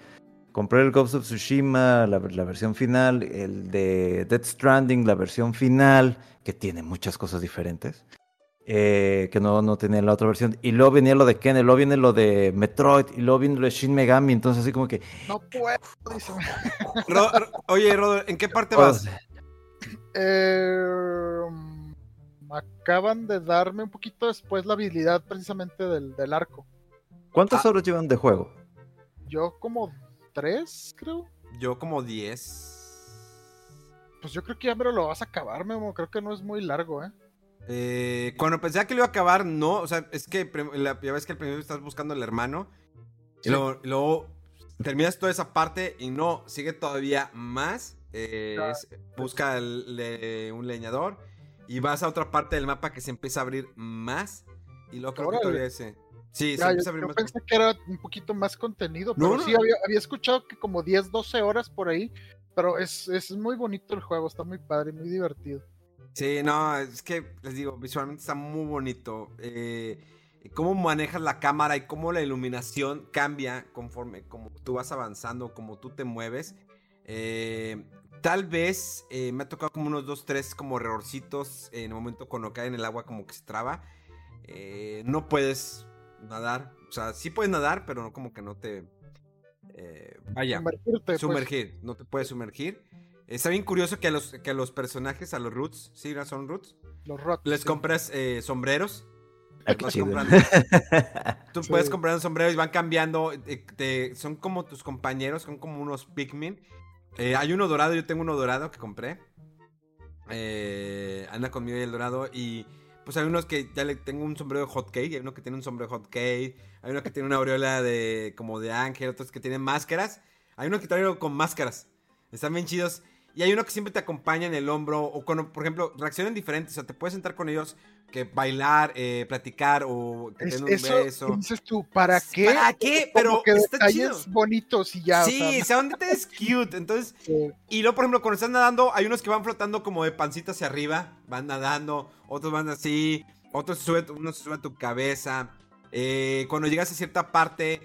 compré el Ghost of Tsushima, la, la versión final, el de Death Stranding, la versión final, que tiene muchas cosas diferentes eh, que no, no tenía la otra versión. Y luego venía lo de Ken, y luego viene lo de Metroid, y luego viene lo de Shin Megami. Entonces, así como que. No puedo, dice. Ro- Ro- oye, Rodo, ¿en qué parte pues, vas? Eh, acaban de darme un poquito después la habilidad precisamente del, del arco. ¿Cuántas Ah. horas llevan de juego? Yo como tres, creo. Yo como 10. Pues yo creo que ya me lo vas a acabar, Memo. Creo que no es muy largo, ¿eh? Eh, cuando pensaba que lo iba a acabar, no. O sea, es que la- ya ves que al principio estás buscando al hermano. Y luego, luego terminas toda esa parte y no, sigue todavía más. eh, es- busca el- le- un leñador. Y vas a otra parte del mapa que se empieza a abrir más. Y luego creo que todavía ese. Sí, se yo, empieza a abrir yo más. pensé que era un poquito más contenido, No, pero no. sí había, había escuchado que como 10, 12 horas por ahí. Pero es, es muy bonito el juego, está muy padre, muy divertido. Sí, no, es que les digo, visualmente está muy bonito. Eh, cómo manejas la cámara y cómo la iluminación cambia conforme como tú vas avanzando, como tú te mueves. Eh, tal vez eh, me ha tocado como unos dos, tres como errorcitos en el momento cuando cae en el agua como que se traba. Eh, no puedes nadar, o sea, sí puedes nadar, pero no como que no te... eh, vaya. Sumergirte, pues. Sumergir, no te puedes sumergir. Está bien curioso que a los, que a los personajes, a los roots, ¿sí? ¿no son roots? Los rots. Les sí. compras eh, sombreros. Ah, Vas comprando. Tú Sí. puedes comprar un sombrero y van cambiando. te- son como tus compañeros, son como unos Pikmin. Eh, hay uno dorado, yo tengo uno dorado que compré. Eh, anda conmigo y el dorado. Y pues hay unos que ya le tengo un sombrero de hot cake. Hay uno que tiene un sombrero de hot cake. Hay uno que tiene una aureola de como de ángel. Otros que tienen máscaras. Hay uno que trae con máscaras. Están bien chidos. Y hay uno que siempre te acompaña en el hombro. O cuando, por ejemplo, reaccionan diferentes. O sea, te puedes sentar con ellos. Que bailar, eh, platicar o que Es- un eso beso. dices tú, ¿para qué? ¿Para qué? Pero que está chido. bonitos y ya. o sí, sea, son detalles cute. Entonces, y luego, por ejemplo, cuando estás nadando, hay unos que van flotando como de pancita hacia arriba, van nadando, otros van así, otros se suben, uno se sube a tu cabeza. Eh, cuando llegas a cierta parte,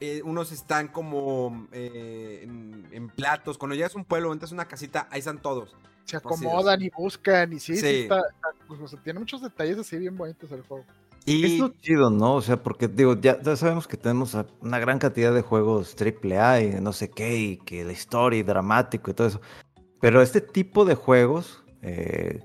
eh, unos están como eh, en, en platos. Cuando llegas a un pueblo, entras a una casita, ahí están todos. Se sí, acomodan y buscan y sí, sí, Sí. está, pues, o sea, tiene muchos detalles así bien bonitos el juego. Y Es lo chido, ¿no? O sea, porque digo, ya, ya sabemos que tenemos a- una gran cantidad de juegos AAA y no sé qué, y que la historia y dramático y todo eso. Pero este tipo de juegos, eh,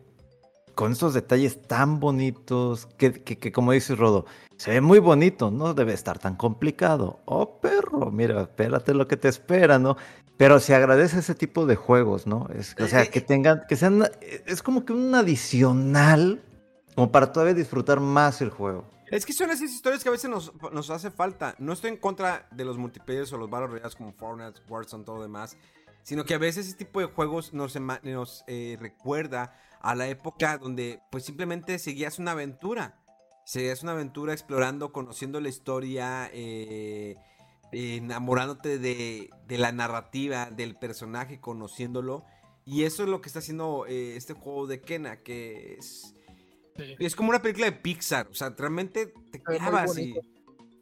con estos detalles tan bonitos, que, que, que, como dice Rodo, se ve muy bonito, no debe estar tan complicado. Oh, perro, mira, espérate lo que te espera, ¿no? Pero se agradece ese tipo de juegos, ¿no? Es, o sea, que tengan, que sean, es como que un adicional, como para todavía disfrutar más el juego. Es que son esas historias que a veces nos, nos hace falta. No estoy en contra de los multiplayer o los Battle Royales como Fortnite, Warzone, todo lo demás. Sino que a veces ese tipo de juegos nos, nos eh, recuerda a la época donde pues simplemente seguías una aventura. Seguías una aventura explorando, conociendo la historia, eh, enamorándote de, de, la narrativa, del personaje, conociéndolo. Y eso es lo que está haciendo eh, este juego de Kena, que es... Sí. Es como una película de Pixar, o sea, realmente te clavas y...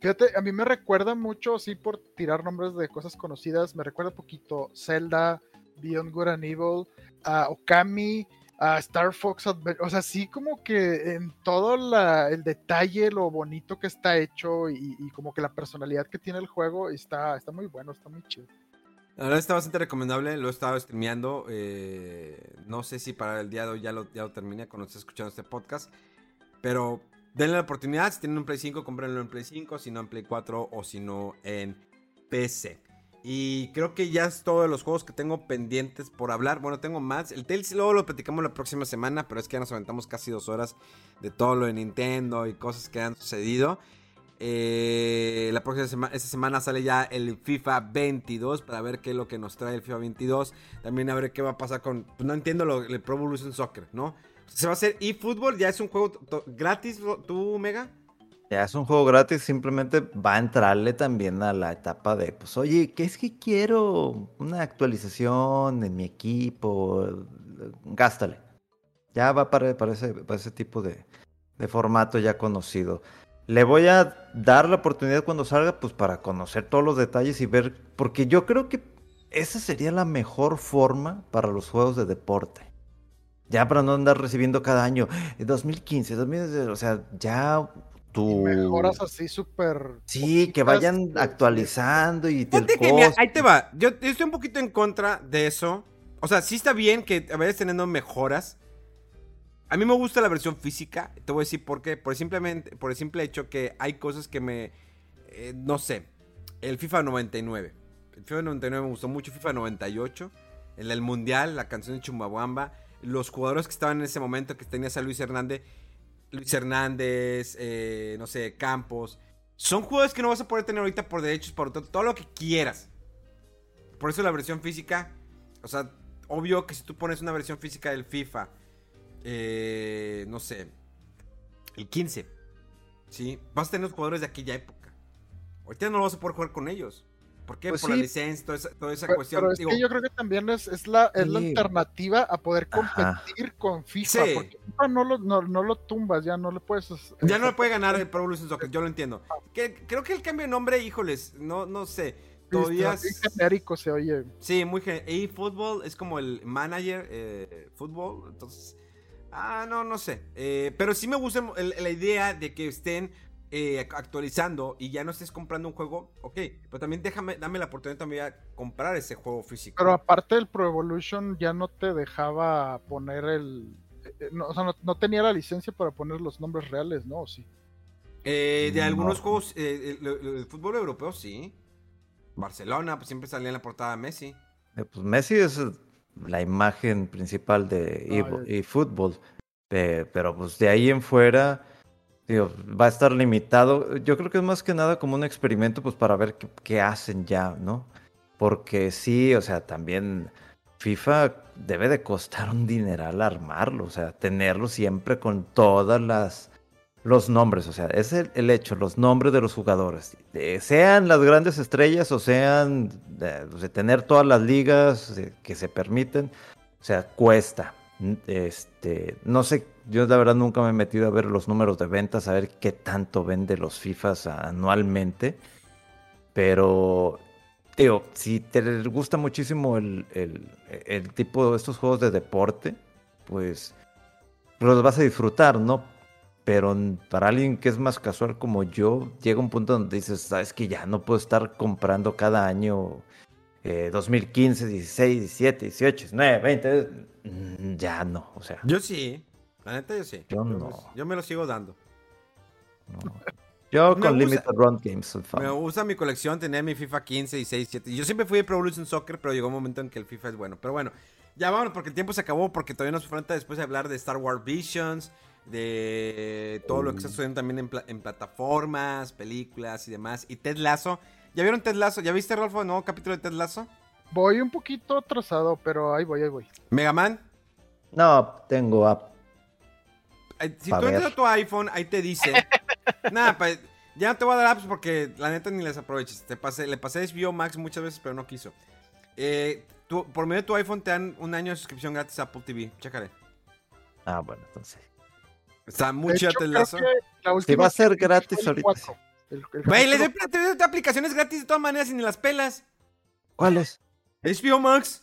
Fíjate, a mí me recuerda mucho, sí, por tirar nombres de cosas conocidas, me recuerda un poquito Zelda, Beyond Good and Evil, uh, Okami, uh, Star Fox Adventure, o sea, sí como que en todo el detalle, lo bonito que está hecho y, y, como que la personalidad que tiene el juego está, está muy bueno, está muy chido. La verdad está bastante recomendable, lo he estado streameando, eh, no sé si para el día de hoy ya lo, ya lo terminé cuando esté escuchando este podcast, pero denle la oportunidad, si tienen un Play 5, cómprenlo en Play 5, si no en Play 4 o si no en PC. Y creo que ya es todo de los juegos que tengo pendientes por hablar. Bueno, tengo más. El Tales luego lo platicamos la próxima semana, pero es que ya nos aventamos casi dos horas de todo lo de Nintendo y cosas que han sucedido. Eh, la próxima semana, esta semana sale ya el FIFA 22 para ver qué es lo que nos trae el FIFA 22. También a ver qué va a pasar con, pues no entiendo lo, el Pro Evolution Soccer, ¿no? Se va a hacer eFootball, ya es un juego gratis, ¿tú, Mega? Ya es un juego gratis, simplemente va a entrarle también a la etapa de, pues, oye, ¿qué es que quiero? Una actualización en mi equipo, gástale. Ya va para, para, ese, para ese tipo de, de formato ya conocido. Le voy a dar la oportunidad cuando salga, pues para conocer todos los detalles y ver, porque yo creo que esa sería la mejor forma para los juegos de deporte. Ya para no andar recibiendo cada año, 2015, 2015, o sea, ya tu... Mejoras así súper... Sí, que vayan actualizando y... Ponte que, mira, ahí te va, yo estoy un poquito en contra de eso. O sea, sí está bien que vayas teniendo mejoras, a mí me gusta la versión física. Te voy a decir por qué. Por, simplemente, por el simple hecho que hay cosas que me. Eh, no sé. El FIFA 99. El FIFA 99 me gustó mucho. FIFA 98. El del Mundial, la canción de Chumbawamba. Los jugadores que estaban en ese momento, que tenías a Luis Hernández. Luis Hernández, eh, no sé, Campos. Son jugadores que no vas a poder tener ahorita por derechos, por todo, lo que quieras. Por eso la versión física. O sea, obvio que si tú pones una versión física del FIFA eh, no sé, el 15, ¿sí? Vas a tener los jugadores de aquella época. Ahorita no vas a poder jugar con ellos. ¿Por qué? Pues Por sí. la licencia, toda esa, toda esa Pero, cuestión. pero es Digo, que yo creo que también es, es la, es la alternativa a poder Ajá. competir con FIFA. Sí. Porque FIFA no lo, no, no lo tumbas, ya no le puedes. Ya no le puede ganar el Pro Evolution Soccer, yo lo entiendo. Que, creo que el cambio de nombre, híjoles, no, no sé. Todavía es- genérico se oye. Sí, muy gen- Y fútbol es como el manager eh, fútbol. Entonces. Ah, no, no sé. Eh, pero sí me gusta el- la idea de que estén eh, actualizando y ya no estés comprando un juego. Ok, pero también déjame, dame la oportunidad también a comprar ese juego físico. Pero aparte el Pro Evolution ya no te dejaba poner el. eh, no, o sea, no, no tenía la licencia para poner los nombres reales, ¿no? ¿O Sí. Eh, de No. algunos juegos, eh, el, el- el fútbol europeo, sí. Barcelona, pues siempre salía en la portada Messi. Eh, Pues Messi es la imagen principal de Ah, eFootball, Pe- pero pues de ahí en fuera digo, va a estar limitado. Yo creo que es más que nada como un experimento pues para ver qué, hacen ya, ¿no? Porque sí, o sea, también FIFA debe de costar un dineral armarlo, o sea, tenerlo siempre con todas las los nombres, o sea, es el, el hecho, los nombres de los jugadores, eh, sean las grandes estrellas o sean de, de tener todas las ligas eh, que se permiten, o sea, cuesta. Este, no sé, yo la verdad nunca me he metido a ver los números de ventas, a ver qué tanto vende los FIFAs anualmente, pero digo, si te gusta muchísimo el, el- tipo de estos juegos de deporte, pues los vas a disfrutar, ¿no? Pero para alguien que es más casual como yo, llega un punto donde dices, sabes que ya no puedo estar comprando cada año eh, 2015, 16, 17, 18, 19, 20. mm, Ya no, o sea. Yo sí. La neta yo sí. Yo me- no. yo me lo sigo dando. No. Yo Me con Limited Run Games. Me gusta mi colección, tenía mi FIFA 15 y 6, 7. Yo siempre fui de Pro Evolution Soccer, pero llegó un momento en que el FIFA es bueno. Pero bueno, ya vámonos porque el tiempo se acabó, porque todavía nos falta después de hablar de Star Wars Visions, de todo lo que está sucediendo también en, pla- en plataformas, películas y demás. Y Ted Lasso. ¿Ya vieron Ted Lasso? ¿Ya viste, Rolfo, el nuevo capítulo de Ted Lasso? Voy un poquito atrasado, pero ahí voy, ahí voy. Mega Man. No, tengo app. Si Pa' tú entras a tu iPhone, ahí te dice. Nada, pa- ya no te voy a dar apps porque la neta ni les aproveches. Te pasé, le pasé HBO Max muchas veces, pero no quiso. Eh, tú- por medio de tu iPhone te dan un año de suscripción gratis a Apple TV. Chécale. Ah, bueno, entonces. Está muy chido hecho, Ted creo Lasso. que la Si última va a ser gratis el ahorita. El- el Güey, les doy, te aplicaciones gratis de todas maneras y ni las pelas. ¿Cuál es? HBO Max.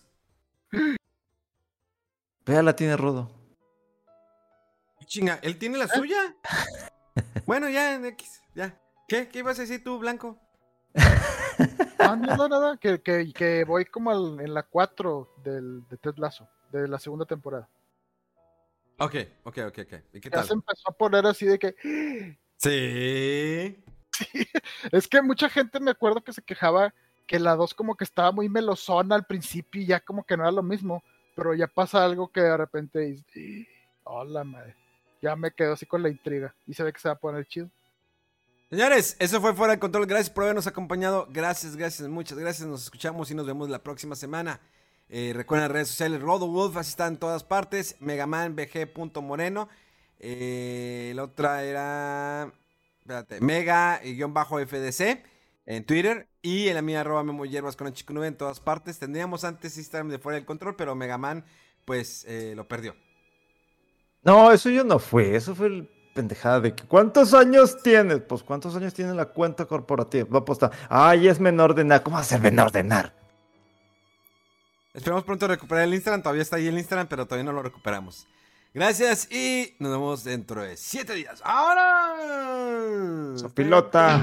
Véala, tiene rudo. Chinga, ¿él tiene la suya? bueno, ya, en X, ya. ¿Qué? ¿Qué ibas a decir tú, Blanco? Ah, no, no, nada, que, que, que voy como al- en la 4 del, de Ted Lasso, de la segunda temporada. Ok, ok, ok, ok. ¿Y qué Ya se empezó a poner así de que... Sí. Es que mucha gente me acuerdo que se quejaba que la 2 como que estaba muy melosona al principio y ya como que no era lo mismo, pero ya pasa algo que de repente dices, hola madre, ya me quedo así con la intriga y se ve que se va a poner chido. Señores, eso fue Fuera de Control. Gracias por habernos acompañado. Gracias, gracias, muchas gracias. Nos escuchamos y nos vemos la próxima semana. Eh, recuerden las redes sociales, Rodo Wolf, así está en todas partes. MegamanBG.moreno. Eh, la otra era. Espérate, Mega-FDC en Twitter. Y en la mía, arroba Memo Hierbas con el chico nube en todas partes. Tendríamos antes Instagram de Fuera del Control, pero Megaman, pues, eh, lo perdió. No, eso yo no fue. Eso fue el pendejada de que ¿cuántos años tienes? Pues ¿cuántos años tiene la cuenta corporativa? Va a apostar. Ay, es menor de nada. ¿Cómo va a ser menor de nada? Esperamos pronto recuperar el Instagram. Todavía está ahí el Instagram, pero todavía no lo recuperamos. Gracias y nos vemos dentro de siete días. ¡Ahora! Sopilota.